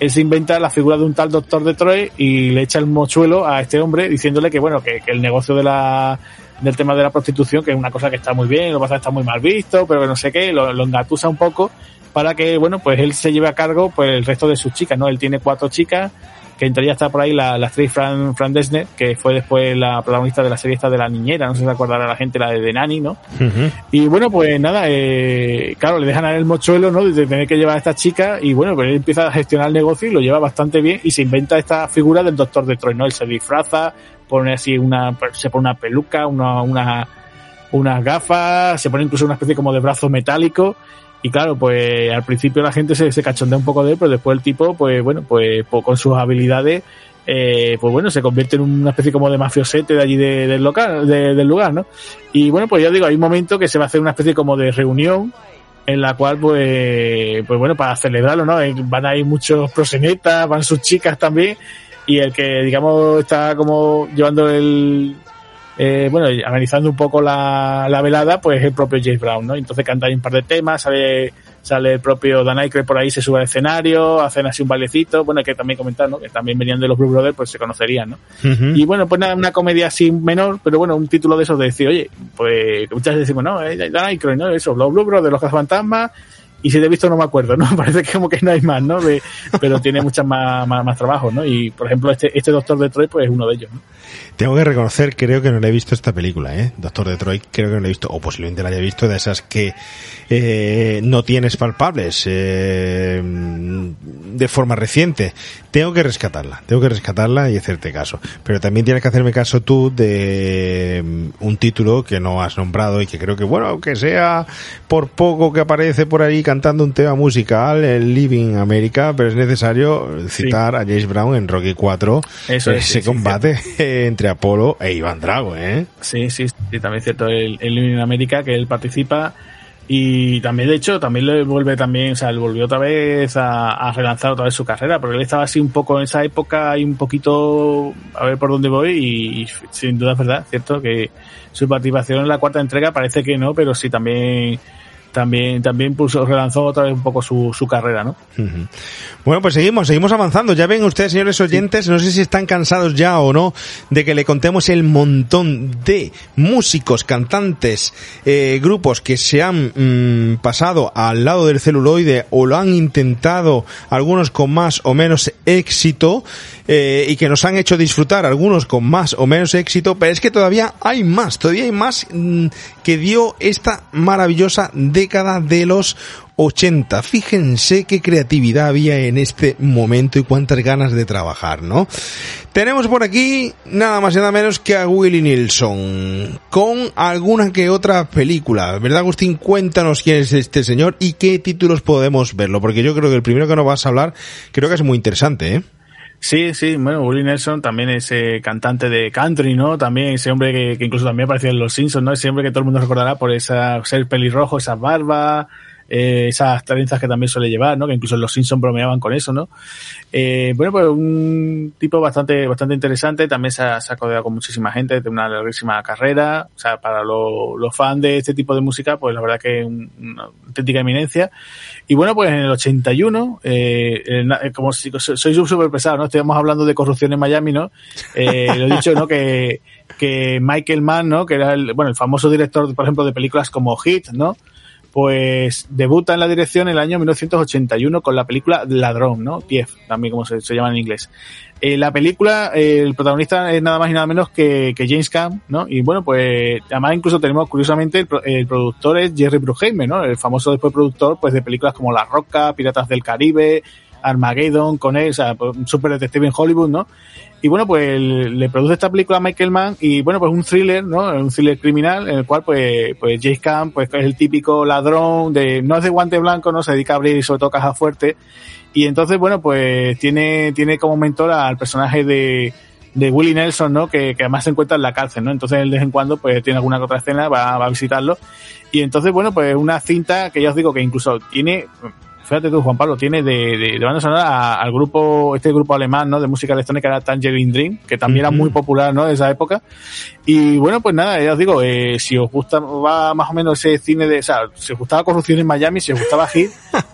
él se inventa la figura de un tal doctor de Troy y le echa el mochuelo a este hombre diciéndole que, bueno, que, el negocio de la, del tema de la prostitución, que es una cosa que está muy bien, lo pasa está muy mal visto, pero que no sé qué, lo, lo engatusa un poco para que, bueno, pues él se lleve a cargo pues el resto de sus chicas, ¿no? Él tiene cuatro chicas, que entre ellas está por ahí la, la actriz Fran, Fran Desner, que fue después la protagonista de la serie esta de la niñera, no sé si se acordará la gente, la de, de Nani, ¿no? Uh -huh. Y bueno, pues nada, eh, claro, le dejan a él el mochuelo, ¿no? De tener que llevar a esta chica, y bueno, pues él empieza a gestionar el negocio y lo lleva bastante bien, y se inventa esta figura del doctor de Troy, ¿no? Él se disfraza, pone así una, se pone una peluca, una, una, unas gafas, se pone incluso una especie como de brazo metálico, y claro, pues al principio la gente se, se cachondea un poco de él, pero después el tipo, pues bueno, pues, pues con sus habilidades, eh, pues bueno, se convierte en una especie como de mafiosete de allí de, del local, de, del lugar, ¿no? Y bueno, pues ya digo, hay un momento que se va a hacer una especie como de reunión en la cual, pues, pues bueno, para celebrarlo, ¿no? Van a ir muchos prosenetas, van sus chicas también, y el que, digamos, está como llevando el, eh, bueno, analizando un poco la, la velada, pues el propio James Brown, ¿no? Entonces canta ahí un par de temas, sale, sale el propio Dan Aykroyd por ahí, se sube al escenario, hacen así un bailecito, bueno, hay que también comentar, ¿no? Que también venían de los Blue Brothers, pues se conocerían, ¿no? Uh -huh. Y bueno, pues nada, una comedia así menor, pero bueno, un título de esos de decir, oye, pues muchas veces decimos, no, eh, Dan Aykroyd, ¿no? Eso, los Blue Brothers, los cazafantasmas, y si te he visto no me acuerdo, ¿no? Parece que como que no hay más, ¿no? Pero tiene muchas más, más, trabajos, ¿no? Y por ejemplo, este, este Doctor de Troy, pues es uno de ellos, ¿no? Tengo que reconocer, creo que no le he visto esta película, ¿eh? Doctor Detroit, creo que no la he visto, o posiblemente la haya visto, de esas que eh, no tienes palpables eh, de forma reciente. Tengo que rescatarla, tengo que rescatarla y hacerte caso. Pero también tienes que hacerme caso tú de mm, un título que no has nombrado y que creo que, bueno, aunque sea por poco que aparece por ahí cantando un tema musical, el Living America, pero es necesario citar sí. a James Brown en Rocky 4, Eso es, ese sí, combate sí, entre Apolo e Iván Drago, ¿eh? Sí, sí, sí, también es cierto, el, el Living America que él participa y también, de hecho, también le vuelve también, o sea, él volvió otra vez a, a, relanzar otra vez su carrera, porque él estaba así un poco en esa época y un poquito a ver por dónde voy y, y sin duda es verdad, cierto, que su participación en la cuarta entrega parece que no, pero sí también también también puso, relanzó otra vez un poco su, su carrera, ¿no? Uh -huh. Bueno, pues seguimos, seguimos avanzando. Ya ven ustedes, señores oyentes, sí. no sé si están cansados ya o no de que le contemos el montón de músicos, cantantes, eh, grupos que se han mmm, pasado al lado del celuloide o lo han intentado, algunos con más o menos éxito, eh, y que nos han hecho disfrutar, algunos con más o menos éxito, pero es que todavía hay más, todavía hay más mmm, que dio esta maravillosa de los 80. Fíjense qué creatividad había en este momento y cuántas ganas de trabajar, ¿no? Tenemos por aquí nada más y nada menos que a Willie Nilsson con alguna que otra película. ¿Verdad, Agustín? Cuéntanos quién es este señor y qué títulos podemos verlo, porque yo creo que el primero que nos vas a hablar creo que es muy interesante, ¿eh? Sí, sí, bueno, Willie Nelson también es eh, cantante de country, ¿no? También ese hombre que, incluso también aparecía en Los Simpsons, ¿no? Ese hombre que todo el mundo recordará por esa ser pelirrojo, esas barbas, eh, esas trenzas que también suele llevar, ¿no? Que incluso los Simpsons bromeaban con eso, ¿no? Eh, bueno, pues un tipo bastante, bastante interesante, también se ha, se ha con muchísima gente, de una larguísima carrera, o sea, para los fans de este tipo de música, pues la verdad que es una auténtica eminencia. Y bueno, pues en el 81, eh, como si, soy súper pesado, ¿no? Estamos hablando de corrupción en Miami, ¿no? Eh, lo he dicho, ¿no? Que, que Michael Mann, ¿no? Que era el, bueno, el famoso director, por ejemplo, de películas como Hit, ¿no? Pues debuta en la dirección en el año 1981 con la película Ladrón, ¿no? Tief, también como se, llama en inglés. Eh, la película, eh, el protagonista es nada más y nada menos que, James Caan, ¿no? Y bueno, pues además incluso tenemos, curiosamente, el, el, productor es Jerry Bruckheimer, ¿no? El famoso después productor, pues de películas como La Roca, Piratas del Caribe, Armageddon, con él, o sea, pues, un super detective en Hollywood, ¿no? Y bueno, pues le produce esta película a Michael Mann y bueno, pues un thriller, ¿no? Un thriller criminal en el cual pues, pues James Caan, pues es el típico ladrón de, no es de guante blanco, ¿no? Se dedica a abrir sobre todo cajas fuertes. Y entonces, bueno, pues tiene, tiene como mentor al personaje de, de Willie Nelson, ¿no? Que, que, además se encuentra en la cárcel, ¿no? Entonces, de vez en cuando, pues tiene alguna otra escena, va, va a visitarlo. Y entonces, bueno, pues una cinta que ya os digo que incluso tiene, fíjate tú, Juan Pablo, tiene de, de, de banda sonora al grupo, este grupo alemán, ¿no? De música electrónica era Tangerine Dream, que también uh -huh. era muy popular, ¿no? De esa época. Y bueno, pues nada, ya os digo, eh, si os gusta, va más o menos ese cine de, o sea, si os gustaba Corrupción en Miami, si os gustaba Hit,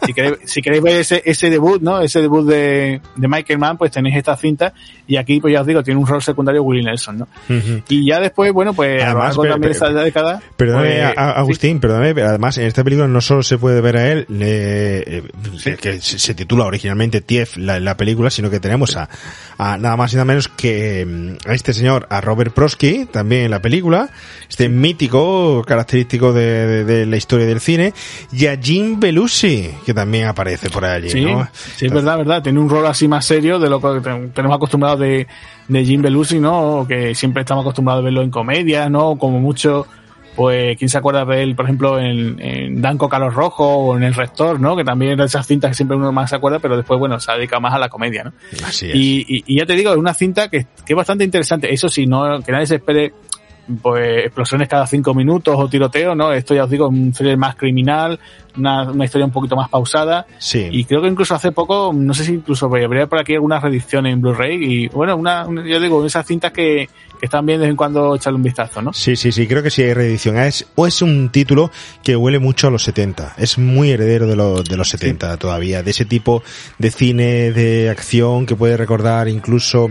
si queréis, si queréis ver ese, ese debut, ¿no? Ese debut de, de Michael Mann, pues tenéis esta cinta, y aquí, pues ya os digo, tiene un rol secundario Willie Nelson, ¿no? Uh -huh. Y ya después, bueno, pues además, también de esa década. Perdóname, pues, Agustín, sí. perdóname, además, en esta película no solo se puede ver a él, eh, sí. Que se titula originalmente Tief la, la, película, sino que tenemos a, a, nada más y nada menos que mm, a este señor, a Robert Prosky, también en la película, este mítico característico de, de, de la historia del cine, y a Jim Belushi, que también aparece por allí, sí, ¿no? Sí, es verdad, verdad, tiene un rol así más serio de lo que tenemos acostumbrados de, de Jim Belushi, ¿no? Que siempre estamos acostumbrados a verlo en comedias, ¿no? Como mucho pues quién se acuerda de él, por ejemplo, en, en Danco Carlos Rojo o en El Rector, ¿no? Que también esas cintas que siempre uno más se acuerda, pero después, bueno, se dedica más a la comedia, ¿no? Así es. Y, y, y ya te digo, es una cinta que, que, es bastante interesante. Eso sí, no, que nadie se espere pues explosiones cada cinco minutos o tiroteo, ¿no? Esto ya os digo, un thriller más criminal, una, una, historia un poquito más pausada. Sí. Y creo que incluso hace poco, no sé si incluso habría por aquí alguna reedición en Blu-ray y bueno, una, una, yo digo, esas cintas que, que están bien de vez en cuando echarle un vistazo, ¿no? Sí, sí, sí, creo que sí hay reedición. Es, o es un título que huele mucho a los 70. Es muy heredero de, lo, de los 70 sí. todavía, de ese tipo de cine de acción que puede recordar incluso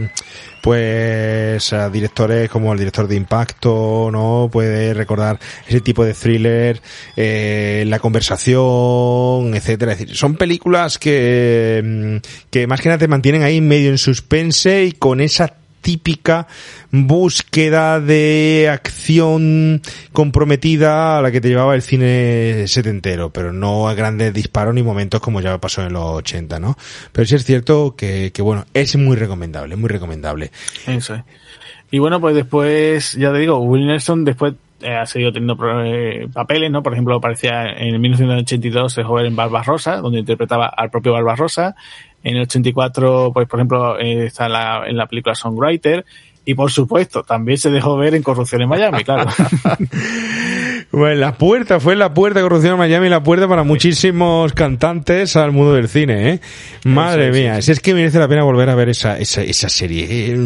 pues a directores como el director de Impacto, ¿no? Puede recordar ese tipo de thriller, eh, la conversación, etcétera. Es decir, son películas que, que más que nada te mantienen ahí medio en suspense y con esa típica búsqueda de acción comprometida a la que te llevaba el cine setentero, pero no a grandes disparos ni momentos como ya pasó en los 80, ¿no? Pero sí es cierto que, que bueno, es muy recomendable, muy recomendable. Eso es. Y bueno, pues después, ya te digo, Will Nelson después ha seguido teniendo eh, papeles, ¿no? Por ejemplo, aparecía en 1982 de joven en Barbarossa, donde interpretaba al propio Barbarossa. En el 84, pues por ejemplo, eh, está la, en la película Songwriter. Y por supuesto, también se dejó ver en Corrupción en Miami, claro. Bueno, la puerta, fue la puerta Corrupción en Miami, la puerta para muchísimos cantantes al mundo del cine, ¿eh? Madre sí, mía, sí. si es que merece la pena volver a ver esa, esa, esa serie. Eh,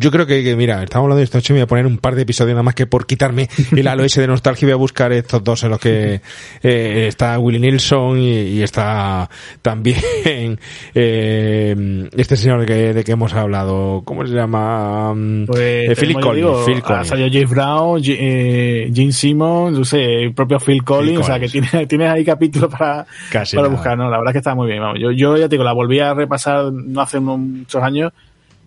yo creo que, que, mira, estamos hablando de esta noche, me voy a poner un par de episodios nada más que por quitarme el halo ese de nostalgia y voy a buscar estos dos en los que eh, está Willie Nilsson y, y está también eh, este señor que, de que hemos hablado, ¿cómo se llama? Pues, eh, Phil Collins. Collins. Salió James Brown, eh, Gene Simmons, sé, el propio Phil Collins, Phil o sea que tienes, tienes ahí capítulos para, para buscar, ¿no? La verdad es que está muy bien, vamos. Yo, yo ya te digo, la volví a repasar no hace muchos años,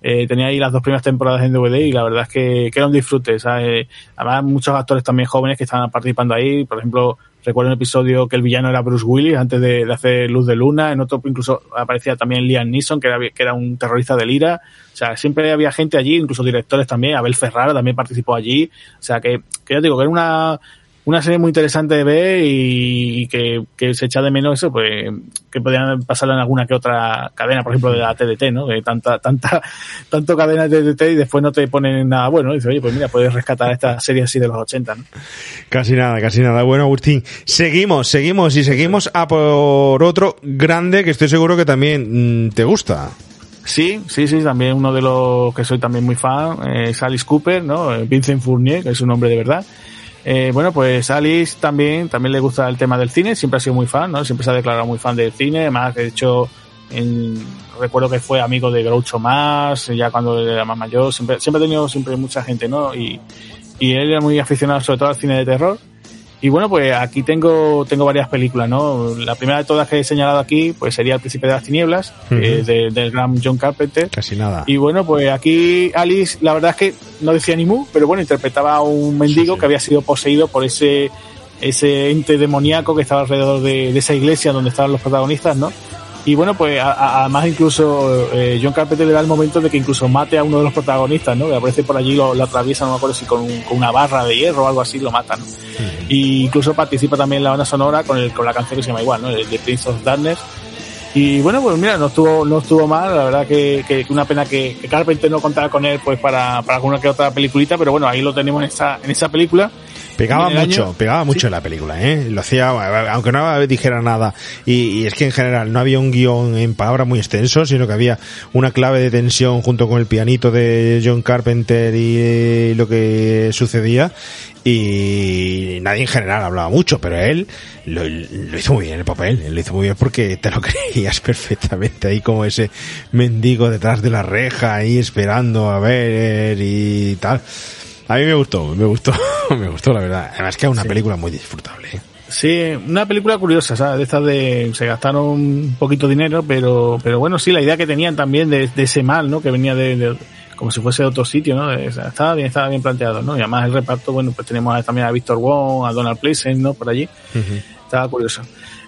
eh, tenía ahí las dos primeras temporadas en DVD y la verdad es que, que era un disfrute. ¿sabes? Además, muchos actores también jóvenes que estaban participando ahí. Por ejemplo, recuerdo un episodio que el villano era Bruce Willis antes de, hacer Luz de Luna. En otro incluso aparecía también Liam Neeson, que era, que era un terrorista del IRA. O sea, siempre había gente allí, incluso directores también. Abel Ferrara también participó allí. O sea, que, que ya digo que era una una serie muy interesante de ver y, que, se echa de menos eso, pues que podrían pasarla en alguna que otra cadena, por ejemplo de la TDT, ¿no? De tanta, tanta, tanto cadena de TDT y después no te ponen nada bueno. Y dices, oye, pues mira, puedes rescatar esta serie así de los 80, ¿no? Casi nada, casi nada. Bueno, Agustín, seguimos, seguimos y seguimos a por otro grande que estoy seguro que también mm, te gusta. Sí, sí, sí, también uno de los que soy también muy fan, es Alice Cooper, ¿no? Vincent Fournier, que es un nombre de verdad. Eh, bueno, pues Alice también, también le gusta el tema del cine, siempre ha sido muy fan, ¿no? Siempre se ha declarado muy fan del cine, además, de hecho, en, recuerdo que fue amigo de Groucho Mars, ya cuando era más mayor, siempre, siempre ha tenido siempre mucha gente, ¿no? Y, y él era muy aficionado sobre todo al cine de terror. Y bueno, pues aquí tengo, tengo varias películas, ¿no? La primera de todas que he señalado aquí, pues sería El Príncipe de las Tinieblas, eh, del gran John Carpenter. Casi nada. Y bueno, pues aquí Alice, la verdad es que no decía ni mu, pero bueno, interpretaba a un mendigo que había sido poseído por ese, ese ente demoníaco que estaba alrededor de, de esa iglesia donde estaban los protagonistas, ¿no? Y bueno, pues además incluso eh, John Carpenter le da el momento de que incluso mate a uno de los protagonistas, ¿no? Que aparece por allí, lo, atraviesa, no me acuerdo si con, una barra de hierro o algo así, lo matan. Y incluso participa también en la banda sonora con, el, con la canción que se llama igual, ¿no? El de Prince of Darkness. Y bueno, pues mira, no estuvo, no estuvo mal, la verdad que, que, una pena que, que, Carpenter no contara con él pues para, para alguna que otra peliculita, pero bueno, ahí lo tenemos en esa, en esa película. Pegaba mucho, pegaba mucho en la película, ¿eh? Lo hacía, aunque no dijera nada. Y, es que en general no había un guion en palabras muy extenso, sino que había una clave de tensión junto con el pianito de John Carpenter y lo que sucedía. Y nadie en general hablaba mucho, pero él lo, hizo muy bien el papel, lo hizo muy bien porque te lo creías perfectamente ahí como ese mendigo detrás de la reja ahí esperando a ver y tal. A mí me gustó, me gustó, me gustó la verdad. Además que es una película muy disfrutable. ¿eh? Sí, una película curiosa, ¿sabes? De estas de, se gastaron un poquito de dinero, pero, pero bueno, sí, la idea que tenían también de, ese mal, ¿no? Que venía de, como si fuese de otro sitio, ¿no? estaba bien, estaba bien planteado, ¿no? Y además el reparto, bueno, pues tenemos también a Víctor Wong, a Donald Pleasence, ¿no? Por allí. Estaba curioso.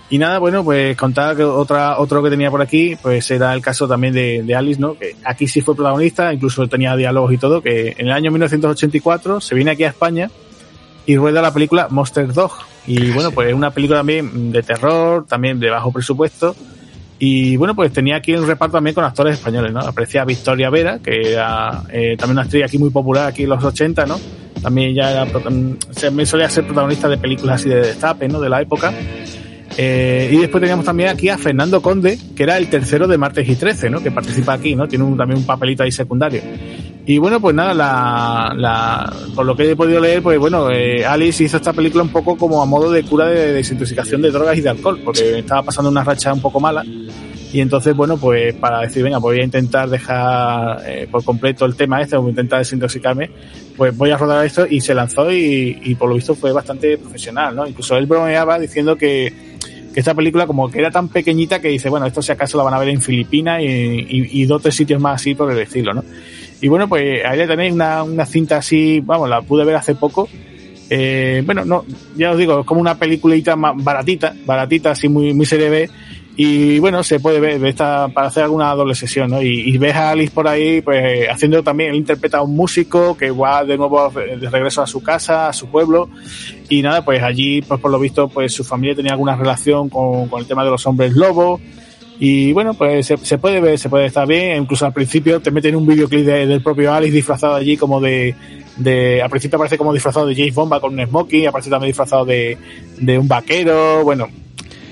Y nada, bueno, pues contaba que otra, otro que tenía por aquí, pues era el caso también de, de, Alice, ¿no? Que aquí sí fue protagonista, incluso tenía diálogos y todo, que en el año 1984 se viene aquí a España y rueda la película Monster Dog. Y bueno, pues es una película también de terror, también de bajo presupuesto. Y bueno, pues tenía aquí un reparto también con actores españoles, ¿no? Aprecia Victoria Vera, que era eh, también una estrella aquí muy popular aquí en los 80, ¿no? También ya era, me solía ser protagonista de películas así de destape, ¿no? De la época. Eh, y después teníamos también aquí a Fernando Conde, que era el tercero de Martes y 13, ¿no? Que participa aquí, ¿no? Tiene también un papelito ahí secundario. Y bueno, pues nada, la, la, por lo que he podido leer, pues bueno, eh, Alice hizo esta película un poco como a modo de cura de desintoxicación de drogas y de alcohol, porque estaba pasando una racha un poco mala. Y entonces, bueno, pues para decir, venga, voy a intentar dejar eh, por completo el tema este, voy a intentar desintoxicarme, pues voy a rodar esto y se lanzó y, y por lo visto fue bastante profesional, ¿no? Incluso él bromeaba diciendo que esta película como que era tan pequeñita que dice, bueno, esto si acaso la van a ver en Filipinas y, y, dos tres sitios más así por el estilo, ¿no? Y bueno, pues ahí tenéis una, una cinta así, vamos, la pude ver hace poco. Eh, bueno, no, ya os digo, es como una peliculita más baratita, baratita, así muy, muy serie B y bueno, se puede ver esta, para hacer alguna doble sesión, ¿no? Y, ves a Alice por ahí, pues haciendo también, él interpreta a un músico que va de nuevo de regreso a su casa, a su pueblo. Y nada, pues allí, pues por lo visto, pues su familia tenía alguna relación con, con el tema de los hombres lobos. Y bueno, pues se, se, puede ver, se puede estar bien. Incluso al principio te meten un videoclip del propio Alice disfrazado allí como de, de, al principio aparece como disfrazado de James Bomba con un smoking, aparece también disfrazado de, de un vaquero. Bueno,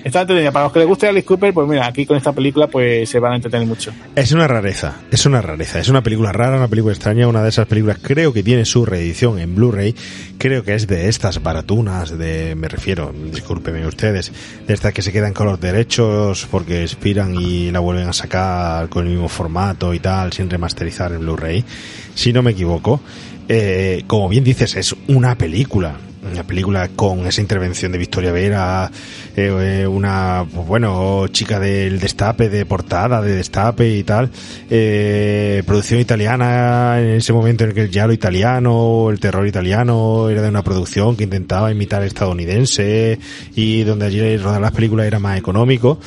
está entretenida. Para los que les guste Alice Cooper, pues mira, aquí con esta película pues se van a entretener mucho. Es una rareza, es una rareza, es una película rara, una película extraña, una de esas películas creo que tiene su reedición en Blu-ray, creo que es de estas baratunas, de, me refiero, discúlpeme ustedes, de estas que se quedan con los derechos porque expiran y la vuelven a sacar con el mismo formato y tal, sin remasterizar en Blu-ray, si no me equivoco. Eh, como bien dices, es una película una película con esa intervención de Victoria Vera, eh, eh, una, pues bueno, chica del destape, de portada, de destape y tal, eh, producción italiana en ese momento en el que el giallo italiano, el terror italiano era de una producción que intentaba imitar estadounidense y donde allí rodar las películas era más económico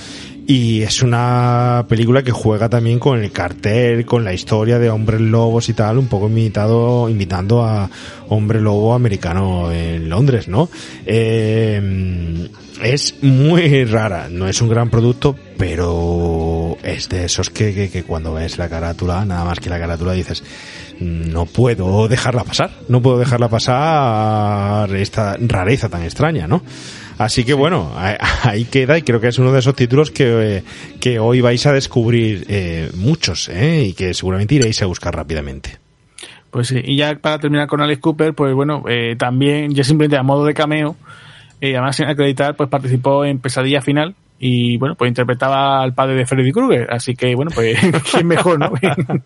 y es una película que juega también con el cartel, con la historia de hombres lobos y tal, un poco imitado, imitando a hombre lobo americano en Londres, ¿no? Eh, es muy rara, no es un gran producto, pero es de esos que, que, cuando ves la carátula, nada más que la carátula dices, no puedo dejarla pasar, no puedo dejarla pasar esta rareza tan extraña, ¿no? Así que bueno, ahí queda y creo que es uno de esos títulos que, que hoy vais a descubrir eh, muchos ¿eh? y que seguramente iréis a buscar rápidamente. Pues sí, y ya para terminar con Alex Cooper, pues bueno, eh, también ya simplemente a modo de cameo, eh, además sin acreditar, pues participó en Pesadilla Final y bueno, pues interpretaba al padre de Freddy Krueger, así que bueno, pues quién mejor, ¿no?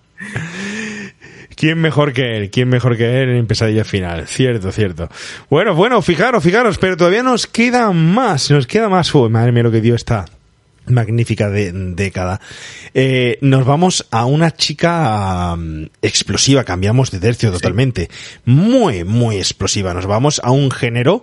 ¿Quién mejor que él? ¿Quién mejor que él en Pesadilla Final? Cierto, cierto. Bueno, bueno, fijaros, fijaros, pero todavía nos queda más, nos queda más. Uy, madre mía, lo que dio esta magnífica de, década. Eh, nos vamos a una chica um, explosiva, cambiamos de tercio totalmente. Muy, muy explosiva. Nos vamos a un género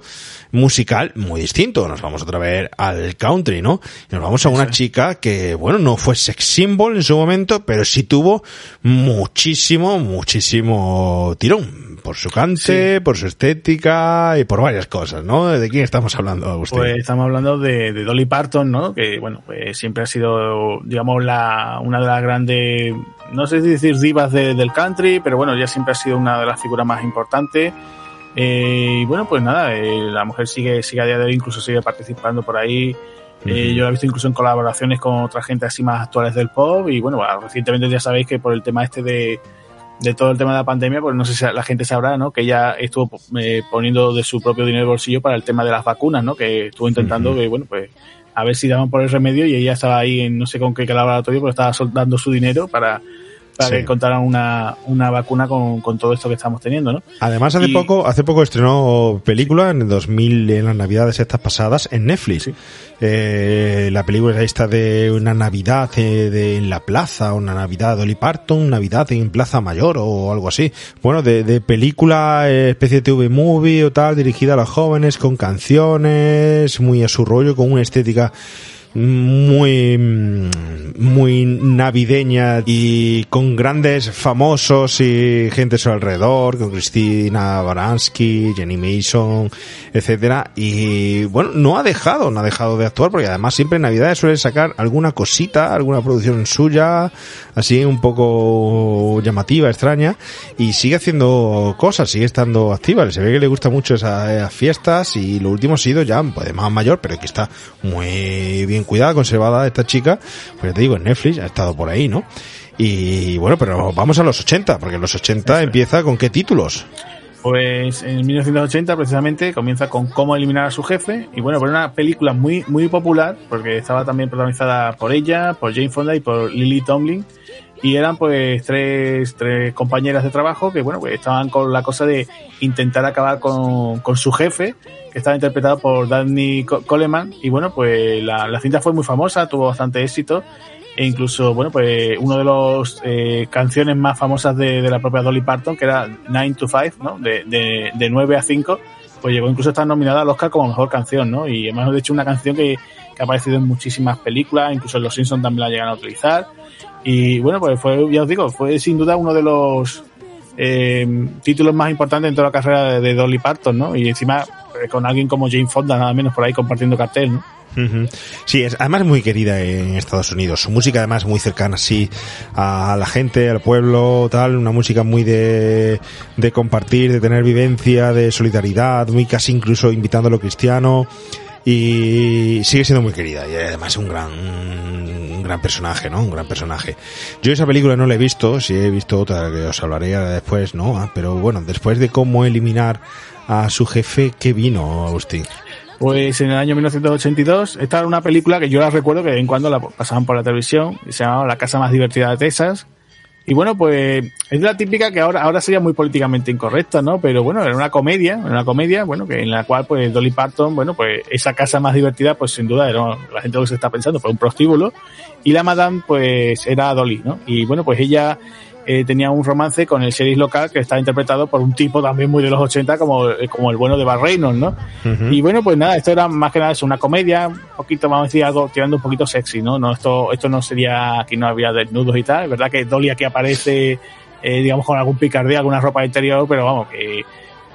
musical muy distinto. Nos vamos otra vez al country, ¿no? Nos vamos a una chica que, bueno, no fue sex symbol en su momento, pero sí tuvo muchísimo, muchísimo tirón. Por su cante, por su estética y por varias cosas, ¿no? ¿De quién estamos hablando, Agustín? Pues estamos hablando de, Dolly Parton, ¿no? Que, bueno, pues siempre ha sido, digamos, la, una de las grandes, no sé si decir divas del country, pero bueno, ya siempre ha sido una de las figuras más importantes eh, y bueno, pues nada, eh, la mujer sigue, sigue a día de hoy, incluso sigue participando por ahí. Eh, yo la he visto incluso en colaboraciones con otra gente así más actuales del pop. Y bueno, recientemente ya sabéis que por el tema este de, de todo el tema de la pandemia, pues no sé si la gente sabrá, ¿no? Que ella estuvo poniendo de su propio dinero de bolsillo para el tema de las vacunas, ¿no? Que estuvo intentando que, bueno, pues a ver si daban por el remedio y ella estaba ahí en no sé con qué laboratorio, pero estaba dando su dinero para para que encontraran una, una vacuna con, con, todo esto que estamos teniendo, ¿no? Además, hace poco hace poco estrenó película en el 2000, en las navidades estas pasadas, en Netflix. Eh, la película esta de una Navidad eh, de, en la plaza, una Navidad de Oli Parton, Navidad en Plaza Mayor o algo así. Bueno, de, de película, eh, especie de TV movie o tal, dirigida a los jóvenes, con canciones, muy a su rollo, con una estética muy, muy navideña y con grandes famosos y gente a su alrededor, con Cristina Baranski, Jenny Mason, etcétera. Y bueno, no ha dejado, no ha dejado de actuar porque además siempre en Navidad suele sacar alguna cosita, alguna producción suya, así un poco llamativa, extraña, y sigue haciendo cosas, sigue estando activa. Se ve que le gusta mucho esas, fiestas y lo último ha sido ya, pues más mayor, pero que está muy bien cuidada, conservada esta chica, pues te digo, en Netflix ha estado por ahí, ¿no? Y bueno, pero vamos a los 80, porque los 80 empieza con qué títulos. Pues en 1980 precisamente comienza con cómo eliminar a su jefe y bueno, por una película muy muy popular porque estaba también protagonizada por ella, por Jane Fonda y por Lily Tomlin y eran pues tres, tres compañeras de trabajo que bueno, pues estaban con la cosa de intentar acabar con, con su jefe que estaba interpretado por Danny Coleman y bueno, pues la, la cinta fue muy famosa, tuvo bastante éxito e incluso, bueno, pues uno de los eh, canciones más famosas de, de, la propia Dolly Parton, que era 9 to 5, ¿no? De, de, de 9 a 5, pues llegó incluso a estar nominada al Oscar como mejor canción, ¿no? Y además, de hecho, una canción que, que ha aparecido en muchísimas películas, incluso en Los Simpsons también la llegan a utilizar. Y bueno, pues fue, ya os digo, fue sin duda uno de los eh, títulos más importantes en toda la carrera de, de Dolly Parton, ¿no? Y encima eh, con alguien como Jane Fonda, nada menos por ahí compartiendo cartel, ¿no? Sí, es además muy querida en Estados Unidos. Su música además muy cercana, sí, a la gente, al pueblo, tal. Una música muy de, de compartir, de tener vivencia, de solidaridad, muy casi incluso invitando a lo cristiano. Y sigue siendo muy querida y además es un gran, un gran personaje, ¿no? Un gran personaje. Yo esa película no la he visto, sí he visto otra que os hablaré después, ¿no? Ah, pero bueno, después de cómo eliminar a su jefe, ¿qué vino, Agustín? Pues en el año 1982, esta era una película que yo la recuerdo que de vez en cuando la pasaban por la televisión, se llamaba La casa más divertida de Texas, Y bueno, pues es la típica que ahora, ahora sería muy políticamente incorrecta, ¿no? Pero bueno, era una comedia, era una comedia, bueno, que en la cual pues Dolly Parton, bueno, pues esa casa más divertida, pues sin duda era la gente lo que se está pensando, fue un prostíbulo. Y la madame, pues era Dolly, ¿no? Y bueno, pues ella eh, tenía un romance con el sheriff local que estaba interpretado por un tipo también muy de los 80 como, eh, como el bueno de Bar Reynolds, ¿no? Y bueno, pues nada, esto era más que nada es una comedia, un poquito, vamos a decir, algo tirando un poquito sexy, ¿no? no esto, esto no sería, aquí no había desnudos y tal, es verdad que Dolly aquí aparece, eh, digamos, con algún picardía, alguna ropa interior, pero vamos, que,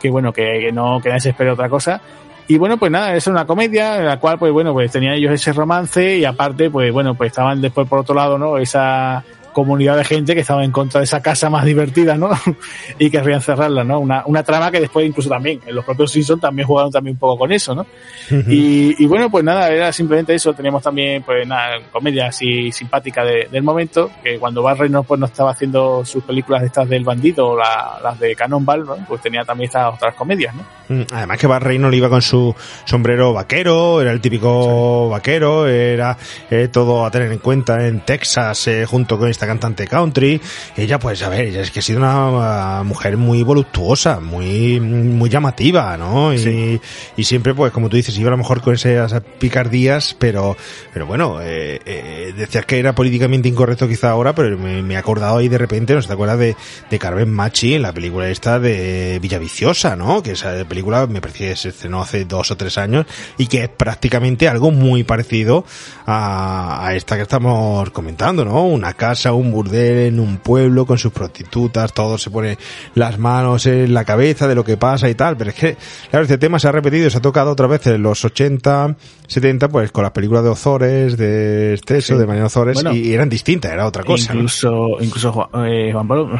que bueno, que, que no, que nadie se espere otra cosa. Y bueno, pues nada, es una comedia en la cual, pues bueno, pues tenían ellos ese romance y aparte, pues bueno, pues estaban después por otro lado, ¿no? Esa, comunidad de gente que estaba en contra de esa casa más divertida, ¿no? y querrían cerrarla, ¿no? Una, una trama que después incluso también, en los propios Simpsons también jugaron también un poco con eso, ¿no? y, y, bueno, pues nada, era simplemente eso. Teníamos también, pues nada, comedia así simpática de, del momento, que cuando Barry no, pues no estaba haciendo sus películas estas del bandido o la, las de Cannonball, ¿no? Pues tenía también estas otras comedias, ¿no? Mm, además que Barry no le iba con su sombrero vaquero, era el típico vaquero, era eh, todo a tener en cuenta en Texas, eh, junto con esta cantante country. Ella, pues, a ver, ella es que ha sido una mujer muy voluptuosa, muy, muy llamativa, ¿no? Y, y siempre, pues, como tú dices, iba a lo mejor con esas picardías, pero, pero bueno, eh, eh, decías que era políticamente incorrecto quizá ahora, pero me, me he acordado ahí de repente, ¿no se te acuerdas de, de Carmen Machi en la película esta de Villaviciosa, ¿no? Que esa película me parece que se estrenó hace dos o tres años y que es prácticamente algo muy parecido a, a esta que estamos comentando, ¿no? Una casa, un burdel en un pueblo con sus prostitutas, todo se pone las manos en la cabeza de lo que pasa y tal, pero es que, claro, este tema se ha repetido, se ha tocado otra vez en los 80, 70, pues con las películas de Ozores, de Esteso, de Mariano Ozores, y eran distintas, era otra cosa. Incluso, incluso eh, Juan Pablo,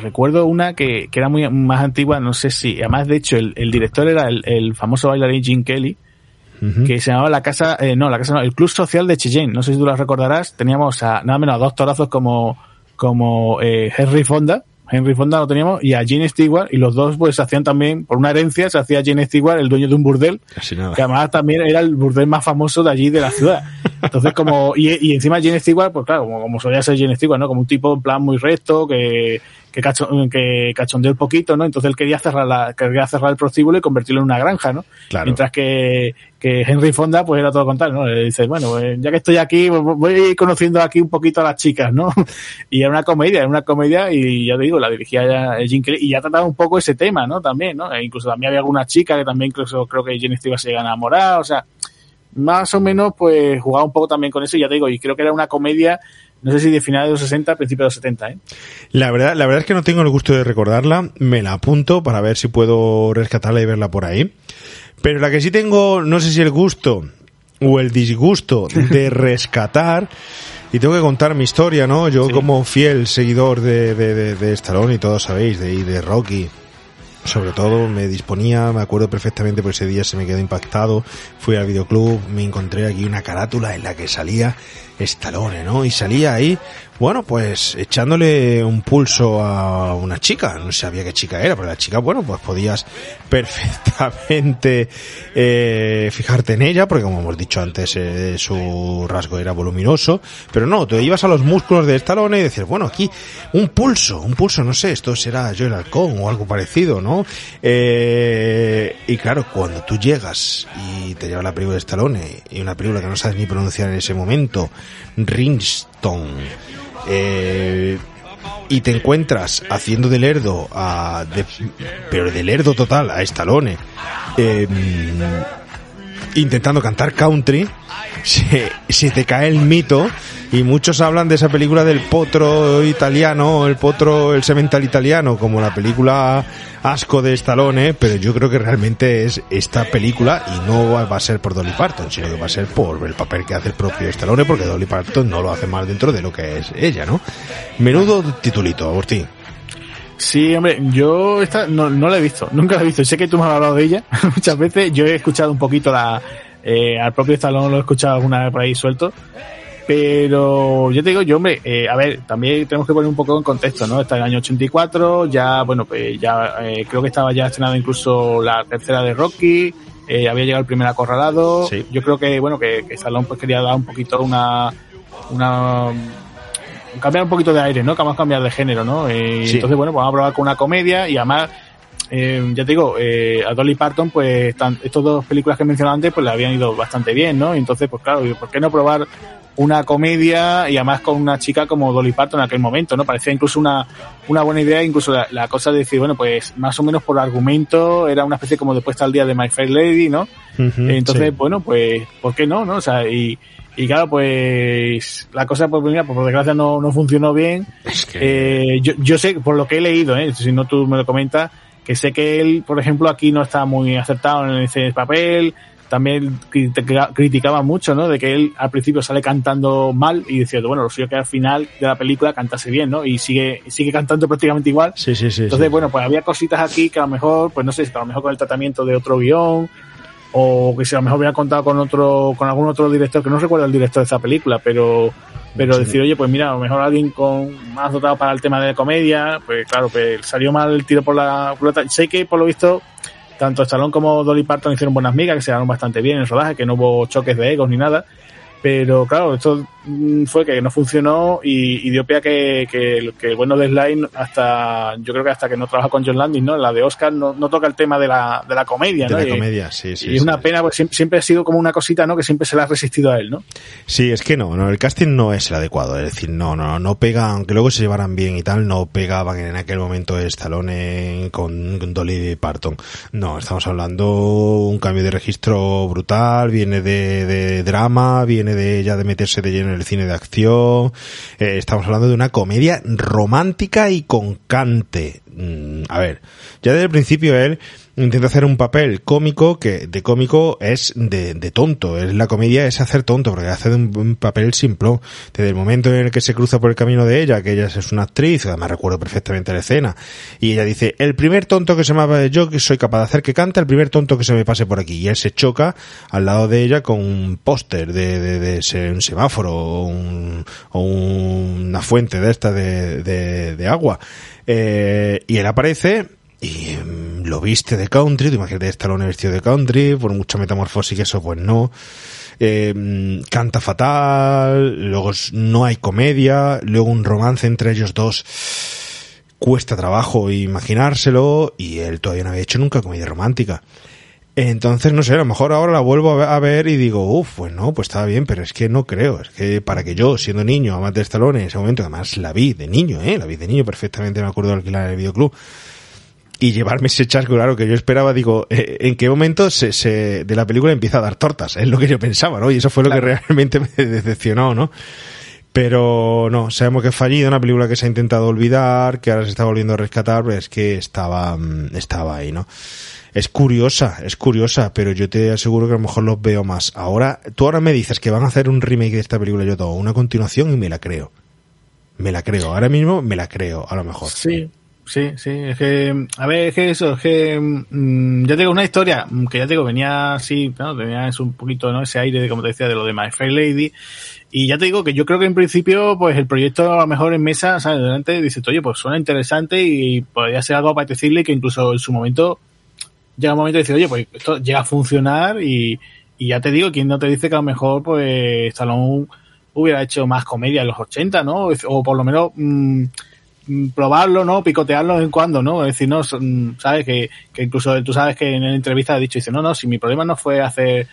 recuerdo una que, que, era muy más antigua, no sé si, además de hecho el, el director era el, el famoso bailarín Jim Kelly, que se llamaba la casa, eh, no, la casa no, el Club Social de Cheyenne. No sé si tú la recordarás. Teníamos a nada menos a dos torazos como, como eh, Henry Fonda. Henry Fonda lo teníamos y a Gene Stewart y los dos pues se hacían también por una herencia se hacía Gene Stewart el dueño de un burdel que además también era el burdel más famoso de allí de la ciudad entonces como y, y encima Gene Stewart pues claro como, como solía ser Gene Stewart no como un tipo en plan muy recto que que, cacho, que cachondeó un poquito, ¿no? Entonces él quería cerrar la, quería cerrar el prostíbulo y convertirlo en una granja, ¿no? Claro. Mientras que, que Henry Fonda, pues era todo contrario, ¿no? Le dice, bueno, pues, ya que estoy aquí, voy conociendo aquí un poquito a las chicas, ¿no? Y era una comedia, era una comedia y ya te digo, la dirigía ya Jim Kelly y ya trataba un poco ese tema, ¿no? También, ¿no? E incluso también había alguna chica que también incluso creo que Jenny se iba a enamorar, o sea, más o menos pues jugaba un poco también con eso y ya te digo, y creo que era una comedia no sé si de finales de los 60, principios de los 70, ¿eh? La verdad, la verdad es que no tengo el gusto de recordarla, me la apunto para ver si puedo rescatarla y verla por ahí. Pero la que sí tengo, no sé si el gusto o el disgusto de rescatar, y tengo que contar mi historia, ¿no? Yo Sí. como fiel seguidor de, de, de, de Stallone y todos sabéis, de, de Rocky, sobre todo me disponía, me acuerdo perfectamente, por ese día se me quedó impactado, fui al videoclub, me encontré aquí una carátula en la que salía Stallone, ¿no? Y salía ahí, bueno, pues echándole un pulso a una chica, no sabía qué chica era, pero la chica, bueno, pues podías perfectamente eh, fijarte en ella, porque como hemos dicho antes, eh, su rasgo era voluminoso, pero no, te ibas a los músculos de Stallone y decías, bueno, aquí un pulso, un pulso, no sé, esto será Joel Halcón o algo parecido, ¿no? Eh, y claro, cuando tú llegas y te lleva la película de Stallone y una película que no sabes ni pronunciar en ese momento, Ringston, eh, y te encuentras haciendo de lerdo a de, pero de lerdo total a Stallone eh, intentando cantar country se, se te cae el mito y muchos hablan de esa película del potro italiano el potro el semental italiano como la película asco de Stallone pero yo creo que realmente es esta película y no va a ser por Dolly Parton sino que va a ser por el papel que hace el propio Stallone porque Dolly Parton no lo hace mal dentro de lo que es ella ¿no? menudo titulito Agustín Sí, hombre, yo esta no, no la he visto, nunca la he visto. Sé que tú me has hablado de ella muchas veces. Yo he escuchado un poquito la, eh, al propio Stallone lo he escuchado alguna vez por ahí suelto. Pero yo te digo, yo, hombre, eh, a ver, también tenemos que poner un poco en contexto, ¿no? Está en el año 84, ya, bueno, pues ya eh, creo que estaba ya estrenada incluso la tercera de Rocky, eh, había llegado el primer acorralado. Sí. Yo creo que, bueno, que, que Stallone pues quería dar un poquito una, una cambiar un poquito de aire, ¿no? Que vamos a cambiar de género, ¿no? Eh, Sí. Entonces, bueno, pues vamos a probar con una comedia y además, eh, ya te digo, eh, a Dolly Parton, pues tan- estas dos películas que he mencionado antes, pues le habían ido bastante bien, ¿no? Y entonces, pues claro, ¿por qué no probar una comedia y además con una chica como Dolly Parton en aquel momento, ¿no? Parecía incluso una, una buena idea, incluso la, la cosa de decir, bueno, pues más o menos por argumento era una especie como de puesta al día de My Fair Lady, ¿no? Entonces, sí. bueno, pues, ¿por qué no? no? O sea, y, y claro, pues la cosa, pues, mira, por desgracia no, no funcionó bien. Es que- Eh, yo, yo sé, por lo que he leído, ¿eh? si no tú me lo comentas, que sé que él, por ejemplo, aquí no está muy acertado en ese papel. También critica- criticaba mucho, ¿no? De que él al principio sale cantando mal y diciendo, bueno, lo suyo que al final de la película cantase bien, ¿no? Y sigue, sigue cantando prácticamente igual. Sí, sí, sí. Entonces, sí. bueno, pues había cositas aquí que a lo mejor, pues no sé, que a lo mejor con el tratamiento de otro guion, o que si a lo mejor hubiera contado con otro, con algún otro director, que no recuerdo el director de esa película, pero, pero Sí. decir, oye, pues mira, a lo mejor alguien con más dotado para el tema de comedia, pues claro, pues salió mal el tiro por la culata. Sé que por lo visto, tanto Stallone como Dolly Parton hicieron buenas migas, que se llevaron bastante bien en el rodaje, que no hubo choques de egos ni nada. Pero claro, esto mm, fue que no funcionó y, y dio pie a que, que, el- que el bueno de Slime hasta, yo creo que hasta que no trabaja con John Landis, ¿no? La de Oscar no, no toca el tema de la, de la comedia, de ¿no? la Y- comedia, sí, sí. y es sí. una pena, pues siempre, siempre ha sido como una cosita, ¿no? Que siempre se le ha resistido a él, ¿no? Sí, es que no, no, el casting no es el adecuado, es decir, no, no, no pega, aunque luego se llevaran bien y tal, no pegaban en aquel momento Stallone con, con Dolly Parton. No, estamos hablando un cambio de registro brutal, viene de, de drama, viene de ya de meterse de lleno en el cine de acción, eh, estamos hablando de una comedia romántica y con cante. Mm, a ver, ya desde el principio él intenta hacer un papel cómico que de cómico es de, de tonto. Es la comedia es hacer tonto, porque hace un, un papel simplón. Desde el momento en el que se cruza por el camino de ella, que ella es una actriz, además recuerdo perfectamente la escena, y ella dice, el primer tonto que se me yo que soy capaz de hacer que cante, el primer tonto que se me pase por aquí. Y él se choca al lado de ella con un póster de, de, de un semáforo o, un- una fuente de esta de, de, de agua. Eh, y él aparece y mm, lo viste de country, tú imagínate Stallone vestido de country, por mucha metamorfosis que eso, pues no. Eh, canta fatal, luego no hay comedia, luego un romance entre ellos dos cuesta trabajo imaginárselo y él todavía no había hecho nunca comedia romántica. Entonces, no sé, a lo mejor ahora la vuelvo a ver, a ver y digo, uff, pues no, pues estaba bien, pero es que no creo. Es que para que yo, siendo niño, amante de Stallone, en ese momento, además la vi de niño, eh, la vi de niño perfectamente, me acuerdo de alquilar en el videoclub. Y llevarme ese chasco, claro, que yo esperaba, digo, eh, ¿en qué momento se, se, de la película empieza a dar tortas? Es lo que yo pensaba, ¿no? Y eso fue lo que realmente me decepcionó, ¿no? Pero no, sabemos que es fallido, una película que se ha intentado olvidar, que ahora se está volviendo a rescatar, pero es que estaba, mm, estaba ahí, ¿no? Es curiosa, es curiosa, pero yo te aseguro que a lo mejor los veo más. Ahora, tú ahora me dices que van a hacer un remake de esta película, yo todo, una continuación y me la creo. Me la creo, ahora mismo me la creo, a lo mejor. Sí, sí, sí. Es que, a ver, es que eso, es que, mm, ya tengo una historia mm, que ya te digo, venía así, ¿no? tenía eso un poquito, ¿no? Ese aire de, como te decía, de lo de My Fair Lady. Y ya te digo que yo creo que en principio, pues el proyecto a lo mejor en mesa, ¿sabes? Delante dices, oye, pues suena interesante y podría ser algo apetecible que incluso en su momento llega un momento de decir, oye, pues esto llega a funcionar y, y ya te digo, quien no te dice que a lo mejor, pues Stallone hubiera hecho más comedia en los 80, ¿no? O por lo menos mm, mm, probarlo, ¿no? Picotearlo de vez en cuando, ¿no? Es decir, no, son- sabes que, que incluso tú sabes que en la entrevista ha dicho, dice, no, no, si mi problema no fue hacer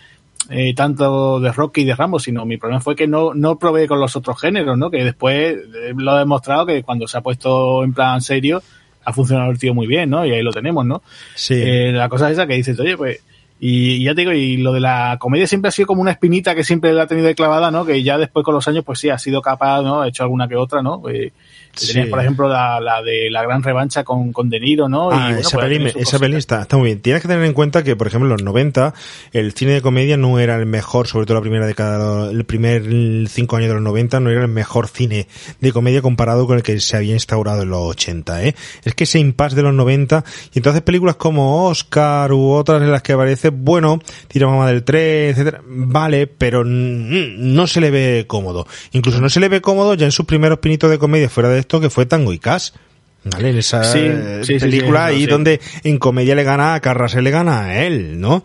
eh, tanto de Rocky y de Rambo, sino mi problema fue que no, no probé con los otros géneros, ¿no? Que después eh, lo ha demostrado que cuando se ha puesto en plan serio ha funcionado el tío muy bien, ¿no? Y ahí lo tenemos, ¿no? Sí. Eh, la cosa es esa que dices, oye, pues, y, y ya te digo, y lo de la comedia siempre ha sido como una espinita que siempre la ha tenido de clavada, ¿no? Que ya después con los años, pues sí, ha sido capaz, ¿no? Ha hecho alguna que otra, ¿no? Eh, Sí. Tenías, por ejemplo, la, la de la gran revancha con, con De Niro, ¿no? Ah, bueno, esa pues, peli, esa peli está, está muy bien. Tienes que tener en cuenta que, por ejemplo, en los 90, el cine de comedia no era el mejor, sobre todo la primera década, el primer cinco años de los 90, no era el mejor cine de comedia comparado con el que se había instaurado en los 80, ¿eh? Es que ese impasse de los 90, y entonces películas como Oscar u otras en las que aparece, bueno, Tira Mamá del 3, etcétera, vale, pero no se le ve cómodo. Incluso no se le ve cómodo ya en sus primeros pinitos de comedia fuera de esto, que fue Tango y Cash. ¿Vale? En esa película ahí donde en comedia le gana a Carras, le gana a él, ¿no?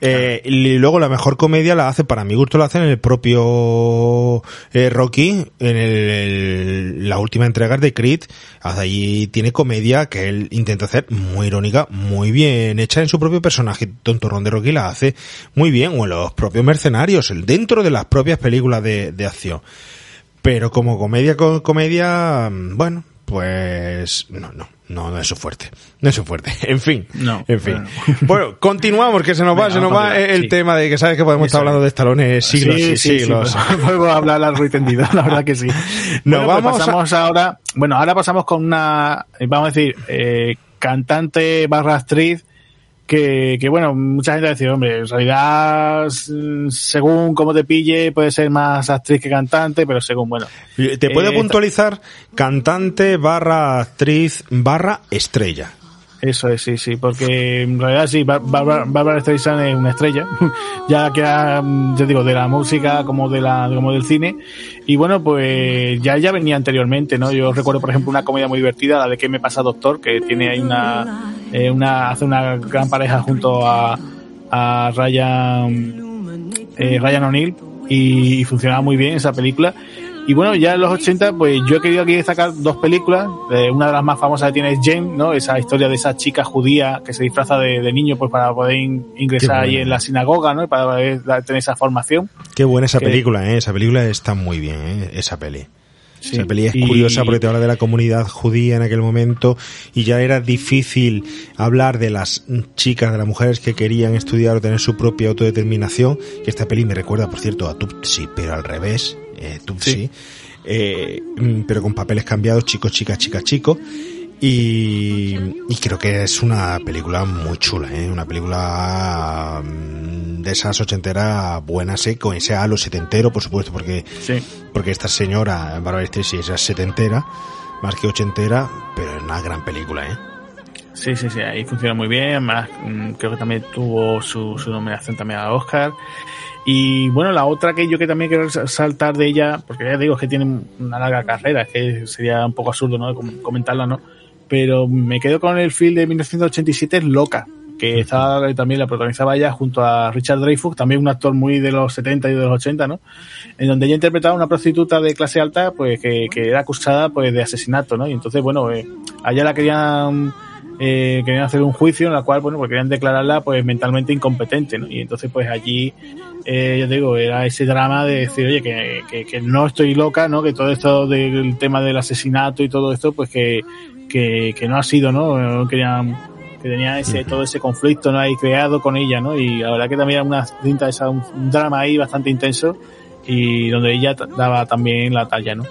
Eh, y luego la mejor comedia la hace, para mi gusto, la hace en el propio eh, Rocky, en el, la última entrega de Creed. Allí tiene comedia que él intenta hacer muy irónica, muy bien hecha en su propio personaje. Tontorrón de Rocky la hace muy bien, o en los propios mercenarios, dentro de las propias películas de, de acción. Pero como comedia comedia, bueno, pues no, no, no, no es su fuerte. No es su fuerte. En fin. No. En fin. Bueno, continuamos, que se nos va, se nos va el tema de que sabes que podemos estar hablando de estalones siglos y siglos. Vuelvo a hablar largo y tendido, la verdad que sí. Nos pues vamos pasamos ahora, bueno, ahora pasamos con una, vamos a decir, eh, cantante barra actriz que, que, bueno, mucha gente dice, hombre, en realidad, según cómo te pille, puede ser más actriz que cantante, pero según, bueno. Te puede eh, puntualizar cantante barra actriz barra estrella. Eso es, sí, sí, porque en realidad sí, Barbara Streisand es una estrella, ya que, ya digo, de la música como de la, como del cine. Y bueno, pues ya ya venía anteriormente, ¿no? Yo recuerdo, por ejemplo, una comedia muy divertida, la de ¿Qué me pasa, doctor? Que tiene ahí una, eh, una, hace una gran pareja junto a, a Ryan, eh, Ryan O'Neill y funcionaba muy bien esa película. Y bueno, ya en los 80, pues yo he querido aquí destacar dos películas. Eh, una de las más famosas que tiene es Jane, ¿no? Esa historia de esa chica judía que se disfraza de, niño pues para poder ingresar ahí en la sinagoga, ¿no? Y para poder tener esa formación. Qué buena esa película, ¿eh? Esa película está muy bien, ¿eh? Esa peli. esa peli es curiosa porque te habla de la comunidad judía en aquel momento y ya era difícil hablar de las chicas, de las mujeres que querían estudiar o tener su propia autodeterminación. Que esta peli me recuerda, por cierto, a Tutsi, pero al revés eh, Tutsi, eh, mm, pero con papeles cambiados, chico, chica, chica, chico. Y, creo que es una película muy chula, ¿eh? una película mm, de esas ochenteras buenas, ¿eh? con ese halo setentero, por supuesto, porque, porque esta señora, Barbara Streisand, es setentera, más que ochentera, pero es una gran película, ¿eh? Sí, sí, sí, ahí funciona muy bien, además mm, creo que también tuvo su, su nominación también a Oscar. Y bueno, la otra que yo que también quiero saltar de ella, porque ya digo que tiene una larga carrera, que sería un poco absurdo ¿no? comentarla, ¿no? Pero me quedo con el film de 1987, Loca, que estaba, también la protagonizaba ella junto a Richard Dreyfuss, también un actor muy de los 70 y de los 80, ¿no? En donde ella interpretaba a una prostituta de clase alta, pues que, que era acusada pues de asesinato, ¿no? Y entonces, bueno, eh, allá la querían eh, querían hacer un juicio en la cual, bueno, pues querían declararla pues mentalmente incompetente, ¿no? Y entonces pues allí, eh, yo digo, era ese drama de decir, oye, que, que, no estoy loca, ¿no? Que todo esto del tema del asesinato y todo esto, pues que, que, que no ha sido, ¿no? Querían que tenía ese, todo ese conflicto, ¿no? Ahí creado con ella, ¿no? Y la verdad que también era una cinta, esa, un drama ahí bastante intenso y donde ella daba también la talla, ¿no?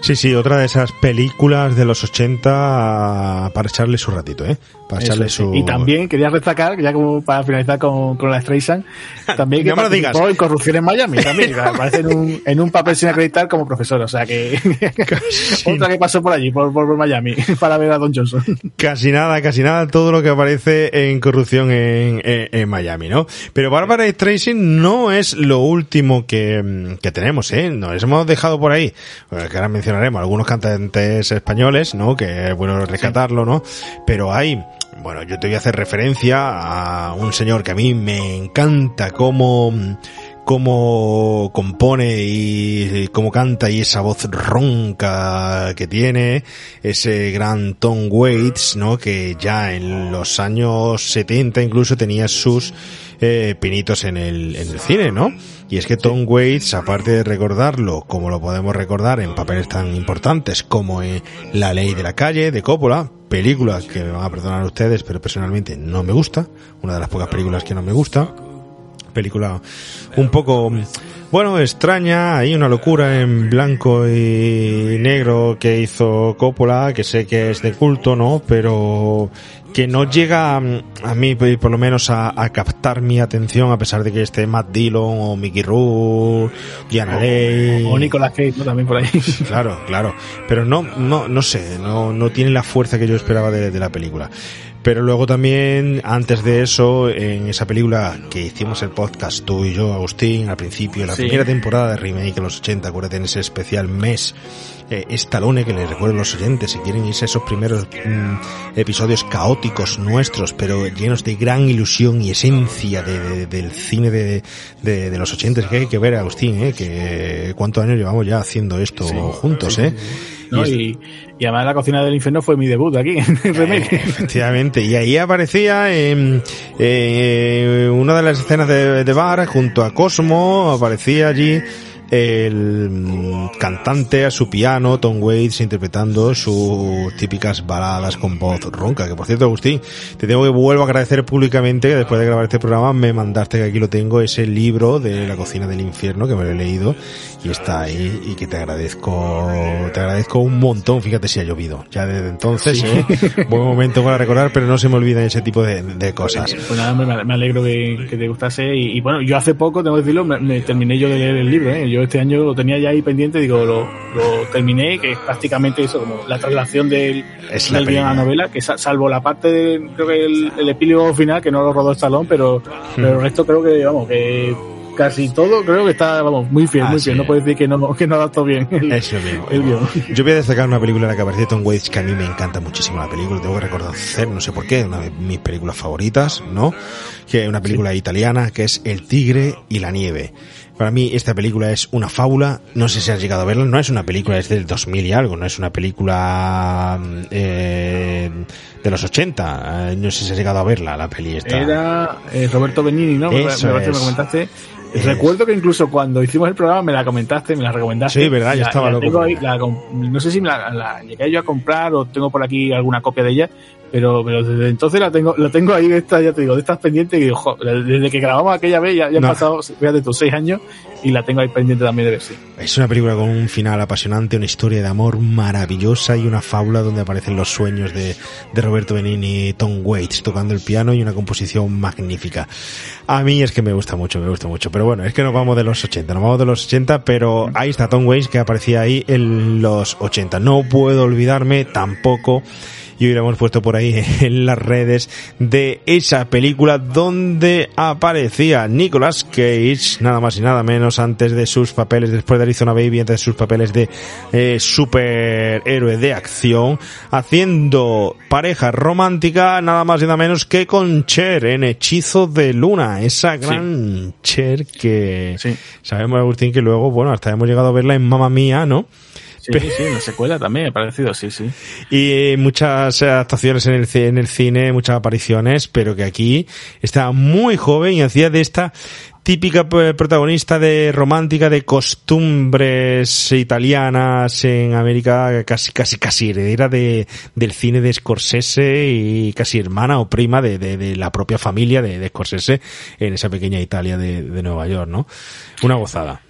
Sí, sí, otra de esas películas de los 80 para echarle su ratito, ¿eh? Para echarle su... Y también quería destacar, ya como para finalizar con, con la Streisand, también que no me en Corrupción en Miami, también, aparece en un, en un papel sin acreditar como profesor, o sea que otra que pasó por allí, por, por, Miami, para ver a Don Johnson. Casi nada, casi nada, todo lo que aparece en Corrupción en, en, Miami, ¿no? Pero Barbara Streisand no es lo último que, que tenemos, ¿eh? Nos hemos dejado por ahí pues que ahora mencionaremos algunos cantantes españoles, ¿no? Que es bueno rescatarlo, ¿no? Pero hay, bueno, yo te voy a hacer referencia a un señor que a mí me encanta cómo, cómo compone y cómo canta y esa voz ronca que tiene, ese gran Tom Waits, ¿no? Que ya en los años 70 incluso tenía sus eh, pinitos en el, en el cine, ¿no? Y es que Tom Waits, aparte de recordarlo como lo podemos recordar en papeles tan importantes como en La ley de la calle de Coppola, película que me van a perdonar ustedes, pero personalmente no me gusta, una de las pocas películas que no me gusta, película un poco bueno, extraña, hay una locura en blanco y negro que hizo Coppola, que sé que es de culto, ¿no? Pero que no llega mm, a mí, por lo menos, a, captar mi atención, a pesar de que esté Matt Dillon o Mickey Rourke, Diana Leigh. O, Nicolas Cage, ¿no? También por ahí. Claro, claro. Pero no, no, no sé, no, no tiene la fuerza que yo esperaba de, de la película. Pero luego también, antes de eso, en esa película que hicimos el podcast tú y yo, Agustín, al principio, la primera temporada de Remake en los 80, acuérdate en ese especial mes eh, Estalone, que les recuerdo a los oyentes, si quieren irse a esos primeros mm, episodios caóticos nuestros, pero llenos de gran ilusión y esencia de, del cine de, de, los 80, que hay que ver, Agustín, eh, que cuántos años llevamos ya haciendo esto juntos, eh. y, además la cocina del infierno fue mi debut aquí en remake. efectivamente, y ahí aparecía en eh, una de las escenas de, de bar junto a Cosmo, aparecía allí el cantante a su piano, Tom Waits, interpretando sus típicas baladas con voz ronca. Que por cierto, Agustín, te tengo que vuelvo a agradecer públicamente que después de grabar este programa me mandaste, que aquí lo tengo, ese libro de la cocina del infierno, que me lo he leído y está ahí y que te agradezco, te agradezco un montón. Fíjate si ha llovido. Ya desde entonces, ¿eh? buen momento para recordar, pero no se me olvida ese tipo de, cosas. Pues nada, me, alegro que, te gustase y, bueno, yo hace poco, tengo que decirlo, me, terminé yo de leer el libro, ¿eh? Yo este año lo tenía ya ahí pendiente, digo, lo, terminé, que es prácticamente eso, como la traslación del, es la, la novela, que salvo la parte, de, creo que el, epílogo final, que no lo rodó Stallone, pero, pero el resto creo que, vamos, que casi todo creo que está, vamos, muy fiel, muy fiel. No puedo decir que no, que no adaptó bien el, Eso mismo. Yo voy a destacar una película en la que aparece Tom Waits que a mí me encanta muchísimo la película, tengo que reconocer, no sé por qué, una de mis películas favoritas, ¿no? Que es una película italiana que es El tigre y la nieve. Para mí esta película es una fábula, no sé si has llegado a verla, no es una película, es del 2000 y algo, no es una película eh, de los 80, eh, no sé si has llegado a verla, la peli esta. Era eh, Roberto Benini, ¿no? Eso me, me comentaste. Recuerdo que incluso cuando hicimos el programa me la comentaste, me la recomendaste. Sí, verdad, yo estaba loco. no sé si me la, llegué yo a comprar o tengo por aquí alguna copia de ella, pero, pero desde entonces la tengo, la tengo ahí, esta, ya te digo, de estas pendientes, que desde que grabamos aquella vez ya, ya han pasado, fíjate tus seis años, y la tengo ahí pendiente también de ver, sí. Es una película con un final apasionante, una historia de amor maravillosa y una fábula donde aparecen los sueños de, de Roberto Benini y Tom Waits tocando el piano y una composición magnífica. A mí es que me gusta mucho, me gusta mucho. Pero bueno, es que nos vamos de los 80, nos vamos de los 80, pero ahí está Tom Waits que aparecía ahí en los 80. No puedo olvidarme tampoco y hoy lo hemos puesto por ahí en las redes de esa película donde aparecía Nicolas Cage, nada más y nada menos antes de sus papeles, después de Arizona Baby, antes de sus papeles de eh, superhéroe de acción, haciendo pareja romántica nada más y nada menos que con Cher en Hechizo de Luna, esa gran Cher que sabemos Agustín que luego, bueno, hasta hemos llegado a verla en Mamma Mía, ¿no? Sí, sí, una secuela también, ha parecido, sí, sí. Y muchas actuaciones en el, en el cine, muchas apariciones, pero que aquí está muy joven y hacía de esta típica protagonista de romántica de costumbres italianas en América, casi, casi, casi heredera de, del cine de Scorsese y casi hermana o prima de, de, la propia familia de, de, Scorsese en esa pequeña Italia de, de Nueva York, ¿no? Una gozada.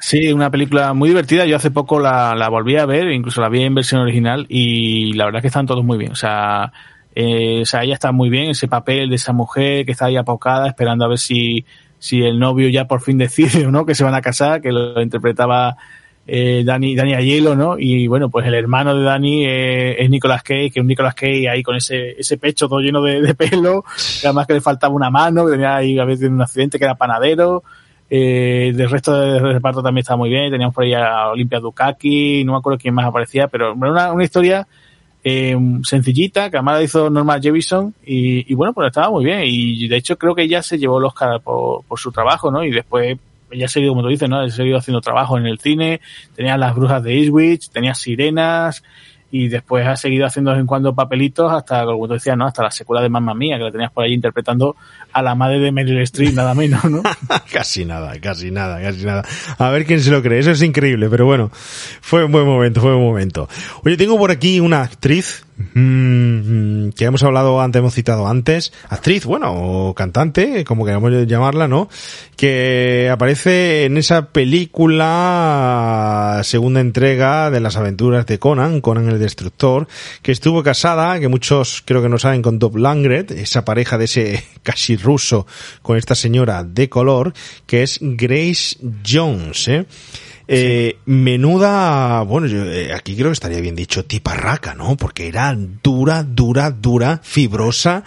Sí, una película muy divertida. Yo hace poco la, la volví a ver, incluso la vi en versión original y la verdad es que están todos muy bien. O sea, eh, o sea, ella está muy bien, ese papel de esa mujer que está ahí apocada esperando a ver si, si el novio ya por fin decide o no que se van a casar, que lo interpretaba eh, Dani, Dani Ayelo, ¿no? Y bueno, pues el hermano de Dani eh, es Nicolas Cage, que es un Nicolas Cage ahí con ese, ese pecho todo lleno de, pelo, además que le faltaba una mano, que tenía ahí a veces un accidente, que era panadero, eh, del resto del reparto también estaba muy bien. Teníamos por ahí a Olimpia Dukaki, no me acuerdo quién más aparecía, pero una, una historia eh, sencillita que además la hizo Norma Jevison y, y, bueno, pues estaba muy bien. Y de hecho creo que ella se llevó el Oscar por, por su trabajo, ¿no? Y después ella ha seguido, como tú dices, ¿no? Ha seguido haciendo trabajo en el cine, tenía las brujas de Eastwich, tenía sirenas, y después ha seguido haciendo de vez en cuando papelitos hasta, como tú decías, ¿no? Hasta la secuela de Mamma Mía, que la tenías por ahí interpretando a la madre de Meryl Streep, nada menos, ¿no? casi nada, casi nada, casi nada. A ver quién se lo cree, eso es increíble, pero bueno, fue un buen momento, fue un buen momento. Oye, tengo por aquí una actriz Que hemos hablado antes, hemos citado antes, actriz, bueno, o cantante, como queramos llamarla, ¿no? Que aparece en esa película, segunda entrega de las aventuras de Conan, Conan el Destructor, que estuvo casada, que muchos creo que no saben, con Dob Langret, esa pareja de ese casi ruso con esta señora de color, que es Grace Jones, ¿eh? Eh, menuda, bueno, yo eh, aquí creo que estaría bien dicho tiparraca, ¿no? Porque era dura, dura, dura, fibrosa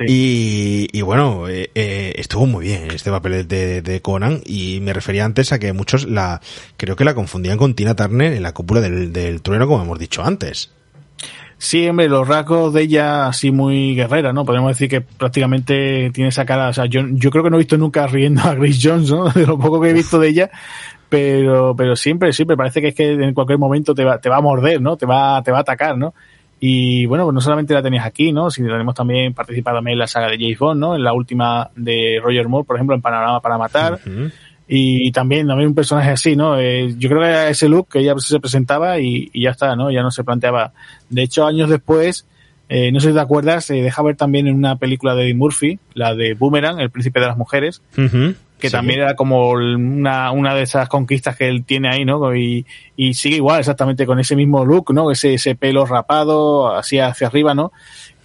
y, y, bueno, eh, eh, estuvo muy bien este papel de, de, Conan y me refería antes a que muchos la, creo que la confundían con Tina Turner en la cúpula del, del trueno, como hemos dicho antes. Sí, hombre, los rasgos de ella así muy guerrera, ¿no? Podemos decir que prácticamente tiene esa cara, o sea, yo, yo creo que no he visto nunca riendo a Grace Jones, ¿no? De lo poco que he visto de ella, pero, pero siempre, siempre parece que es que en cualquier momento te va, te va a morder, ¿no? Te va, te va a atacar, ¿no? Y bueno, pues no solamente la tenías aquí, ¿no? Sino tenemos también participado también en la saga de James Bond, ¿no? En la última de Roger Moore, por ejemplo, en Panorama para Matar. Y también, también un personaje así, ¿no? Eh, yo creo que era ese look que ella se presentaba y, y, ya está, ¿no? Ya no se planteaba. De hecho, años después, eh, no sé si te acuerdas, se deja ver también en una película de Eddie Murphy, la de Boomerang, El Príncipe de las Mujeres, que también era como una, una de esas conquistas que él tiene ahí, ¿no? Y, y sigue igual, exactamente con ese mismo look, ¿no? Ese, ese pelo rapado, así hacia arriba, ¿no?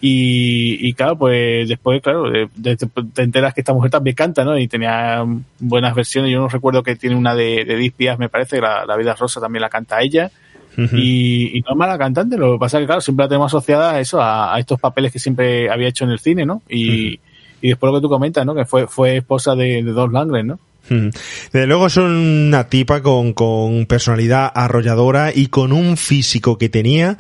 Y, y claro, pues después, claro, de, de, te enteras que esta mujer también canta, ¿no? Y tenía buenas versiones. Yo no recuerdo que tiene una de, de Dispias, me parece, la, la Vida Rosa también la canta ella. Uh -huh. y, y, no es mala cantante, lo que pasa es que, claro, siempre la tenemos asociada a eso, a, a estos papeles que siempre había hecho en el cine, ¿no? Y, uh -huh. Y después lo que tú comentas, ¿no? Que fue, fue esposa de, de Dolph Lundgren, ¿no? Desde luego es una tipa con, con personalidad arrolladora y con un físico que tenía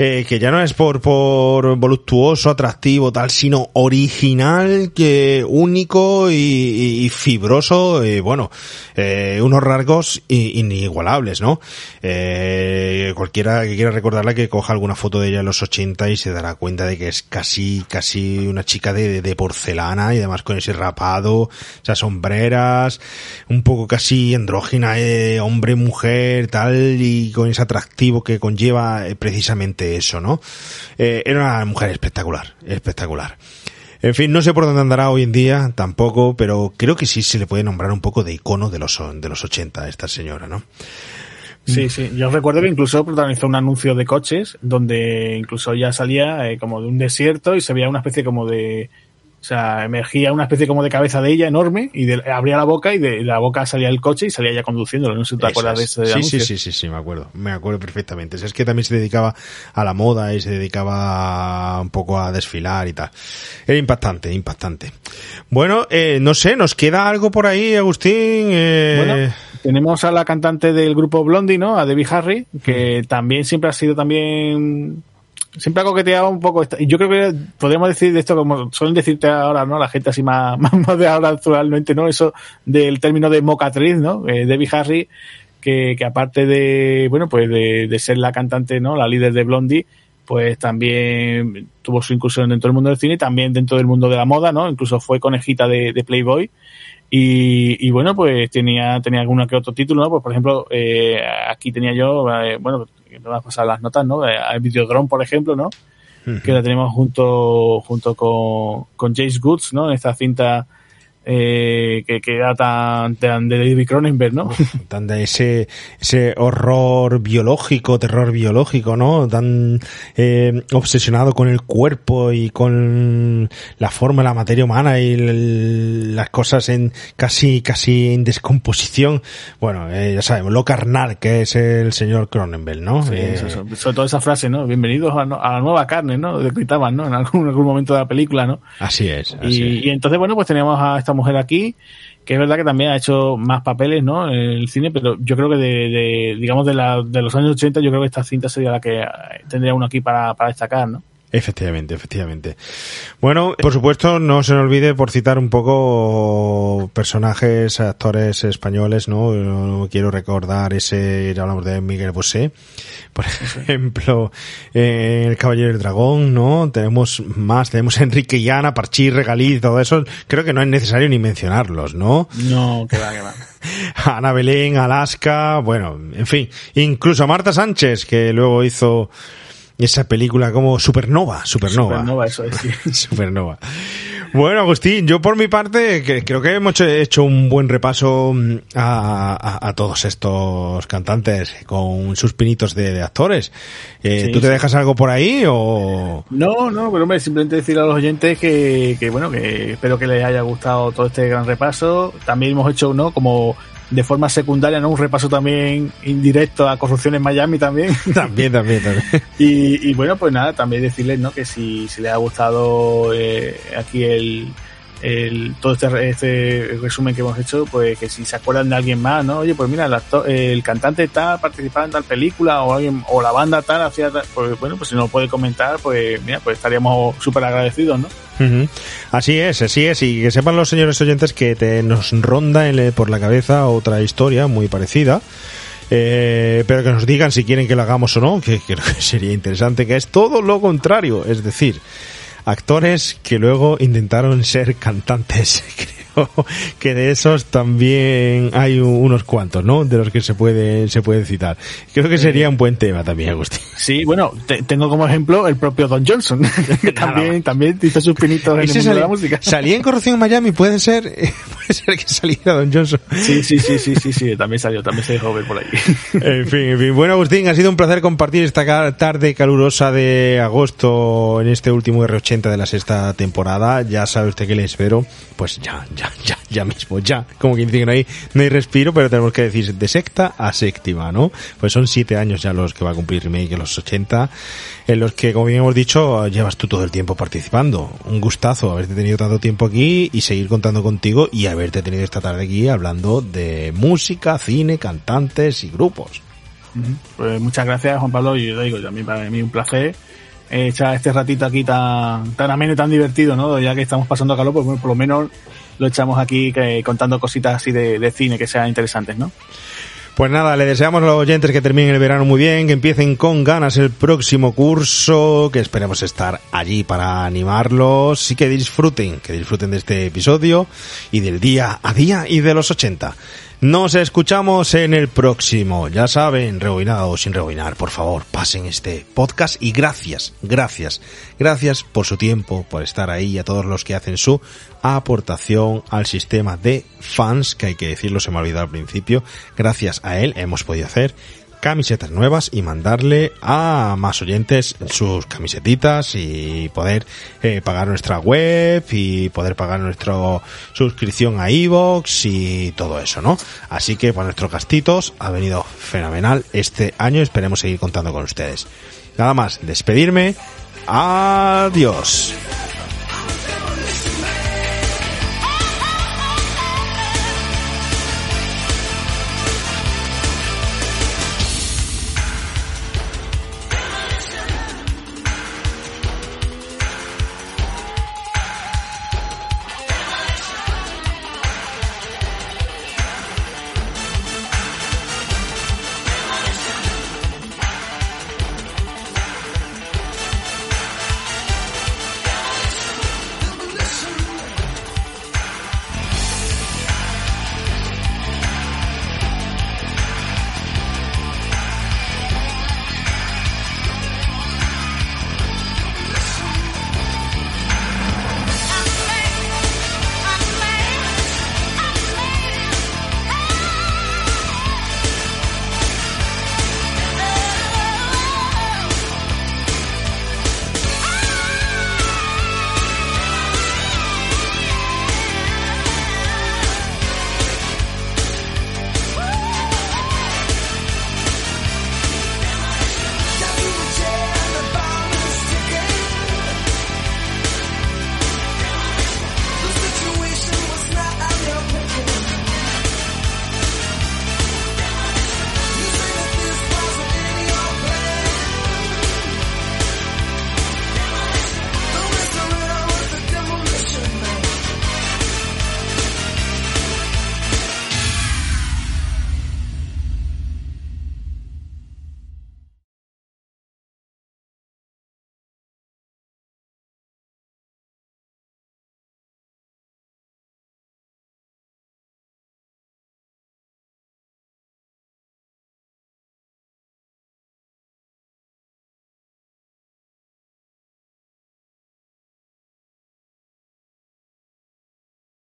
eh, que ya no es por, por voluptuoso, atractivo, tal, sino original, que único y, y fibroso, eh, bueno, eh, unos rasgos inigualables, ¿no? Eh, cualquiera que quiera recordarla que coja alguna foto de ella en los 80 y se dará cuenta de que es casi, casi una chica de, de porcelana y además con ese rapado, esas sombreras, un poco casi andrógina, hombre, mujer, tal, y con ese atractivo que conlleva precisamente eso, ¿no? Eh, era una mujer espectacular, espectacular. En fin, no sé por dónde andará hoy en día, tampoco, pero creo que sí se le puede nombrar un poco de icono de los, de los 80 a esta señora, ¿no? Sí, sí. Yo recuerdo que incluso protagonizó un anuncio de coches donde incluso ya salía eh, como de un desierto y se veía una especie como de sea, emergía una especie como de cabeza de ella enorme y de, abría la boca y de, la boca salía el coche y salía ella conduciéndolo. No sé si te acuerdas de ese sí, sí, sí, sí, sí, me acuerdo. Me acuerdo perfectamente. Es que también se dedicaba a la moda y se dedicaba un poco a desfilar y tal. Era impactante, impactante. Bueno, eh, no sé, ¿nos queda algo por ahí, Agustín? Eh... Bueno, tenemos a la cantante del grupo Blondie, ¿no? A Debbie Harry, que también siempre ha sido también siempre ha coqueteado un poco. Y yo creo que podríamos decir de esto, como suelen decirte ahora, ¿no? La gente así más, más de ahora actualmente, ¿no? Eso del término de mocatriz, ¿no? Eh, Debbie Harry, que, que aparte de, bueno, pues de, de, ser la cantante, ¿no? La líder de Blondie, pues también tuvo su incursión dentro del mundo del cine y también dentro del mundo de la moda, ¿no? Incluso fue conejita de, de Playboy. Y, y, bueno, pues tenía, tenía alguno que otro título, ¿no? Pues por ejemplo, eh, aquí tenía yo, eh, bueno, a pasar las notas, ¿no? El Videodrome, por ejemplo, ¿no? Uh -huh. Que la tenemos junto, junto con, con James Goods, ¿no? En esta cinta eh, que, que, era tan, tan de David Cronenberg, ¿no? Tan de ese, ese horror biológico, terror biológico, ¿no? Tan eh, obsesionado con el cuerpo y con la forma, la materia humana y el, las cosas en casi, casi en descomposición. Bueno, eh, ya sabemos, lo carnal que es el señor Cronenberg, ¿no? Sí, eh, eso, sobre todo esa frase, ¿no? Bienvenidos a, a, la nueva carne, ¿no? Gritaban, ¿no? En algún, en algún momento de la película, ¿no? Así es. Así y, es. y entonces, bueno, pues teníamos a esta mujer aquí, que es verdad que también ha hecho más papeles, ¿no? En el cine, pero yo creo que de, de digamos, de, la, de los años 80, yo creo que esta cinta sería la que tendría uno aquí para, para destacar, ¿no? Efectivamente, efectivamente. Bueno, por supuesto, no se nos olvide por citar un poco personajes, actores españoles, ¿no? Quiero recordar ese, ya hablamos de Miguel Bosé, por ejemplo, eh, El Caballero del Dragón, ¿no? Tenemos más, tenemos Enrique Llana, Parchís, Regalí, todo eso. Creo que no es necesario ni mencionarlos, ¿no? No, que va, que va. Ana Belén, Alaska, bueno, en fin, incluso Marta Sánchez, que luego hizo esa película como Supernova, Supernova. Supernova, eso es. Sí. Supernova. Bueno, Agustín, yo por mi parte que creo que hemos hecho un buen repaso a, a, a todos estos cantantes con sus pinitos de, de actores. Eh, sí, ¿Tú te sí. dejas algo por ahí o...? No, no, pero hombre, simplemente decir a los oyentes que, que, bueno, que espero que les haya gustado todo este gran repaso. También hemos hecho, ¿no? Como de forma secundaria, ¿no? Un repaso también indirecto a corrupción en Miami también. También, también, también. y, y, bueno, pues nada, también decirles, ¿no? Que si, si les ha gustado eh, aquí el, el, todo este, este resumen que hemos hecho, pues que si se acuerdan de alguien más, ¿no? Oye, pues mira, el, actor, el cantante está participando en tal película o alguien, o la banda tal hacía tal, pues bueno, pues si nos lo puede comentar, pues mira, pues estaríamos súper agradecidos, ¿no? Así es, así es, y que sepan los señores oyentes que te, nos ronda por la cabeza otra historia muy parecida. Eh, pero que nos digan si quieren que la hagamos o no, que creo que sería interesante, que es todo lo contrario, es decir, actores que luego intentaron ser cantantes. Que de esos también hay unos cuantos, ¿no? De los que se puede, se puede citar. Creo que sería un buen tema también, Agustín. Sí, bueno, te, tengo como ejemplo el propio Don Johnson, que también, también hizo sus pinitos en el mundo de la música. Salía en Corrupción en Miami, puede ser, puede ser que saliera Don Johnson. Sí, sí, sí, sí, sí, sí, también salió, también se dejó ver por ahí. En fin, en fin. Bueno, Agustín, ha sido un placer compartir esta tarde calurosa de agosto en este último R80 de la sexta temporada. Ya sabe usted que le espero, pues ya, ya, ya, ya mismo, ya. Como que dicen ahí, no hay respiro, pero tenemos que decir de sexta a séptima, ¿no? Pues son siete años ya los que va a cumplir Remake en los 80, en los que, como bien hemos dicho, llevas tú todo el tiempo participando. Un gustazo haberte tenido tanto tiempo aquí y seguir contando contigo y haberte tenido esta tarde aquí hablando de música, cine, cantantes y grupos. Pues muchas gracias, Juan Pablo, y yo digo, también para mí un placer echar este ratito aquí tan, tan ameno y tan divertido, ¿no? Ya que estamos pasando calor, pues bueno, por lo menos lo echamos aquí que, contando cositas así de, de cine que sean interesantes, ¿no? Pues nada, le deseamos a los oyentes que terminen el verano muy bien, que empiecen con ganas el próximo curso, que esperemos estar allí para animarlos y que disfruten, que disfruten de este episodio y del día a día y de los 80. Nos escuchamos en el próximo. Ya saben, rebobinado o sin rebobinar, por favor, pasen este podcast y gracias, gracias, gracias por su tiempo, por estar ahí y a todos los que hacen su aportación al sistema de fans, que hay que decirlo, se me ha olvidado al principio. Gracias a él hemos podido hacer camisetas nuevas y mandarle a más oyentes sus camisetitas y poder eh, pagar nuestra web y poder pagar nuestra suscripción a iVoox y todo eso, ¿no? Así que por nuestros gastitos ha venido fenomenal este año, esperemos seguir contando con ustedes. Nada más, despedirme. Adiós.